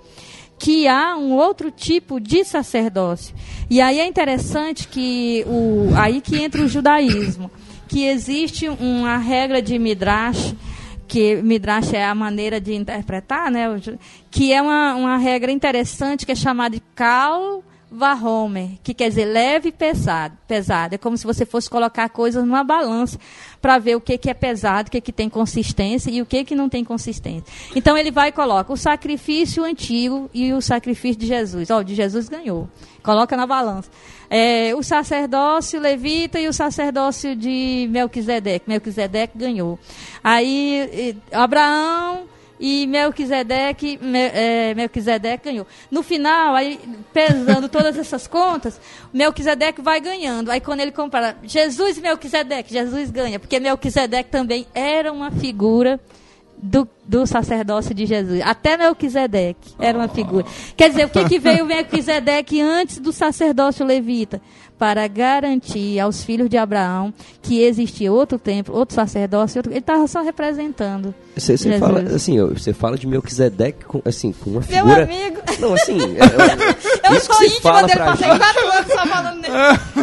que há um outro tipo de sacerdócio. E aí é interessante que o aí que entra o judaísmo, que existe uma regra de midrash que midrash é a maneira de interpretar, né? Que é uma, uma regra interessante que é chamada de kal vahomer, que quer dizer leve e pesado. pesado. É como se você fosse colocar coisas numa balança para ver o que, que é pesado, o que, que tem consistência e o que, que não tem consistência. Então ele vai e coloca o sacrifício antigo e o sacrifício de Jesus. Ó, o de Jesus ganhou. Coloca na balança. É, o sacerdócio levita e o sacerdócio de Melquisedeque. Melquisedeque ganhou. Aí Abraão e Melquisedeque, Me, é, Melquisedeque ganhou. No final, aí, pesando todas essas contas, Melquisedeque vai ganhando. Aí quando ele compara Jesus e Melquisedeque, Jesus ganha, porque Melquisedeque também era uma figura do, do sacerdócio de Jesus. Até Melquisedeque era uma figura. Quer dizer, o que, que veio Melquisedeque antes do sacerdócio levita? Para garantir aos filhos de Abraão que existia outro templo, outro sacerdócio, outro... ele estava só representando. Você, você fala, assim, você fala de Melquisedeque com, assim, com uma Meu figura... amigo, Não, assim... é- é- eu isso que sou você íntima fala dele, pra passei gente, quatro anos só falando dele.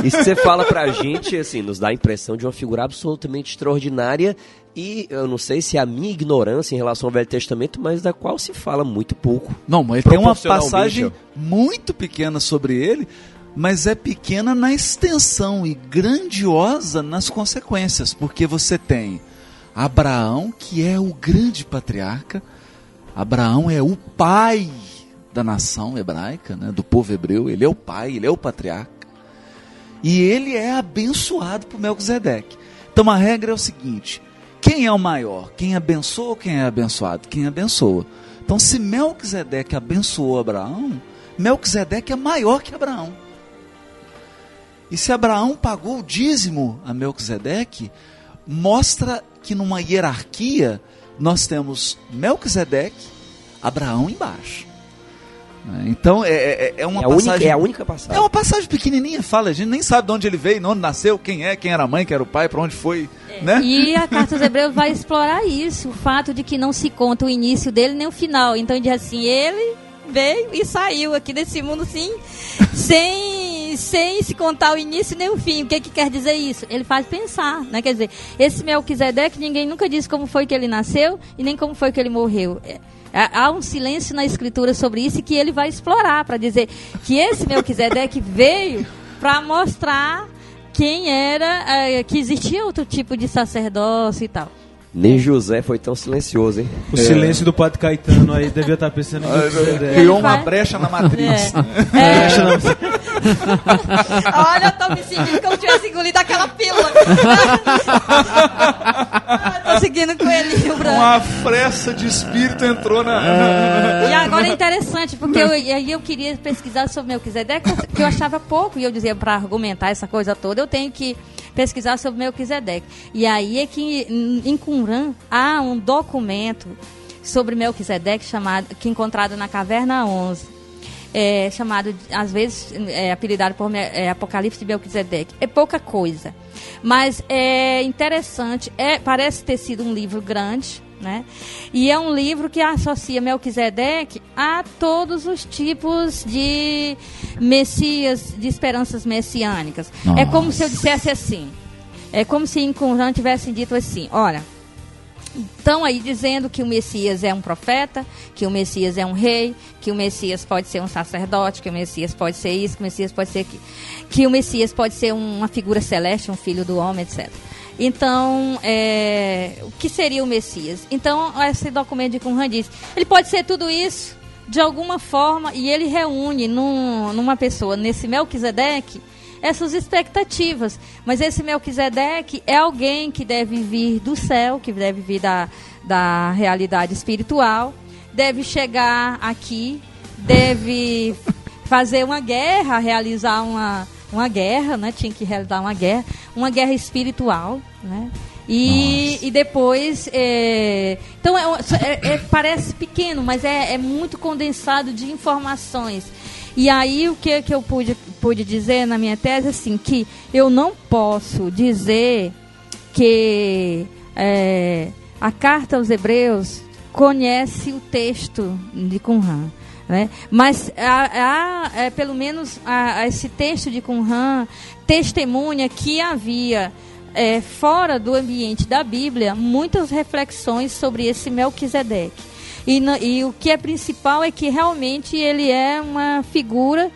Isso que você fala pra gente, assim, nos dá a impressão de uma figura absolutamente extraordinária e eu não sei se é a minha ignorância em relação ao Velho Testamento, mas da qual se fala muito pouco. Não, mas tem uma passagem muito pequena sobre ele, mas é pequena na extensão e grandiosa nas consequências, porque você tem Abraão, que é o grande patriarca, Abraão é o pai da nação hebraica, né, do povo hebreu, ele é o pai, ele é o patriarca. E ele é abençoado por Melquisedeque. Então a regra é o seguinte: quem é o maior? Quem abençoa ou quem é abençoado? Quem abençoa. Então, se Melquisedeque abençoou Abraão, Melquisedeque é maior que Abraão. E se Abraão pagou o dízimo a Melquisedeque, mostra que numa hierarquia nós temos Melquisedeque, Abraão embaixo. Né? Então é, é, é uma é, a única, passagem é a única passagem. é uma passagem pequenininha, fala, a gente nem sabe de onde ele veio, onde nasceu, quem é, quem era a mãe, quem era o pai, para onde foi, né? E a carta aos Hebreus vai explorar isso, o fato de que não se conta o início dele nem o final. Então diz assim, ele veio e saiu aqui desse mundo sim, sem, sem se contar o início nem o fim. O que, que quer dizer isso? Ele faz pensar, né? Quer dizer, esse Melquisedeque, ninguém nunca disse como foi que ele nasceu e nem como foi que ele morreu. É, Há um silêncio na escritura sobre isso que ele vai explorar para dizer que esse Melquisedeque veio para mostrar quem era, eh, que existia outro tipo de sacerdócio e tal. Nem José foi tão silencioso, hein? O silêncio do Padre Caetano aí devia estar pensando em. Criou Ele uma brecha na matriz. É. É. Deixa eu- Olha, eu tô me sentindo como se tivesse engolido aquela pílula. Eu tô seguindo coelhinho branco. Uma fressa de espírito entrou na. E agora é interessante, porque eu, e aí eu queria pesquisar sobre Melquisedeque, que eu achava pouco, e eu dizia, para argumentar essa coisa toda, eu tenho que pesquisar sobre Melquisedeque. E aí é que em em Qumran há um documento sobre Melquisedeque chamado, que é encontrado na Caverna 11. É, chamado, às vezes, é, apelidado por é, Apocalipse de Melquisedeque. É pouca coisa, mas é interessante. É, parece ter sido um livro grande, né? E é um livro que associa Melquisedeque a todos os tipos de messias, de esperanças messiânicas. É como se eu dissesse assim. É como se em Qumran tivessem dito assim, olha, estão aí dizendo que o Messias é um profeta, que o Messias é um rei, que o Messias pode ser um sacerdote, que o Messias pode ser isso, que o Messias pode ser aquilo, que o Messias pode ser uma figura celeste, um filho do homem, etc. Então, é, o que seria o Messias? Então, esse documento de Qumran diz, ele pode ser tudo isso, de alguma forma, e ele reúne num- numa pessoa, nesse Melquisedeque, essas expectativas. Mas esse Melquisedeque é alguém que deve vir do céu, que deve vir da, da realidade espiritual, deve chegar aqui, deve fazer uma guerra, realizar uma, uma guerra, né? Tinha que realizar uma guerra, uma guerra espiritual, né? E, e depois. é, então, é, é- é- parece pequeno, mas é, é muito condensado de informações. E aí, o que, que eu pude, pude dizer na minha tese, assim, que eu não posso dizer que é, a carta aos Hebreus conhece o texto de Qumran. Né? Mas há, há, é, pelo menos há, esse texto de Qumran testemunha que havia é, fora do ambiente da Bíblia muitas reflexões sobre esse Melquisedeque. E, e o que é principal é que realmente ele é uma figura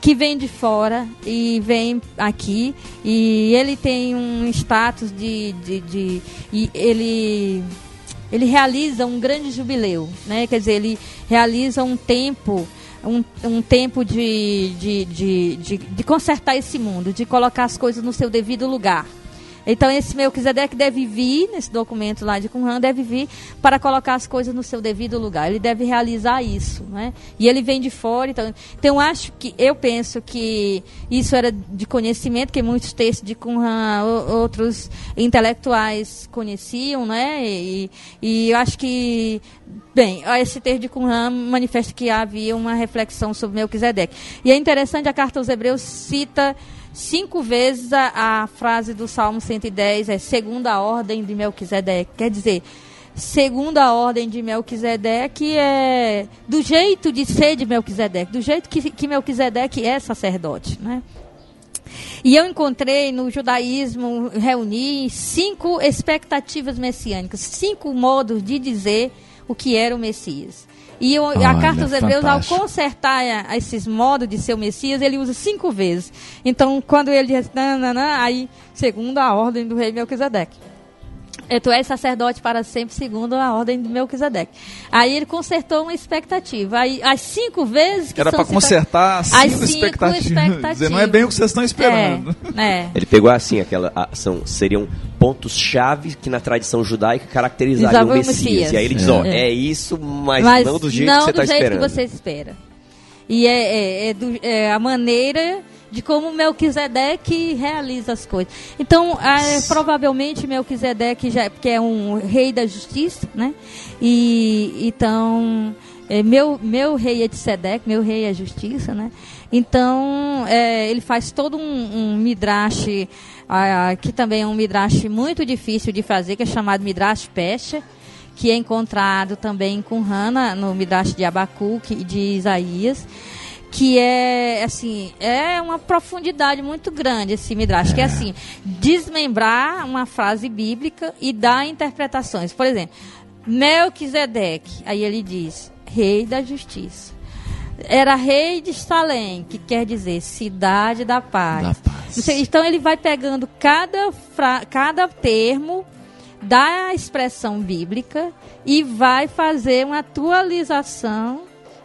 que vem de fora e vem aqui e ele tem um status de, de, de- e ele ele realiza um grande jubileu, né? Quer dizer, ele realiza um tempo um, um tempo de, de, de, de, de consertar esse mundo, de colocar as coisas no seu devido lugar. Então esse Melquisedeque deve vir, nesse documento lá de Qumran, deve vir para colocar as coisas no seu devido lugar. Ele deve realizar isso, né? E ele vem de fora, então, então acho que eu penso que isso era de conhecimento, que muitos textos de Qumran outros intelectuais conheciam, né? E, e eu acho que Bem, esse texto de Qumran manifesta que havia uma reflexão sobre Melquisedeque. E é interessante, a carta aos Hebreus cita cinco vezes a, a frase do Salmo 110, é segunda ordem de Melquisedeque. Quer dizer, segunda ordem de Melquisedeque é do jeito de ser de Melquisedeque, do jeito que, que Melquisedeque é sacerdote, né? E eu encontrei no judaísmo, reuni cinco expectativas messiânicas, cinco modos de dizer o que era o Messias. E eu- a Olha, carta aos Hebreus, ao consertar a- esses modos de ser o Messias, ele usa cinco vezes. Então, quando ele diz, nananã, aí, segundo a ordem do rei Melquisedeque. É, Tu és sacerdote para sempre, segundo a ordem de Melquisedeque. Aí ele consertou uma expectativa. Aí, as cinco vezes que Era para consertar As cinco, cinco expectativas. expectativas. Dizer, não é bem o que vocês estão esperando. É, é. Ele pegou assim, aquela a- são, seriam pontos-chave que na tradição judaica caracterizariam o Messias. Messias. E aí ele diz, ó, É. é isso, mas, Mas não do jeito não que você do está jeito esperando. que você espera. E é, é- é do- é a maneira de como Melquisedeque realiza as coisas. Então, é, provavelmente Melquisedeque já porque é um rei da justiça, né? E então é, meu meu rei é de Sedeque, meu rei é justiça, né? Então é, ele faz todo um, um midrash que também é um midrash muito difícil de fazer, que é chamado midrash Pesha que é encontrado também em Qumran, no Midrash de Abacuque e de Isaías, que é assim, é uma profundidade muito grande esse Midrash, que é assim, desmembrar uma frase bíblica e dar interpretações. Por exemplo, Melquisedeque, aí ele diz, rei da justiça. Era rei de Salém, que quer dizer cidade da paz. Da paz. Então ele vai pegando cada, fra- cada termo da expressão bíblica e vai fazer uma atualização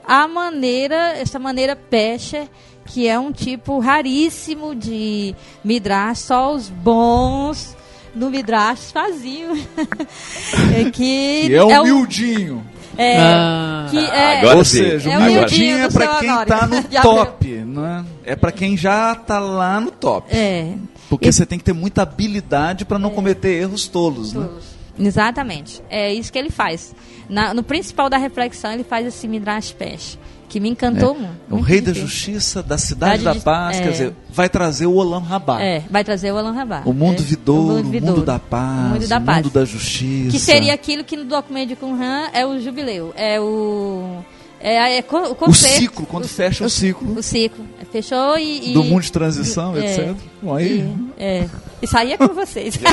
à maneira, essa maneira pesher, que é um tipo raríssimo de midrash, só os bons no midrash faziam. é que Que é um- humildinho. é, Ah, que é, agora Ou sim. seja, É o o humildinho é seu quem Honório. tá no Já top, né? É pra quem já tá lá no top. é, Porque você tem que ter muita habilidade pra não cometer erros tolos, né? Exatamente. É isso que ele faz. Na- no principal da reflexão, ele faz esse Midrash Pesh, que me encantou muito. É o muito rei da justiça, da cidade Da paz, é. quer dizer, vai trazer o Olam Rabá. É, vai trazer o Alan Rabá. O mundo É, vidouro, o mundo, vidouro. da paz, O mundo da paz. da justiça. Que seria aquilo que no documento de Qumran é o jubileu. É o. É, é co- o o ciclo, quando fecha o ciclo O ciclo. Fechou e. e- do mundo de transição, é, etc. Bom, aí, e- é. Isso aí é com vocês.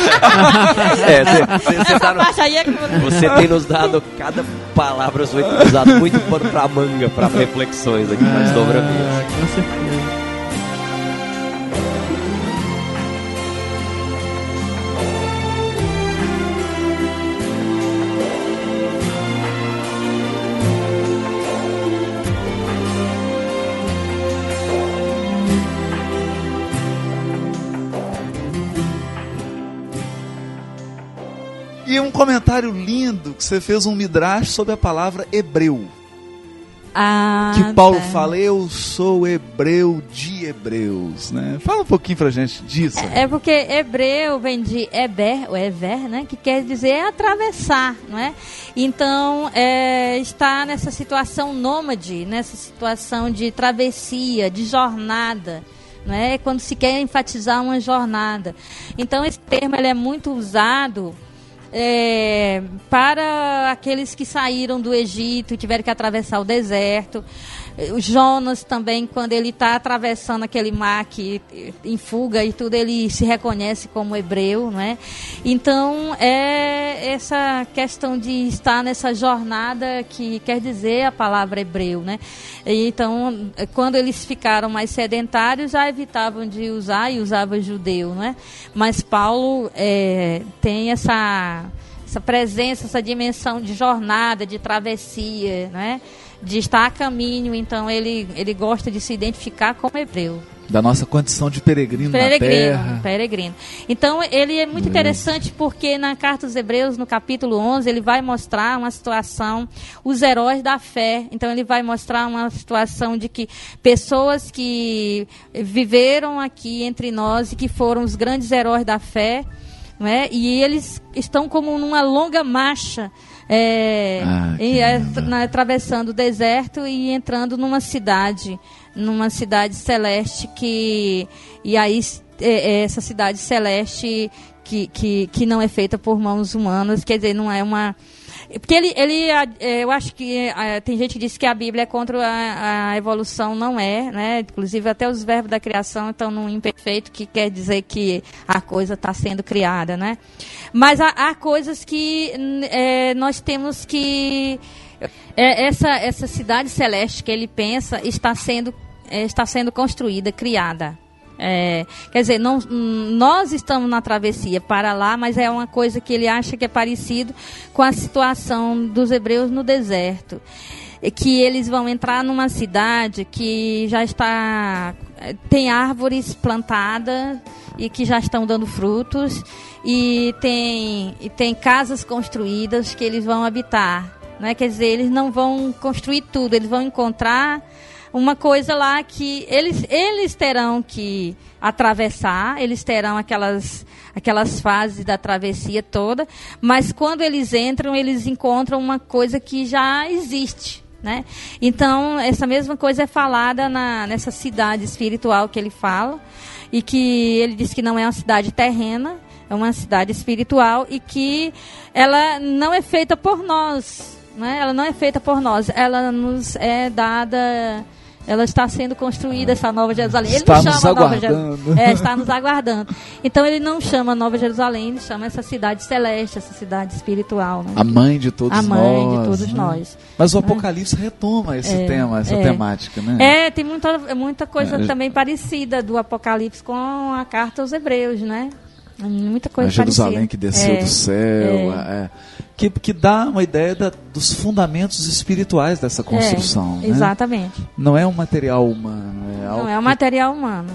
É, você- você Essa tá no- aí é com vocês. Você tem nos dado cada palavra foi usado muito pano pra manga, pra reflexões aqui, desdobramento. ah, com certeza. Comentário lindo que você fez um midrash sobre a palavra hebreu. Ah, que Paulo tá. fala, eu sou hebreu de hebreus, né? Fala um pouquinho pra gente disso. É porque hebreu vem de Eber, ou Ever, né? Que quer dizer atravessar, não é? Então, é, está nessa situação nômade, nessa situação de travessia, de jornada, não é? Quando se quer enfatizar uma jornada. Então, esse termo ele é muito usado é, para aqueles que saíram do Egito e tiveram que atravessar o deserto. O Jonas também, quando ele está atravessando aquele mar que, em fuga e tudo, ele se reconhece como hebreu, não é? Então, é essa questão de estar nessa jornada que quer dizer a palavra hebreu, né? Então, quando eles ficaram mais sedentários, já evitavam de usar e usava judeu, não é? Mas Paulo é, tem essa essa presença, essa dimensão de jornada, de travessia, né? De estar a caminho, então ele, ele gosta de se identificar como hebreu. Da nossa condição de peregrino, na Peregrino, terra. peregrino. Então ele é muito interessante porque na carta aos Hebreus, no capítulo 11, ele vai mostrar uma situação, os heróis da fé. Então ele vai mostrar uma situação de que pessoas que viveram aqui entre nós e que foram os grandes heróis da fé, não é? E eles estão como numa longa marcha é, Ah, em- é, na- atravessando o deserto e entrando numa cidade, numa cidade celeste que e aí é, é essa cidade celeste que, que, que não é feita por mãos humanas, quer dizer, não é uma porque ele, ele é, eu acho que é, tem gente que diz que a Bíblia é contra a, a evolução, não é, né? Inclusive até os verbos da criação estão no imperfeito, que quer dizer que a coisa está sendo criada, né? Mas há, há coisas que é, nós temos que é, essa essa cidade celeste que ele pensa está sendo está sendo construída, criada. É, quer dizer, não, nós estamos na travessia para lá, mas é uma coisa que ele acha que é parecido com a situação dos hebreus no deserto. Que eles vão entrar numa cidade que já está. tem árvores plantadas e que já estão dando frutos, e tem, e tem casas construídas que eles vão habitar. Né? Quer dizer, eles não vão construir tudo, eles vão encontrar uma coisa lá que eles, eles terão que atravessar, eles terão aquelas, aquelas fases da travessia toda, mas quando eles entram, eles encontram uma coisa que já existe. Né? Então, essa mesma coisa é falada na, nessa cidade espiritual que ele fala, e que ele diz que não é uma cidade terrena, é uma cidade espiritual e que ela não é feita por nós, né? Ela não é feita por nós, ela nos é dada, ela está sendo construída essa Nova Jerusalém. Ele Está não nos chama Nova aguardando. Jerusalém, é, está nos aguardando. Então ele não chama Nova Jerusalém, ele chama essa cidade celeste, essa cidade espiritual, né? A mãe de todos A nós. mãe de todos né? nós. Mas o Apocalipse retoma esse É, tema, essa é. temática, né? É, tem muita, muita coisa É. também parecida do Apocalipse com a carta aos Hebreus, né? Muita coisa a Jerusalém parecida. que desceu É, do céu, é. é. que, que dá uma ideia da- dos fundamentos espirituais dessa construção. É, né? Exatamente. Não é um material humano, é Não é um material humano.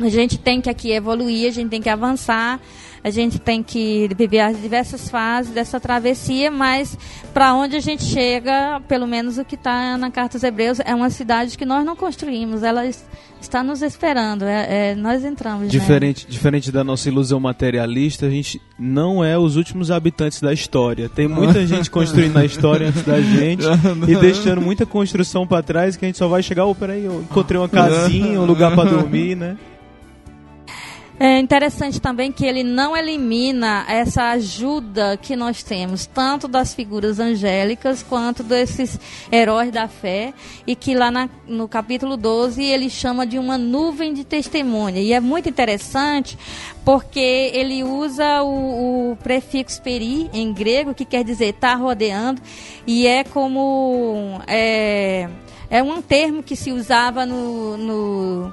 A gente tem que aqui evoluir, a gente tem que avançar, a gente tem que viver as diversas fases dessa travessia, mas para onde a gente chega, pelo menos o que está na Carta aos Hebreus, é uma cidade que nós não construímos, ela es- está nos esperando, é- é, nós entramos. né? Diferente, diferente da nossa ilusão materialista, a gente não é os últimos habitantes da história. Tem muita gente construindo a história antes da gente e deixando muita construção pra trás que a gente só vai chegar, oh, peraí, eu encontrei uma casinha, um lugar pra dormir, né? É interessante também que ele não elimina essa ajuda que nós temos, tanto das figuras angélicas quanto desses heróis da fé, e que lá na- no capítulo 12 ele chama de uma nuvem de testemunha. E é muito interessante porque ele usa o, o prefixo peri em grego, que quer dizer tá rodeando, e é como. É, é um termo que se usava no- no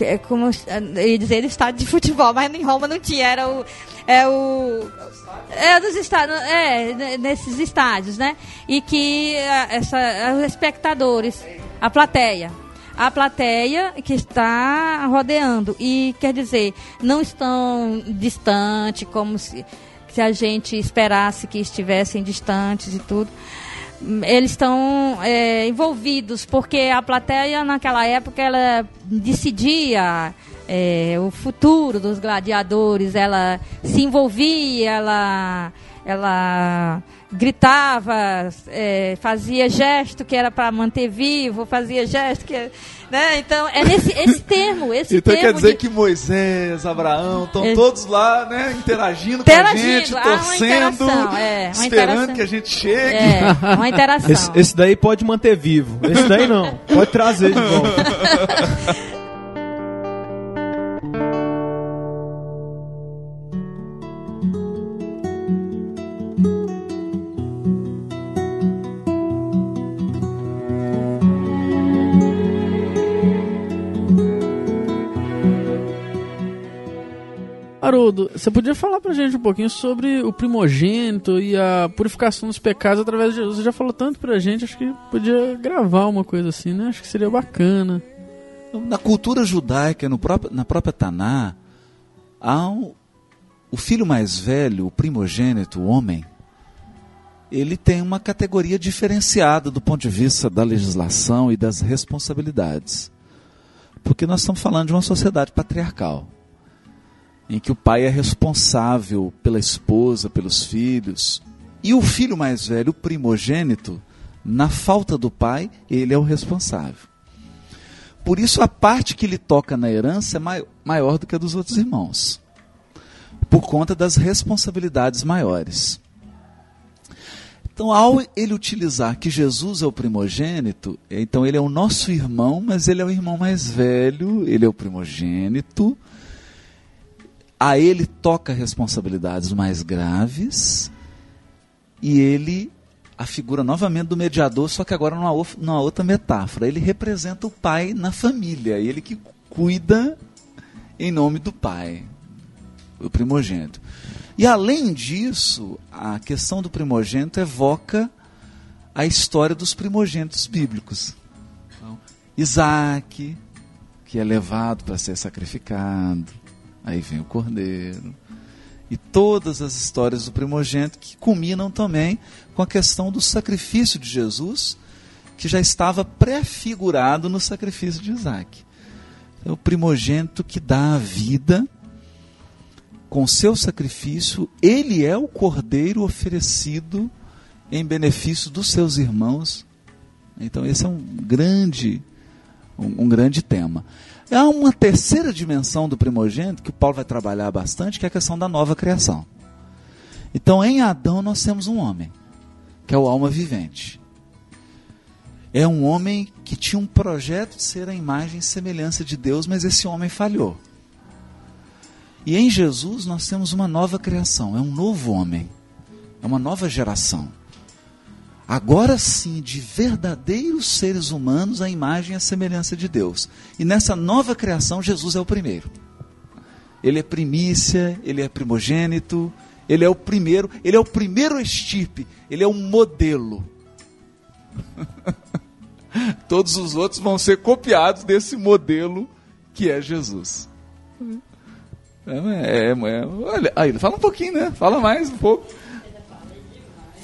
é como eu ia dizer estádio de futebol, mas em Roma não tinha, era o é o é dos estádios, é ne- nesses estádios, né? E que ah, essa os espectadores, a plateia, a plateia que está rodeando. E quer dizer, não estão distante como se se a gente esperasse que estivessem distantes e tudo eles estão é, envolvidos porque a plateia naquela época ela decidia é, o futuro dos gladiadores ela se envolvia ela ela gritava, é, fazia gesto que era para manter vivo, fazia gesto que, né? Então é nesse esse termo, esse Então termo quer dizer de- que Moisés, Abraão, estão É. todos lá, né, interagindo, Interagindo, com a gente, uma torcendo, é, esperando interação. que a gente chegue. é uma interação. Esse, esse daí pode manter vivo. Esse daí não. Pode trazer de volta. Haroldo, você podia falar pra gente um pouquinho sobre o primogênito e a purificação dos pecados através de Jesus? Você já falou tanto pra gente, acho que podia gravar uma coisa assim, né? Acho que seria bacana. Na cultura judaica, no próprio, na própria Taná, há um- o filho mais velho, o primogênito, o homem, ele tem uma categoria diferenciada do ponto de vista da legislação e das responsabilidades. Porque nós estamos falando de uma sociedade patriarcal, em que o pai é responsável pela esposa, pelos filhos, e o filho mais velho, o primogênito, na falta do pai, ele é o responsável. Por isso, a parte que lhe toca na herança é mai- maior do que a dos outros irmãos, por conta das responsabilidades maiores. Então, ao ele utilizar que Jesus é o primogênito, então ele é o nosso irmão, mas ele é o irmão mais velho, ele é o primogênito. A ele toca responsabilidades mais graves e ele a figura novamente do mediador, só que agora numa, numa outra metáfora. Ele representa o pai na família, ele que cuida em nome do pai, o primogênito. E além disso, a questão do primogênito evoca a história dos primogênitos bíblicos. Então, Isaac, que é levado para ser sacrificado, aí vem o cordeiro e todas as histórias do primogênito que culminam também com a questão do sacrifício de Jesus, que já estava prefigurado no sacrifício de Isaac. É o primogênito que dá a vida com seu sacrifício, ele é o cordeiro oferecido em benefício dos seus irmãos. Então esse é um grande um, um grande tema. Há uma terceira dimensão do primogênito que o Paulo vai trabalhar bastante, que é a questão da nova criação. Então, em Adão nós temos um homem, que é o alma vivente. É um homem que tinha um projeto de ser a imagem e semelhança de Deus, mas esse homem falhou. E em Jesus nós temos uma nova criação, é um novo homem, é uma nova geração. Agora sim, de verdadeiros seres humanos, a imagem e a semelhança de Deus. E nessa nova criação, Jesus é o primeiro. Ele é primícia, ele é primogênito, ele é o primeiro, ele é o primeiro estirpe, ele é um modelo. Todos os outros vão ser copiados desse modelo que é Jesus. É, é, é, olha, aí, fala um pouquinho, né? Fala mais um pouco.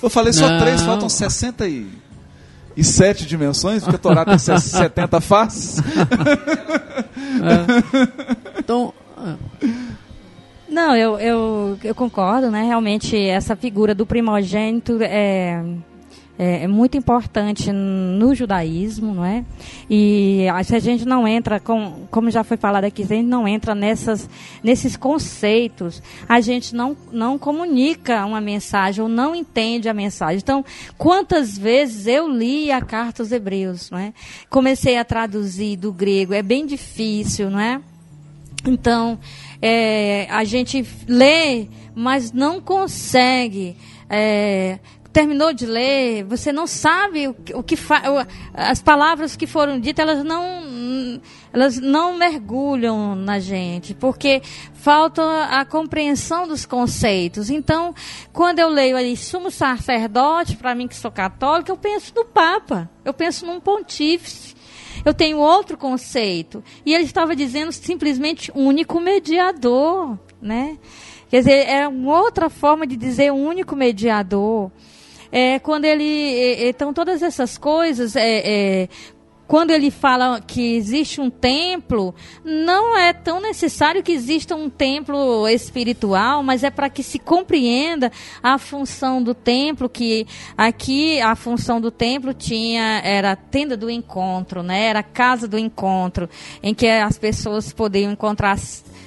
Eu falei só Não. três, faltam 67 dimensões, porque a Torá tem 70 faces. Então, ah, Não, eu, eu, eu concordo, né? Realmente essa figura do primogênito é, é, é muito importante no judaísmo, não é? E se a gente não entra, com, como já foi falado aqui, a gente não entra nessas, nesses conceitos, a gente não, não comunica uma mensagem ou não entende a mensagem. Então, quantas vezes eu li a carta aos hebreus, não é? Comecei a traduzir do grego, é bem difícil, não é? Então, é, a gente lê, mas não consegue. é, terminou de ler, você não sabe o, que- o que fa as palavras que foram ditas, elas não elas não mergulham na gente, porque falta a compreensão dos conceitos. Então, quando eu leio ali sumo sacerdote, para mim que sou católica, eu penso no Papa, eu penso num pontífice. Eu tenho outro conceito. E ele estava dizendo simplesmente único mediador, né? Quer dizer, é uma outra forma de dizer único mediador. É, quando ele. Então, todas essas coisas. é, é, quando ele fala que existe um templo, não é tão necessário que exista um templo espiritual, mas é para que se compreenda a função do templo, que aqui a função do templo tinha era a tenda do encontro, né? Era a casa do encontro, em que as pessoas podiam encontrar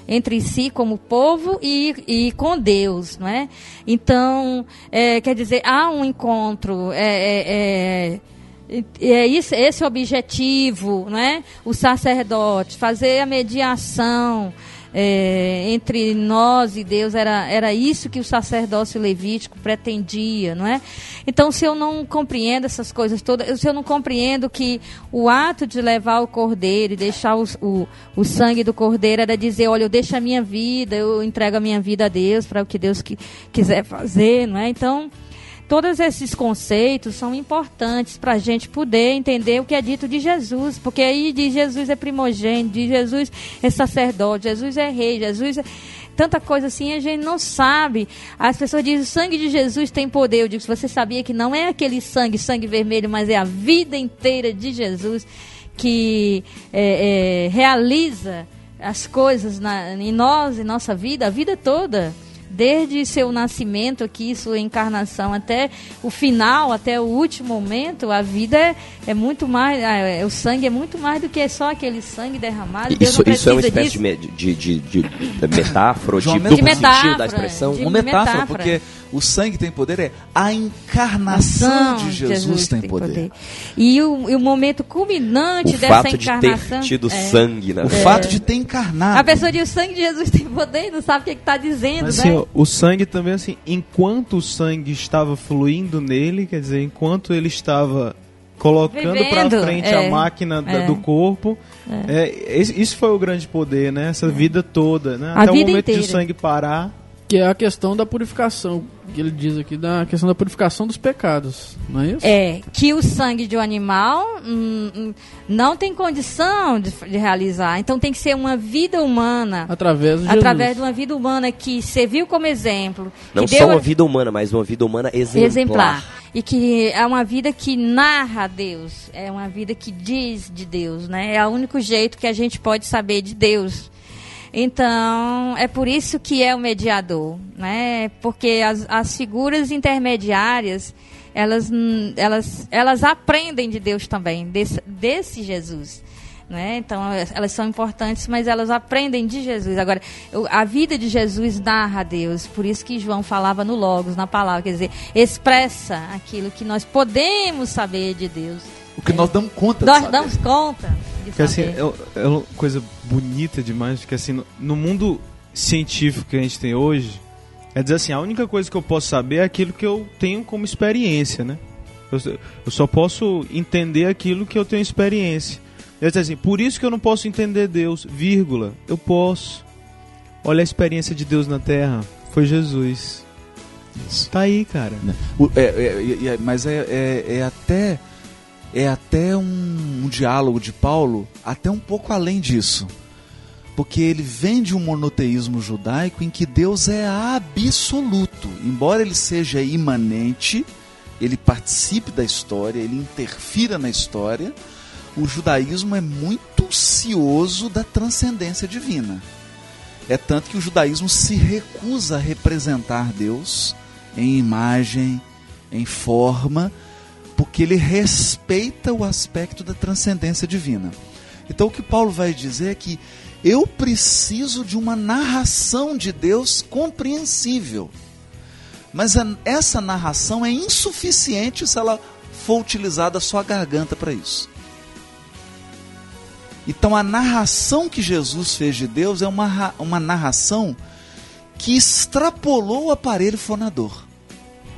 entre si como povo e, e com Deus, não é? Então, é, quer dizer, há um encontro, é, é, é é isso, esse objetivo, né? O sacerdote, fazer a mediação é, entre nós e Deus, era, era isso que o sacerdócio levítico pretendia, não é? Então, se eu não compreendo essas coisas todas, se eu não compreendo que o ato de levar o cordeiro e deixar o, o, o sangue do cordeiro era dizer, olha, eu deixo a minha vida, eu entrego a minha vida a Deus para o que Deus que, quiser fazer, não é? Então, todos esses conceitos são importantes para a gente poder entender o que é dito de Jesus, porque aí de Jesus é primogênito, de Jesus é sacerdote, Jesus é rei, Jesus é tanta coisa assim, a gente não sabe. As pessoas dizem, o sangue de Jesus tem poder. Eu digo, você sabia que não é aquele sangue, sangue vermelho, mas é a vida inteira de Jesus que é, é, realiza as coisas na, em nós, em nossa vida, a vida toda desde seu nascimento aqui, sua encarnação, até o final, até o último momento, a vida é, é muito mais, é, o sangue é muito mais do que só aquele sangue derramado. Isso, isso é uma espécie de, de, de, de, metáfora, de duplo de metáfora, sentido da expressão? Uma metáfora, metáfora, porque o sangue tem poder, é a encarnação de Jesus, Jesus tem, tem poder. poder. E o, e o momento culminante o dessa fato encarnação. De ter tido é, sangue, né? O é, fato de ter encarnado. A pessoa diz o sangue de Jesus tem poder e não sabe o que está dizendo, Mas, né? Assim, o sangue também, assim, enquanto o sangue estava fluindo nele, quer dizer, enquanto ele estava colocando para frente é, a máquina é, do corpo. É. é isso foi o grande poder, né? Essa vida toda, né? A Até o momento inteira. de o sangue parar. Que é a questão da purificação, que ele diz aqui, da questão da purificação dos pecados, não é isso? É, que o sangue de um animal hum, hum, não tem condição de, de, realizar. Então tem que ser uma vida humana. Através de Através de uma vida humana que serviu como exemplo. Não só uma vida humana, mas uma vida humana exemplar. exemplar. E que é uma vida que narra Deus. É uma vida que diz de Deus, né? É o único jeito que a gente pode saber de Deus então, é por isso que é o mediador, né? Porque as, as figuras intermediárias, elas, elas, elas aprendem de Deus também, desse, desse Jesus. Né? Então elas são importantes, mas elas aprendem de Jesus. Agora, a vida de Jesus narra a Deus, por isso que João falava no Logos, na palavra, quer dizer, expressa aquilo que nós podemos saber de Deus. O que nós damos conta. Nós damos conta que assim, é, é, uma coisa bonita demais, que assim, no, no mundo científico que a gente tem hoje, é dizer assim, a única coisa que eu posso saber é aquilo que eu tenho como experiência, né? Eu, eu só posso entender aquilo que eu tenho experiência. É dizer assim, por isso que eu não posso entender Deus, vírgula, eu posso. Olha a experiência de Deus na Terra, foi Jesus. Isso. Tá aí, cara. O, é, é, é, mas é, é, é até é até um, um diálogo de Paulo até um pouco além disso. Porque ele vem de um monoteísmo judaico em que Deus é absoluto. Embora ele seja imanente, ele participe da história, ele interfira na história, o judaísmo é muito cioso da transcendência divina. É tanto que o judaísmo se recusa a representar Deus em imagem, em forma, porque ele respeita o aspecto da transcendência divina. Então o que Paulo vai dizer é que eu preciso de uma narração de Deus compreensível. Mas a, essa narração é insuficiente se ela for utilizada só a garganta para isso. Então a narração que Jesus fez de Deus é uma, uma narração que extrapolou o aparelho fonador.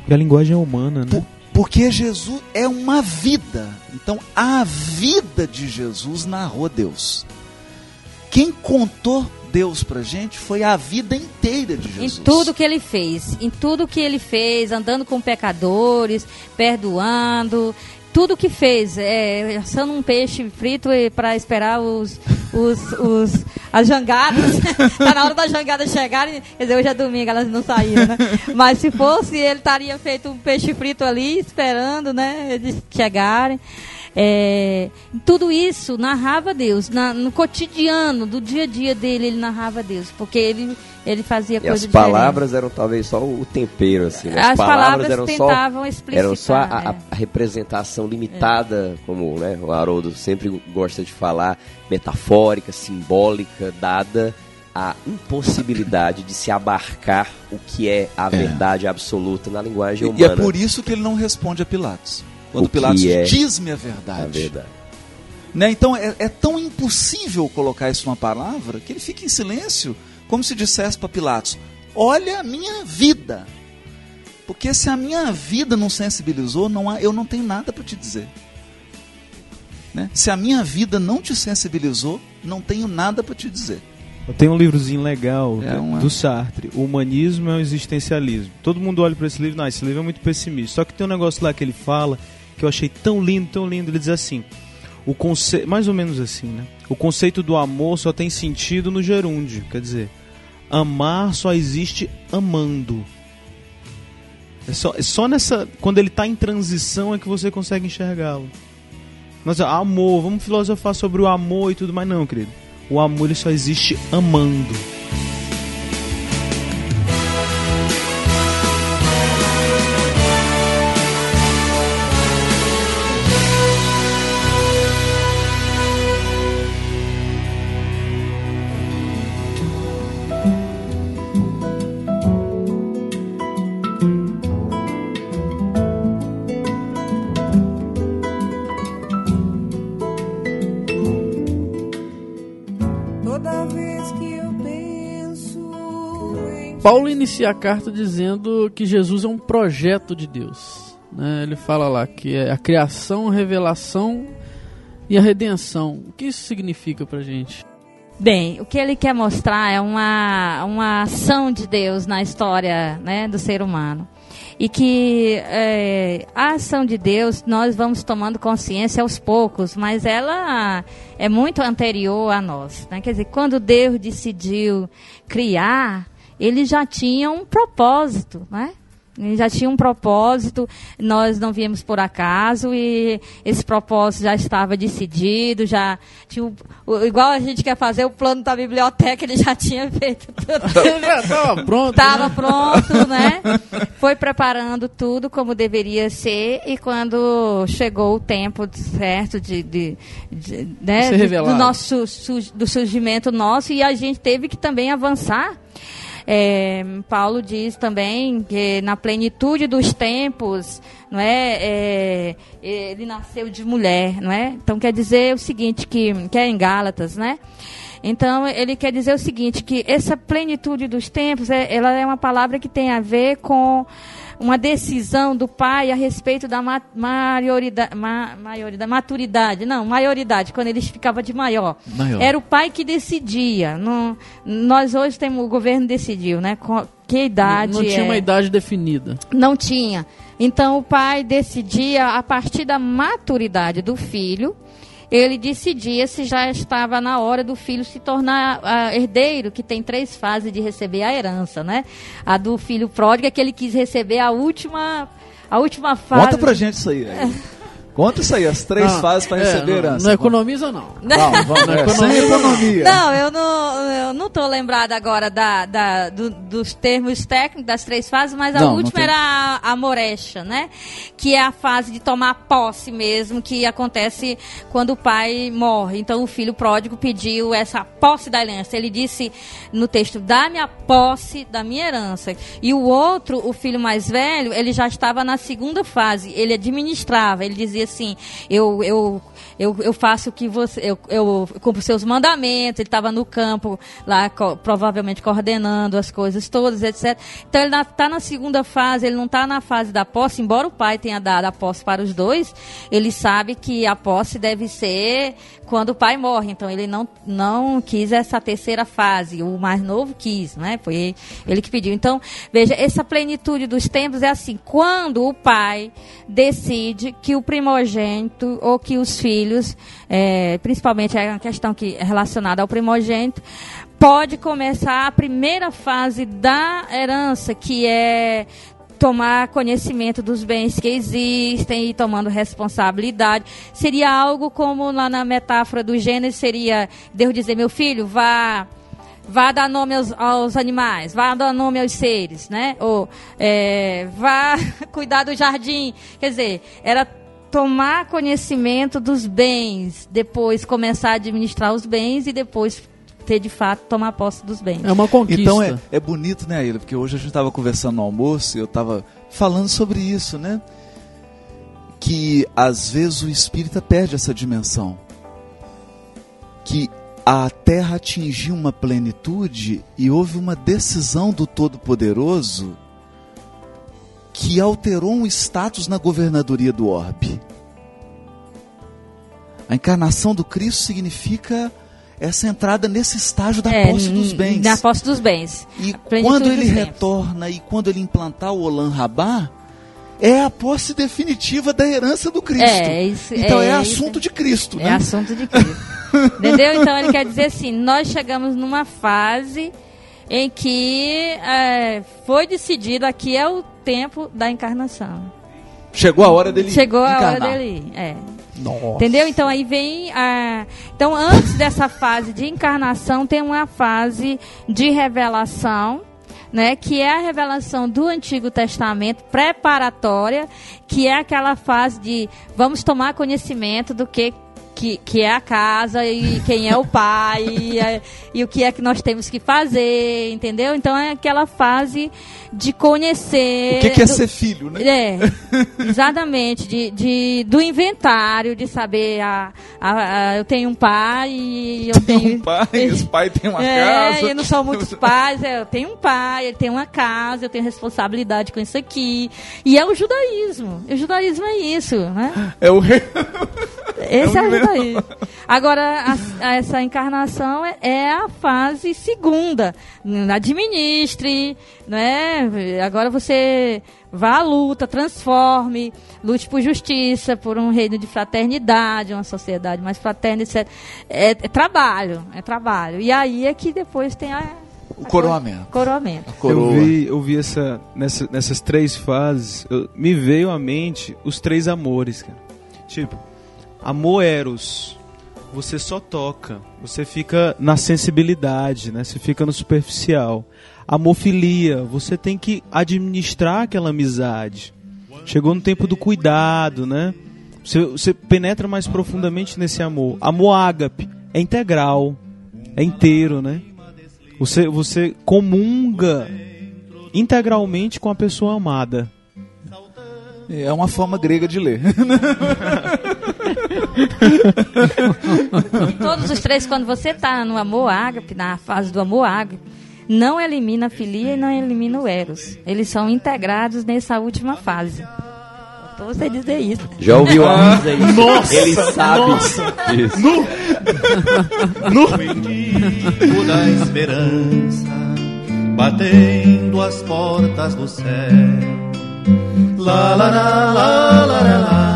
E a linguagem é humana, né? Por, porque Jesus é uma vida. Então a vida de Jesus narrou Deus. Quem contou Deus pra gente foi a vida inteira de Jesus. Em tudo que ele fez, em tudo que ele fez, andando com pecadores, perdoando, tudo que fez, é, assando um peixe frito para esperar os, os, os, as jangadas. tá na hora das jangadas chegarem. Quer dizer, hoje é domingo, elas não saíram, né? Mas se fosse, ele estaria feito um peixe frito ali, esperando, né? Eles chegarem. É, tudo isso narrava Deus. Na- no cotidiano, do dia a dia dele, ele narrava Deus. Porque ele, ele fazia E coisa as diferente. palavras eram talvez só o tempero, assim. né? As palavras eram tentavam só, explicitar, eram só a, a- é. a representação limitada, como né, o Haroldo sempre gosta de falar, metafórica, simbólica, dada a impossibilidade de se abarcar o que é a verdade absoluta na linguagem E, e humana. é por isso que ele não responde a Pilatos. Quando O Pilatos é diz-me a a verdade. verdade. Né? Então é, é tão impossível colocar isso numa palavra que ele fica em silêncio, como se dissesse para Pilatos: Olha a minha vida. Porque se a minha vida não sensibilizou, não há, eu não tenho nada para te dizer. Né? Se a minha vida não te sensibilizou, não tenho nada para te dizer. Eu tenho um livrozinho legal É uma- do Sartre, O Humanismo é o Existencialismo. Todo mundo olha para esse livro, não, esse livro é muito pessimista. Só que tem um negócio lá que ele fala que eu achei tão lindo, tão lindo. Ele diz assim, o conce... mais ou menos assim, né? O conceito do amor só tem sentido no gerúndio, quer dizer, amar só existe amando. É só, é só nessa, quando ele está em transição é que você consegue enxergá-lo. Nossa, amor, vamos filosofar sobre o amor e tudo mais não, querido. O amor ele só existe amando. Paulo inicia a carta dizendo que Jesus é um projeto de Deus. né? Ele fala lá que é a criação, a revelação e a redenção. O que isso significa pra gente? Bem, o que ele quer mostrar é uma, uma ação de Deus na história né, do ser humano. E que é, a ação de Deus nós vamos tomando consciência aos poucos, mas ela é muito anterior a nós. Né? Quer dizer, quando Deus decidiu criar, ele já tinha um propósito, né? Ele já tinha um propósito, nós não viemos por acaso e esse propósito já estava decidido, já tinha o- o- igual a gente quer fazer o plano da biblioteca, ele já tinha feito tudo. Já tava pronto. Estava né? pronto, né? Foi preparando tudo como deveria ser e quando chegou o tempo certo de, de, de- né, do nosso do surgimento nosso e a gente teve que também avançar. É, Paulo diz também que na plenitude dos tempos, não é, é, ele nasceu de mulher, não é? Então quer dizer o seguinte que, que é em Gálatas, né? Então ele quer dizer o seguinte que essa plenitude dos tempos, é, ela é uma palavra que tem a ver com uma decisão do pai a respeito da ma maioridade, ma maioridade, maturidade, não, maioridade, quando ele ficava de maior. Maior. Era o pai que decidia. Não, nós hoje temos o governo decidiu, né? Que idade Não tinha é. uma idade definida. Não tinha. Então o pai decidia a partir da maturidade do filho. Ele decidia se já estava na hora do filho se tornar ah, herdeiro, que tem três fases de receber a herança, né? A do filho pródigo é que ele quis receber a última, a última fase. Conta pra gente isso aí. aí. Conta isso aí, as três Não, fases para é, receber não- herança. Não economiza, não. Vamos, vamos, Não é, economiza, sem economia. Não, eu não, eu não tô lembrada agora da, da- do- dos termos técnicos das três fases, mas a Não, não última tem. era a, a morecha, né? Que é a fase de tomar posse mesmo, que acontece quando o pai morre. Então o filho pródigo pediu essa posse da herança. Ele disse no texto: dá-me a posse da minha herança. E o outro, o filho mais velho, ele já estava na segunda fase. Ele administrava. Ele dizia assim: eu, eu, eu, eu faço o que você. Eu, eu cumpro seus mandamentos. Ele estava no campo, lá, co- provavelmente coordenando as coisas todas, etc. Então ele está na segunda fase, ele não está na fase da posse, embora o pai tenha dado a posse para os dois, ele sabe que a posse deve ser quando o pai morre. Então ele não, não quis essa terceira fase. O mais novo quis, né? Foi ele que pediu. Então, veja, essa plenitude dos tempos é assim: quando o pai decide que o primogênito ou que os filhos, eh, principalmente é uma questão que é relacionada ao primogênito, pode começar a primeira fase da herança, que é tomar conhecimento dos bens que existem e tomando responsabilidade. Seria algo como lá na metáfora do Gênesis, seria Deus dizer, meu filho, vá vá dar nome aos, aos animais, vá dar nome aos seres, né? Ou é, vá cuidar do jardim. Quer dizer, era tomar conhecimento dos bens, depois começar a administrar os bens e depois ter de fato tomar posse dos bens. É uma conquista. Então é, é bonito, né, Aila? Porque hoje a gente estava conversando no almoço e eu estava falando sobre isso, né? Que às vezes o espírita perde essa dimensão. Que a terra atingiu uma plenitude e houve uma decisão do Todo-Poderoso que alterou um status na governadoria do orbe. A encarnação do Cristo significa essa entrada nesse estágio da É, posse dos bens. Da posse dos bens. E quando ele retorna e quando ele implantar o Olam Rabá, é a posse definitiva da herança do Cristo. É, isso- então é, é isso. assunto de Cristo, É né? assunto de Cristo. Entendeu? Então ele quer dizer assim: nós chegamos numa fase em que é, foi decidido aqui é o tempo da encarnação. Chegou a hora dele Chegou a encarnar. hora dele. ir, É. Nossa. Entendeu? Então aí vem a. Então, antes dessa fase de encarnação, tem uma fase de revelação. Né, que é a revelação do Antigo Testamento preparatória, que é aquela fase de vamos tomar conhecimento do que, que, que é a casa e quem é o pai e, é- e o que é que nós temos que fazer, entendeu? Então é aquela fase de conhecer. O que, que é do- ser filho, né? é, exatamente, de, de- do inventário, de saber, a, a- a- eu tenho um pai e eu Tem tenho... um pai, esse pai tem uma é, casa. e não são muitos pais, é, eu tenho um pai, ele tem uma casa, eu tenho responsabilidade com isso aqui. E é o judaísmo, o judaísmo é isso, né? É o. Esse é, É o judaísmo. Agora, a- a- essa encarnação é, é a fase segunda. Administre, né? Agora você vá à luta, transforme, lute por justiça, por um reino de fraternidade, uma sociedade mais fraterna, etc. É, é trabalho, é trabalho. E aí é que depois tem a, O coroamento. coroamento. A coroa. Eu vi, eu vi essa, nessa- nessas três fases, eu- me veio à mente os três amores, cara. Tipo, amor eros, você só toca, você fica na sensibilidade, né? Você fica no superficial. Amor filia, você tem que administrar aquela amizade. Chegou no tempo do cuidado, né? Você, você penetra mais profundamente nesse amor. Amor ágape é integral, é inteiro, né? Você, você comunga integralmente com a pessoa amada. É uma forma grega de ler. E todos os três, quando você está no amor ágape, na fase do amor ágape, não elimina a filia e não elimina o eros. Eles são integrados nessa última fase. Faltou você dizer isso. Já ouviu a dizer isso? Nossa, Ele sabe disso. Bendito da esperança, batendo as portas do céu. La la la la la la la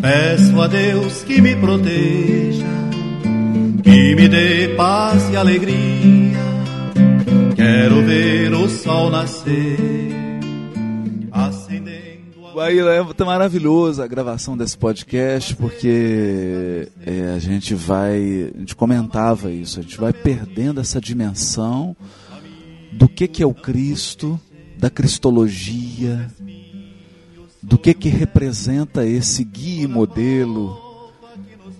Peço a Deus que me proteja, que me dê paz e alegria. Quero ver o sol nascer, Aí é maravilhoso a gravação desse podcast, porque é, a gente vai. A gente comentava isso, a gente vai perdendo essa dimensão do que, que é o Cristo, da cristologia, do que, que representa esse guia e modelo,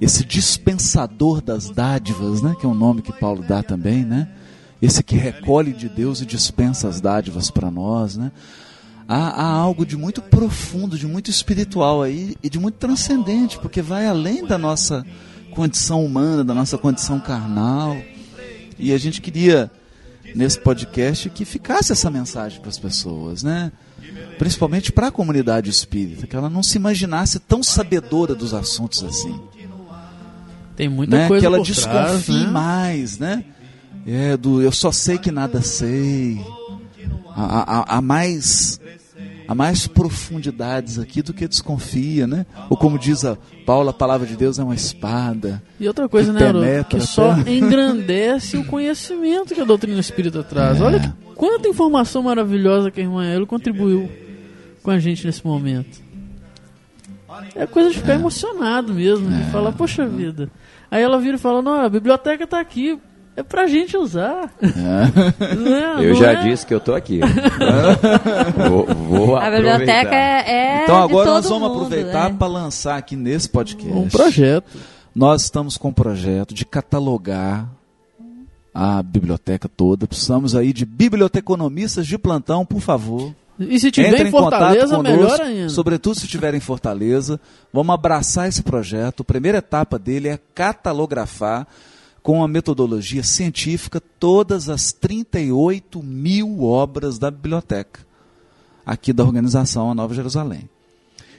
esse dispensador das dádivas, né? Que é um nome que Paulo dá também, né? Esse que recolhe de Deus e dispensa as dádivas para nós, né? Há, há algo de muito profundo, de muito espiritual aí e de muito transcendente, porque vai além da nossa condição humana, da nossa condição carnal. E a gente queria nesse podcast que ficasse essa mensagem para as pessoas, né? Principalmente para a comunidade espírita, que ela não se imaginasse tão sabedora dos assuntos assim Tem muita né? coisa que ela desconfie trás, né? mais, né? É, do eu só sei que nada sei. A- a- a mais há mais profundidades aqui do que desconfia, né? Ou como diz a Paula, a palavra de Deus é uma espada. E outra coisa, Que né, Haroldo? Que só engrandece o conhecimento que a doutrina espírita traz. Olha que, quanta informação maravilhosa que a irmã Elo contribuiu com a gente nesse momento. É coisa de ficar emocionado mesmo, de falar, poxa vida. Aí ela vira e fala, não, a biblioteca tá aqui, é pra gente usar. Não é- Eu não já é- disse que eu tô aqui. vou, vou A biblioteca é, é Então de agora todo nós vamos mundo, aproveitar né? para lançar aqui nesse podcast Um projeto. Nós estamos com um projeto de catalogar a biblioteca toda. Precisamos aí de biblioteconomistas de plantão, por favor. E se tiver Entre em Fortaleza, conosco, melhor ainda. sobretudo se estiver em Fortaleza. Vamos abraçar esse projeto. A primeira etapa dele é catalografar com a metodologia científica todas as 38 mil obras da biblioteca aqui da organização A Nova Jerusalém.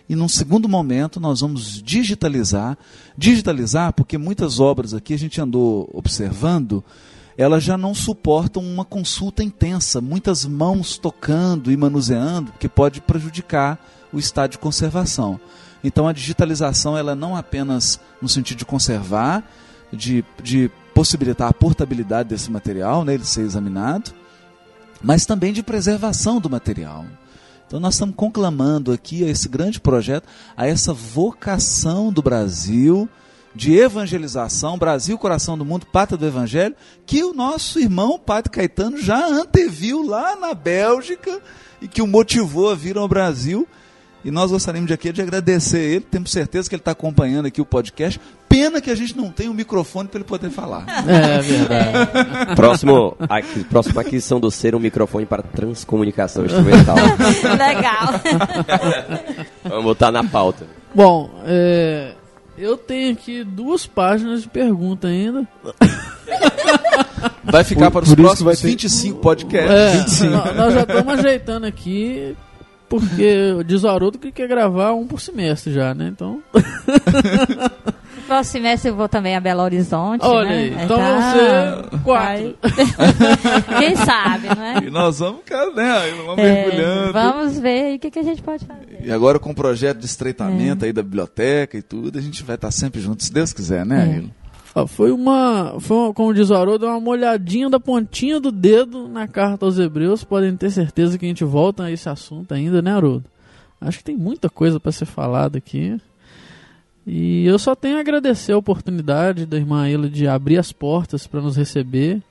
E num segundo momento nós vamos digitalizar, digitalizar porque muitas obras aqui a gente andou observando, elas já não suportam uma consulta intensa, muitas mãos tocando e manuseando, que pode prejudicar o estado de conservação. Então a digitalização ela não apenas no sentido de conservar, de, de possibilitar a portabilidade desse material, né, ele ser examinado, mas também de preservação do material. Então nós estamos conclamando aqui a esse grande projeto, a essa vocação do Brasil de evangelização, Brasil, coração do mundo, pátria do evangelho, que o nosso irmão Padre Caetano já anteviu lá na Bélgica e que o motivou a vir ao Brasil. E nós gostaríamos de aqui de agradecer ele, temos certeza que ele está acompanhando aqui o podcast. Pena que a gente não tem um microfone para ele poder falar. É verdade. Próximo, aqui, próxima aquisição do ser um microfone para transcomunicação instrumental. Legal. Vamos botar na pauta. Bom, é, eu tenho aqui duas páginas de pergunta ainda. Vai ficar Por- para os próximos ter- 25 podcasts. É, nó- nós já estamos ajeitando aqui, porque diz o Haroldo que quer gravar um por semestre já, né? Então, próximo semestre eu vou também a Belo Horizonte. olha né? aí. Então Tá. vão ser quatro. Vai. Quem sabe, não é? E nós vamos, cara, né? Vamos É, mergulhando. vamos ver aí o que, que a gente pode fazer. E agora com o projeto de estreitamento É. aí da biblioteca e tudo, a gente vai estar sempre junto, se Deus quiser, né, É. Ailo? Ó, foi uma, foi uma- como diz o Haroldo, uma molhadinha da pontinha do dedo na carta aos Hebreus. Podem ter certeza que a gente volta a esse assunto ainda, né, Haroldo? Acho que tem muita coisa para ser falada aqui. E eu só tenho a agradecer a oportunidade da irmã Aila de abrir as portas para nos receber.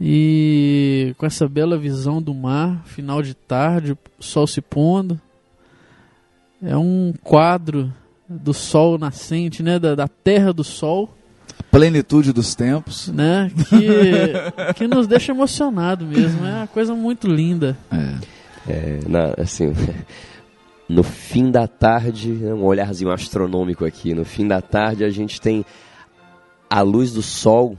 E com essa bela visão do mar, final de tarde, sol se pondo. É um quadro do sol nascente, né, da, da terra do sol Plenitude dos tempos. né? Que, que nos deixa emocionado mesmo. É uma coisa muito linda. É. É, na- assim, no fim da tarde, né, um olharzinho astronômico aqui. No fim da tarde a gente tem a luz do sol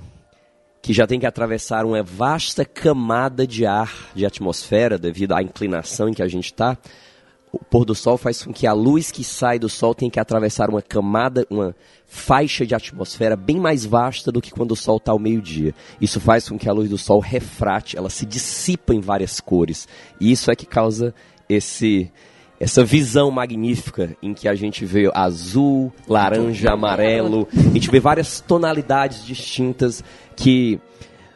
que já tem que atravessar uma vasta camada de ar, de atmosfera, devido à inclinação em que a gente está. O pôr do sol faz com que a luz que sai do sol tenha que atravessar uma camada, uma faixa de atmosfera bem mais vasta do que quando o sol está ao meio-dia. Isso faz com que a luz do sol refrate, ela se dissipa em várias cores. E isso é que causa esse essa visão magnífica em que a gente vê azul, laranja, amarelo, a gente vê várias tonalidades distintas que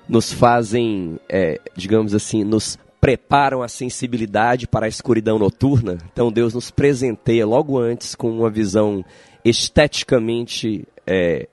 nos fazem, é, digamos assim, nos preparam a sensibilidade para a escuridão noturna. Então Deus nos presenteia logo antes com uma visão esteticamente é,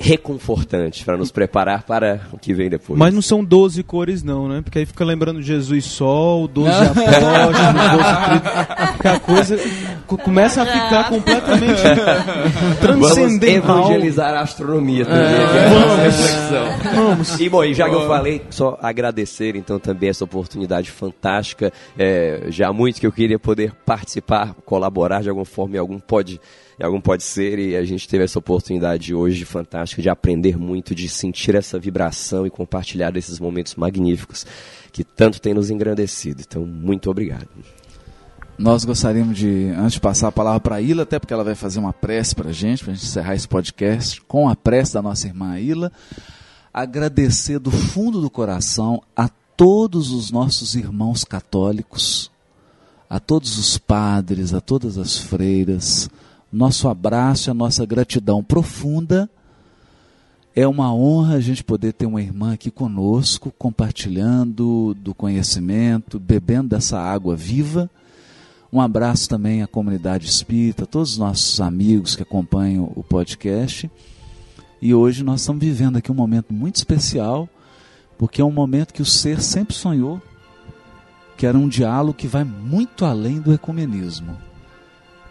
reconfortante para nos preparar para o que vem depois. Mas não são 12 cores, não, né? Porque aí fica lembrando Jesus Sol, 12 apóstolos, 12 tribos. Porque a coisa co- começa a ficar completamente Vamos transcendental. evangelizar a astronomia também. aqui nessa reflexão. Vamos. E bom, e já que eu falei, só agradecer então também essa oportunidade fantástica. É, já há muito que eu queria poder participar, colaborar de alguma forma em algum pode, em algum pode ser e a gente teve essa oportunidade hoje fantástica de aprender muito, de sentir essa vibração e compartilhar esses momentos magníficos que tanto tem nos engrandecido. Então, muito obrigado. Nós gostaríamos de, antes de passar a palavra para a Ila, até porque ela vai fazer uma prece para a gente, para a gente encerrar esse podcast, com a prece da nossa irmã Ila, agradecer do fundo do coração a todos os nossos irmãos católicos, a todos os padres, a todas as freiras, nosso abraço e a nossa gratidão profunda. É uma honra a gente poder ter uma irmã aqui conosco, compartilhando do conhecimento, bebendo dessa água viva. Um abraço também à comunidade espírita, todos os nossos amigos que acompanham o podcast. E hoje nós estamos vivendo aqui um momento muito especial, porque é um momento que o ser sempre sonhou, que era um diálogo que vai muito além do ecumenismo.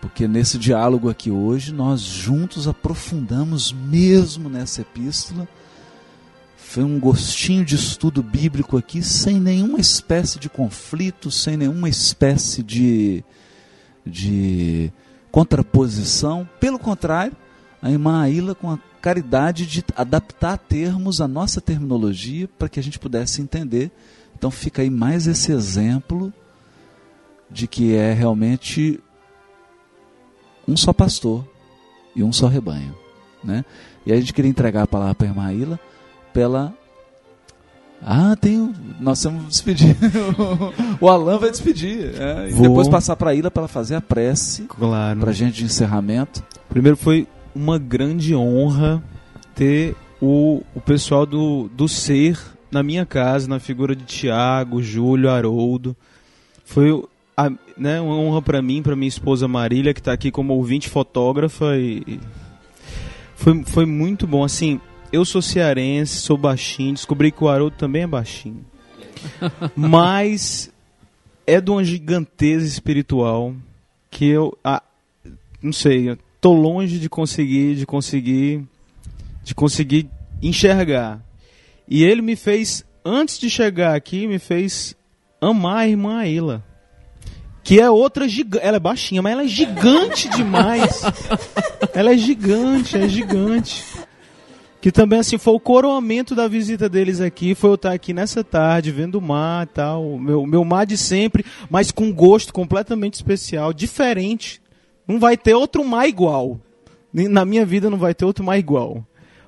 Porque nesse diálogo aqui hoje nós juntos aprofundamos mesmo nessa epístola. Foi um gostinho de estudo bíblico aqui, sem nenhuma espécie de conflito, sem nenhuma espécie de, de contraposição. Pelo contrário, a irmã Aila, com a caridade de adaptar termos à nossa terminologia para que a gente pudesse entender. Então fica aí mais esse exemplo de que é realmente um só pastor e um só rebanho. Né? E a gente queria entregar a palavra para a irmã Ilha pela. Ah, tem. o- Nós vamos despedir. o Alan vai despedir. é, e Vou. depois passar para a Ilha para ela fazer a prece Claro. para a gente de encerramento. Primeiro foi uma grande honra ter o, o pessoal do, do ser na minha casa, na figura de Tiago, Júlio, Haroldo. Foi a- né, uma honra para mim, para minha esposa Marília, que está aqui como ouvinte fotógrafa. E, foi, foi muito bom. Assim, eu sou cearense, sou baixinho, descobri que o Haroldo também é baixinho. Mas é de uma giganteza espiritual que eu. ah, não sei, eu tô longe de conseguir, de conseguir, de conseguir enxergar. E ele me fez, antes de chegar aqui, me fez amar a irmã Aila. Que é outra gigante. Ela é baixinha, mas ela é gigante demais. ela é gigante, é gigante. Que também, assim, foi o coroamento da visita deles aqui. Foi eu estar aqui nessa tarde, vendo o mar e tal. O meu, meu mar de sempre, mas com gosto completamente especial, diferente. Não vai ter outro mar igual. Na minha vida não vai ter outro mar igual.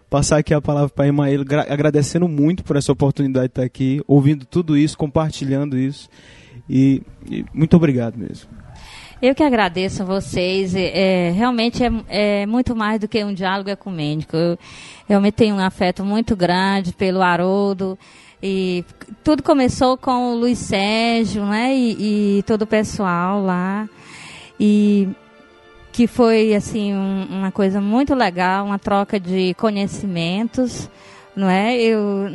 Passar aqui a palavra para a gra- agradecendo muito por essa oportunidade de estar aqui, ouvindo tudo isso, compartilhando isso. E, e muito obrigado mesmo. Eu que agradeço a vocês. É, é, realmente é, é muito mais do que um diálogo ecumênico. Eu realmente tenho um afeto muito grande pelo Haroldo. E tudo começou com o Luiz Sérgio, né? E, e todo o pessoal lá. E que foi assim um- uma coisa muito legal, uma troca de conhecimentos, não é? Eu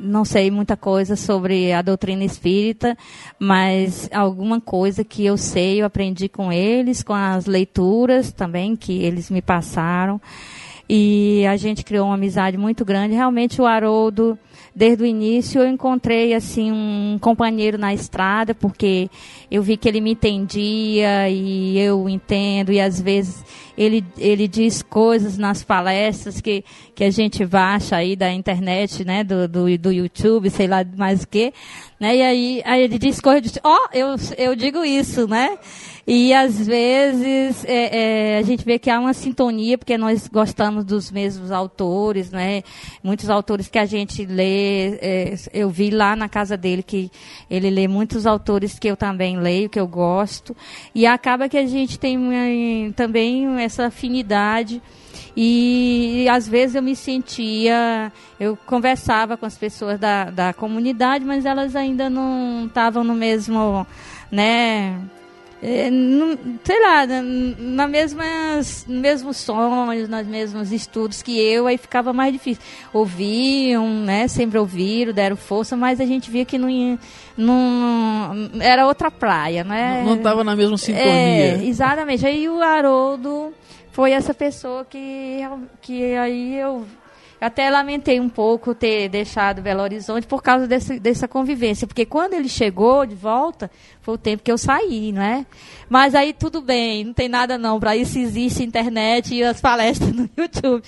não sei muita coisa sobre a doutrina espírita, mas alguma coisa que eu sei, eu aprendi com eles, com as leituras também que eles me passaram. E a gente criou uma amizade muito grande. Realmente o Haroldo, desde o início, eu encontrei assim um companheiro na estrada, porque eu vi que ele me entendia e eu entendo, e às vezes ele, ele diz coisas nas palestras que, que a gente baixa aí da internet, né, do, do, do YouTube, sei lá mais o que, né, e aí, aí ele diz coisas, ó, eu, eu digo isso, né, e às vezes é, é, a gente vê que há uma sintonia, porque nós gostamos dos mesmos autores, né? Muitos autores que a gente lê, é, eu vi lá na casa dele que ele lê muitos autores que eu também leio, que eu gosto. E acaba que a gente tem uma- também essa afinidade. E, às vezes eu me sentia, eu conversava com as pessoas da, da comunidade, mas elas ainda não estavam no mesmo, né? É, não- sei lá, na, na mesmas, nos mesmos sonhos, nos mesmos estudos que eu, aí ficava mais difícil. Ouviam, né? Sempre ouviram, deram força, mas a gente via que não, ia- não era outra praia, né? Não estava na mesma É, sintonia. exatamente. Aí o Haroldo foi essa pessoa que, que aí eu até lamentei um pouco ter deixado Belo Horizonte por causa desse, dessa convivência. Porque quando ele chegou de volta, foi o tempo que eu saí, né? Mas aí tudo bem, não tem nada não. Para isso existe internet e as palestras no YouTube.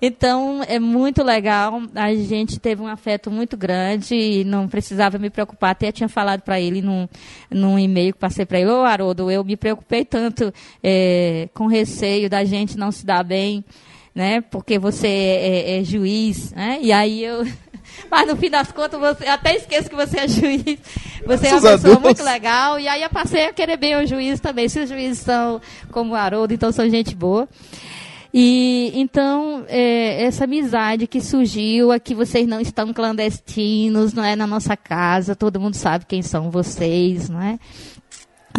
Então é muito legal. A gente teve um afeto muito grande e não precisava me preocupar. Até tinha falado para ele num, num e-mail que passei para ele: Ô Haroldo, eu me preocupei tanto eh, com receio da gente não se dar bem, né? Porque você é, é juiz, né? E aí eu Mas no fim das contas, você, eu até esqueço que você é juiz. Você é uma pessoa muito legal. E aí eu passei a querer bem o juiz também. Se os juízes são como o Haroldo, então são gente boa. E então, é, essa amizade que surgiu, aqui vocês não estão clandestinos, não é na nossa casa, todo mundo sabe quem são vocês, não é?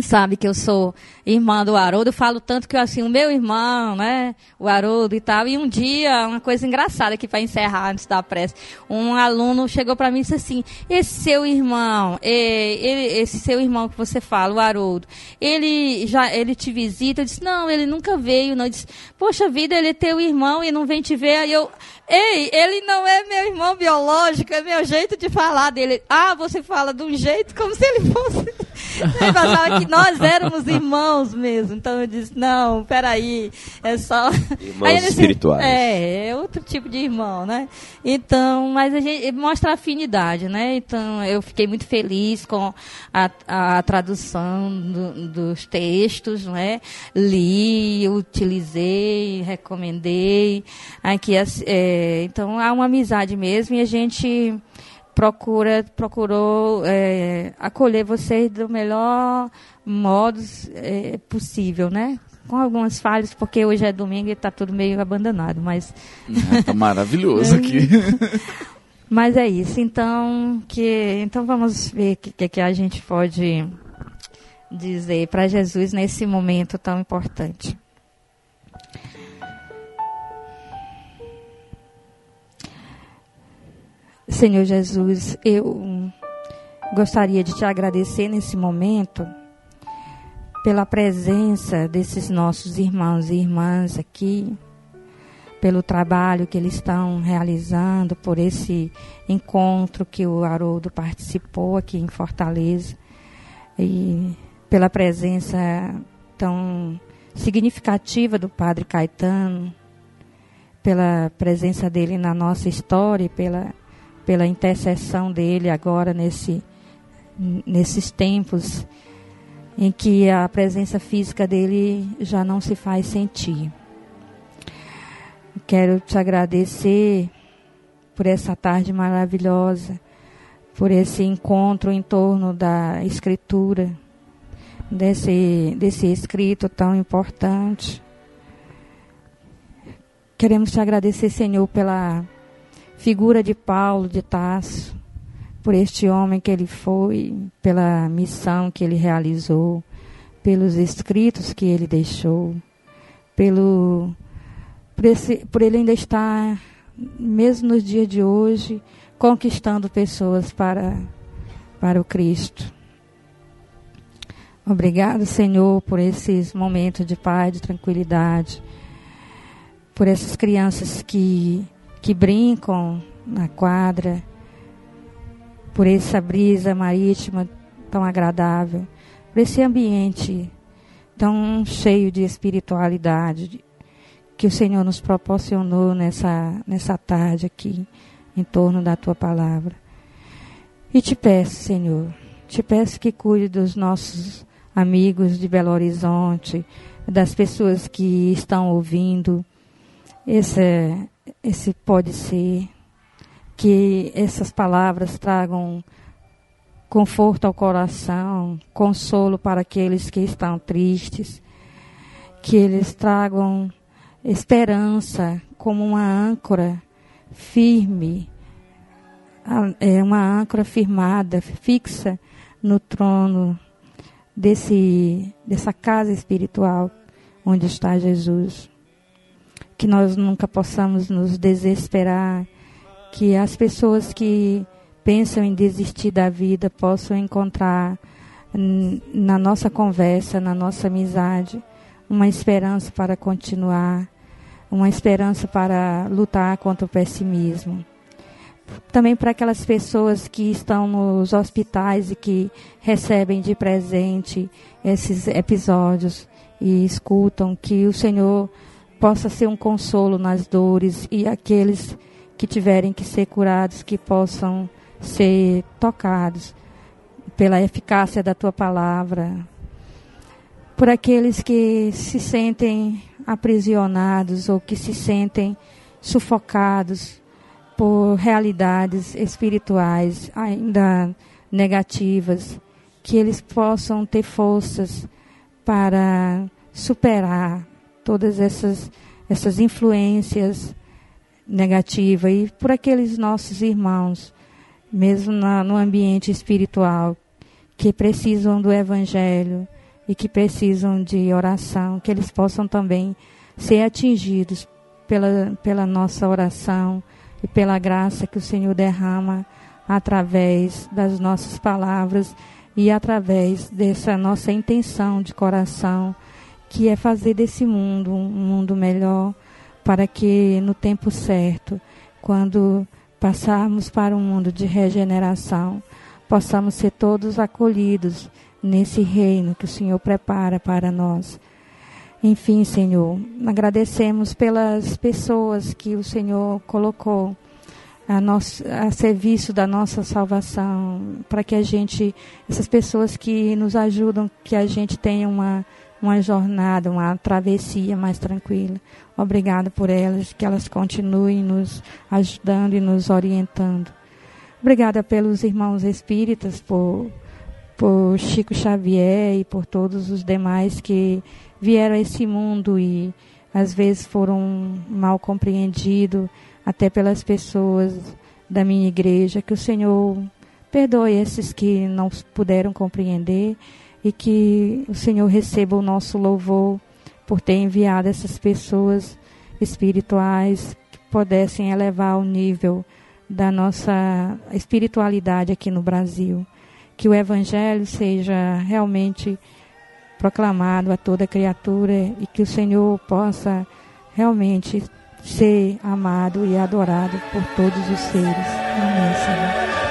Sabe que eu sou irmã do Haroldo, eu falo tanto que eu, assim, o meu irmão, né, o Haroldo e tal, e um dia, uma coisa engraçada aqui para encerrar antes da prece, um aluno chegou para mim e disse assim, esse seu irmão, ele- esse seu irmão que você fala, o Haroldo, ele já, ele te visita? Eu disse, não, ele nunca veio, não, eu disse, poxa vida, ele é teu irmão e não vem te ver, aí eu, ei, ele não é meu irmão biológico, é meu jeito de falar dele, ah, você fala de um jeito como se ele fosse... Ele pensava que nós éramos irmãos mesmo. Então eu disse, não, peraí, é só. Irmãos disse, espirituais. É, é outro tipo de irmão, né? Então, mas a gente mostra afinidade, né? Então eu fiquei muito feliz com a, a tradução do- dos textos, não é? Li, utilizei, recomendei. Aqui, as- é, então há uma amizade mesmo e a gente procura procurou é, acolher vocês do melhor modo é, possível, né? Com algumas falhas, porque hoje é domingo e está tudo meio abandonado, mas Ah, tá maravilhoso aqui. mas é isso. Então que então vamos ver o que, que a gente pode dizer para Jesus nesse momento tão importante. Senhor Jesus, eu gostaria de te agradecer nesse momento pela presença desses nossos irmãos e irmãs aqui, pelo trabalho que eles estão realizando, por esse encontro que o Haroldo participou aqui em Fortaleza e pela presença tão significativa do Padre Caetano, pela presença dele na nossa história e pela pela intercessão dele agora nesse, nesses tempos em que a presença física dele já não se faz sentir. Quero te agradecer por essa tarde maravilhosa, por esse encontro em torno da escritura, desse, desse escrito tão importante. Queremos te agradecer, Senhor, pela figura de Paulo de Tarso, por este homem que ele foi, pela missão que ele realizou, pelos escritos que ele deixou, pelo por, esse, por ele ainda estar, mesmo nos dias de hoje, conquistando pessoas para, para o Cristo. Obrigado, Senhor, por esses momentos de paz, de tranquilidade, por essas crianças que que brincam na quadra, por essa brisa marítima tão agradável, por esse ambiente tão cheio de espiritualidade que o Senhor nos proporcionou nessa, nessa tarde aqui, em torno da tua palavra. E te peço, Senhor, te peço que cuide dos nossos amigos de Belo Horizonte, das pessoas que estão ouvindo esse, esse pode ser, que essas palavras tragam conforto ao coração, consolo para aqueles que estão tristes, que eles tragam esperança como uma âncora firme, é uma âncora firmada, fixa no trono desse, dessa casa espiritual onde está Jesus que nós nunca possamos nos desesperar, que as pessoas que pensam em desistir da vida possam encontrar na nossa conversa, na nossa amizade, uma esperança para continuar, uma esperança para lutar contra o pessimismo. Também para aquelas pessoas que estão nos hospitais e que recebem de presente esses episódios e escutam que o Senhor possa ser um consolo nas dores e aqueles que tiverem que ser curados que possam ser tocados pela eficácia da tua palavra. Por aqueles que se sentem aprisionados ou que se sentem sufocados por realidades espirituais ainda negativas, que eles possam ter forças para superar todas essas, essas influências negativas e por aqueles nossos irmãos, mesmo na, no ambiente espiritual, que precisam do Evangelho e que precisam de oração, que eles possam também ser atingidos pela, pela nossa oração e pela graça que o Senhor derrama através das nossas palavras e através dessa nossa intenção de coração, que é fazer desse mundo um mundo melhor, para que no tempo certo, quando passarmos para um mundo de regeneração, possamos ser todos acolhidos nesse reino que o Senhor prepara para nós. Enfim, Senhor, agradecemos pelas pessoas que o Senhor colocou a, nosso, a serviço da nossa salvação, para que a gente, essas pessoas que nos ajudam, que a gente tenha uma, uma jornada, uma travessia mais tranquila. Obrigada por elas, que elas continuem nos ajudando e nos orientando. Obrigada pelos irmãos espíritas, por, por Chico Xavier e por todos os demais que vieram a esse mundo e às vezes foram mal compreendidos até pelas pessoas da minha igreja. Que o Senhor perdoe esses que não puderam compreender e que o Senhor receba o nosso louvor por ter enviado essas pessoas espirituais que pudessem elevar o nível da nossa espiritualidade aqui no Brasil. Que o Evangelho seja realmente proclamado a toda criatura e que o Senhor possa realmente ser amado e adorado por todos os seres. Amém, Senhor.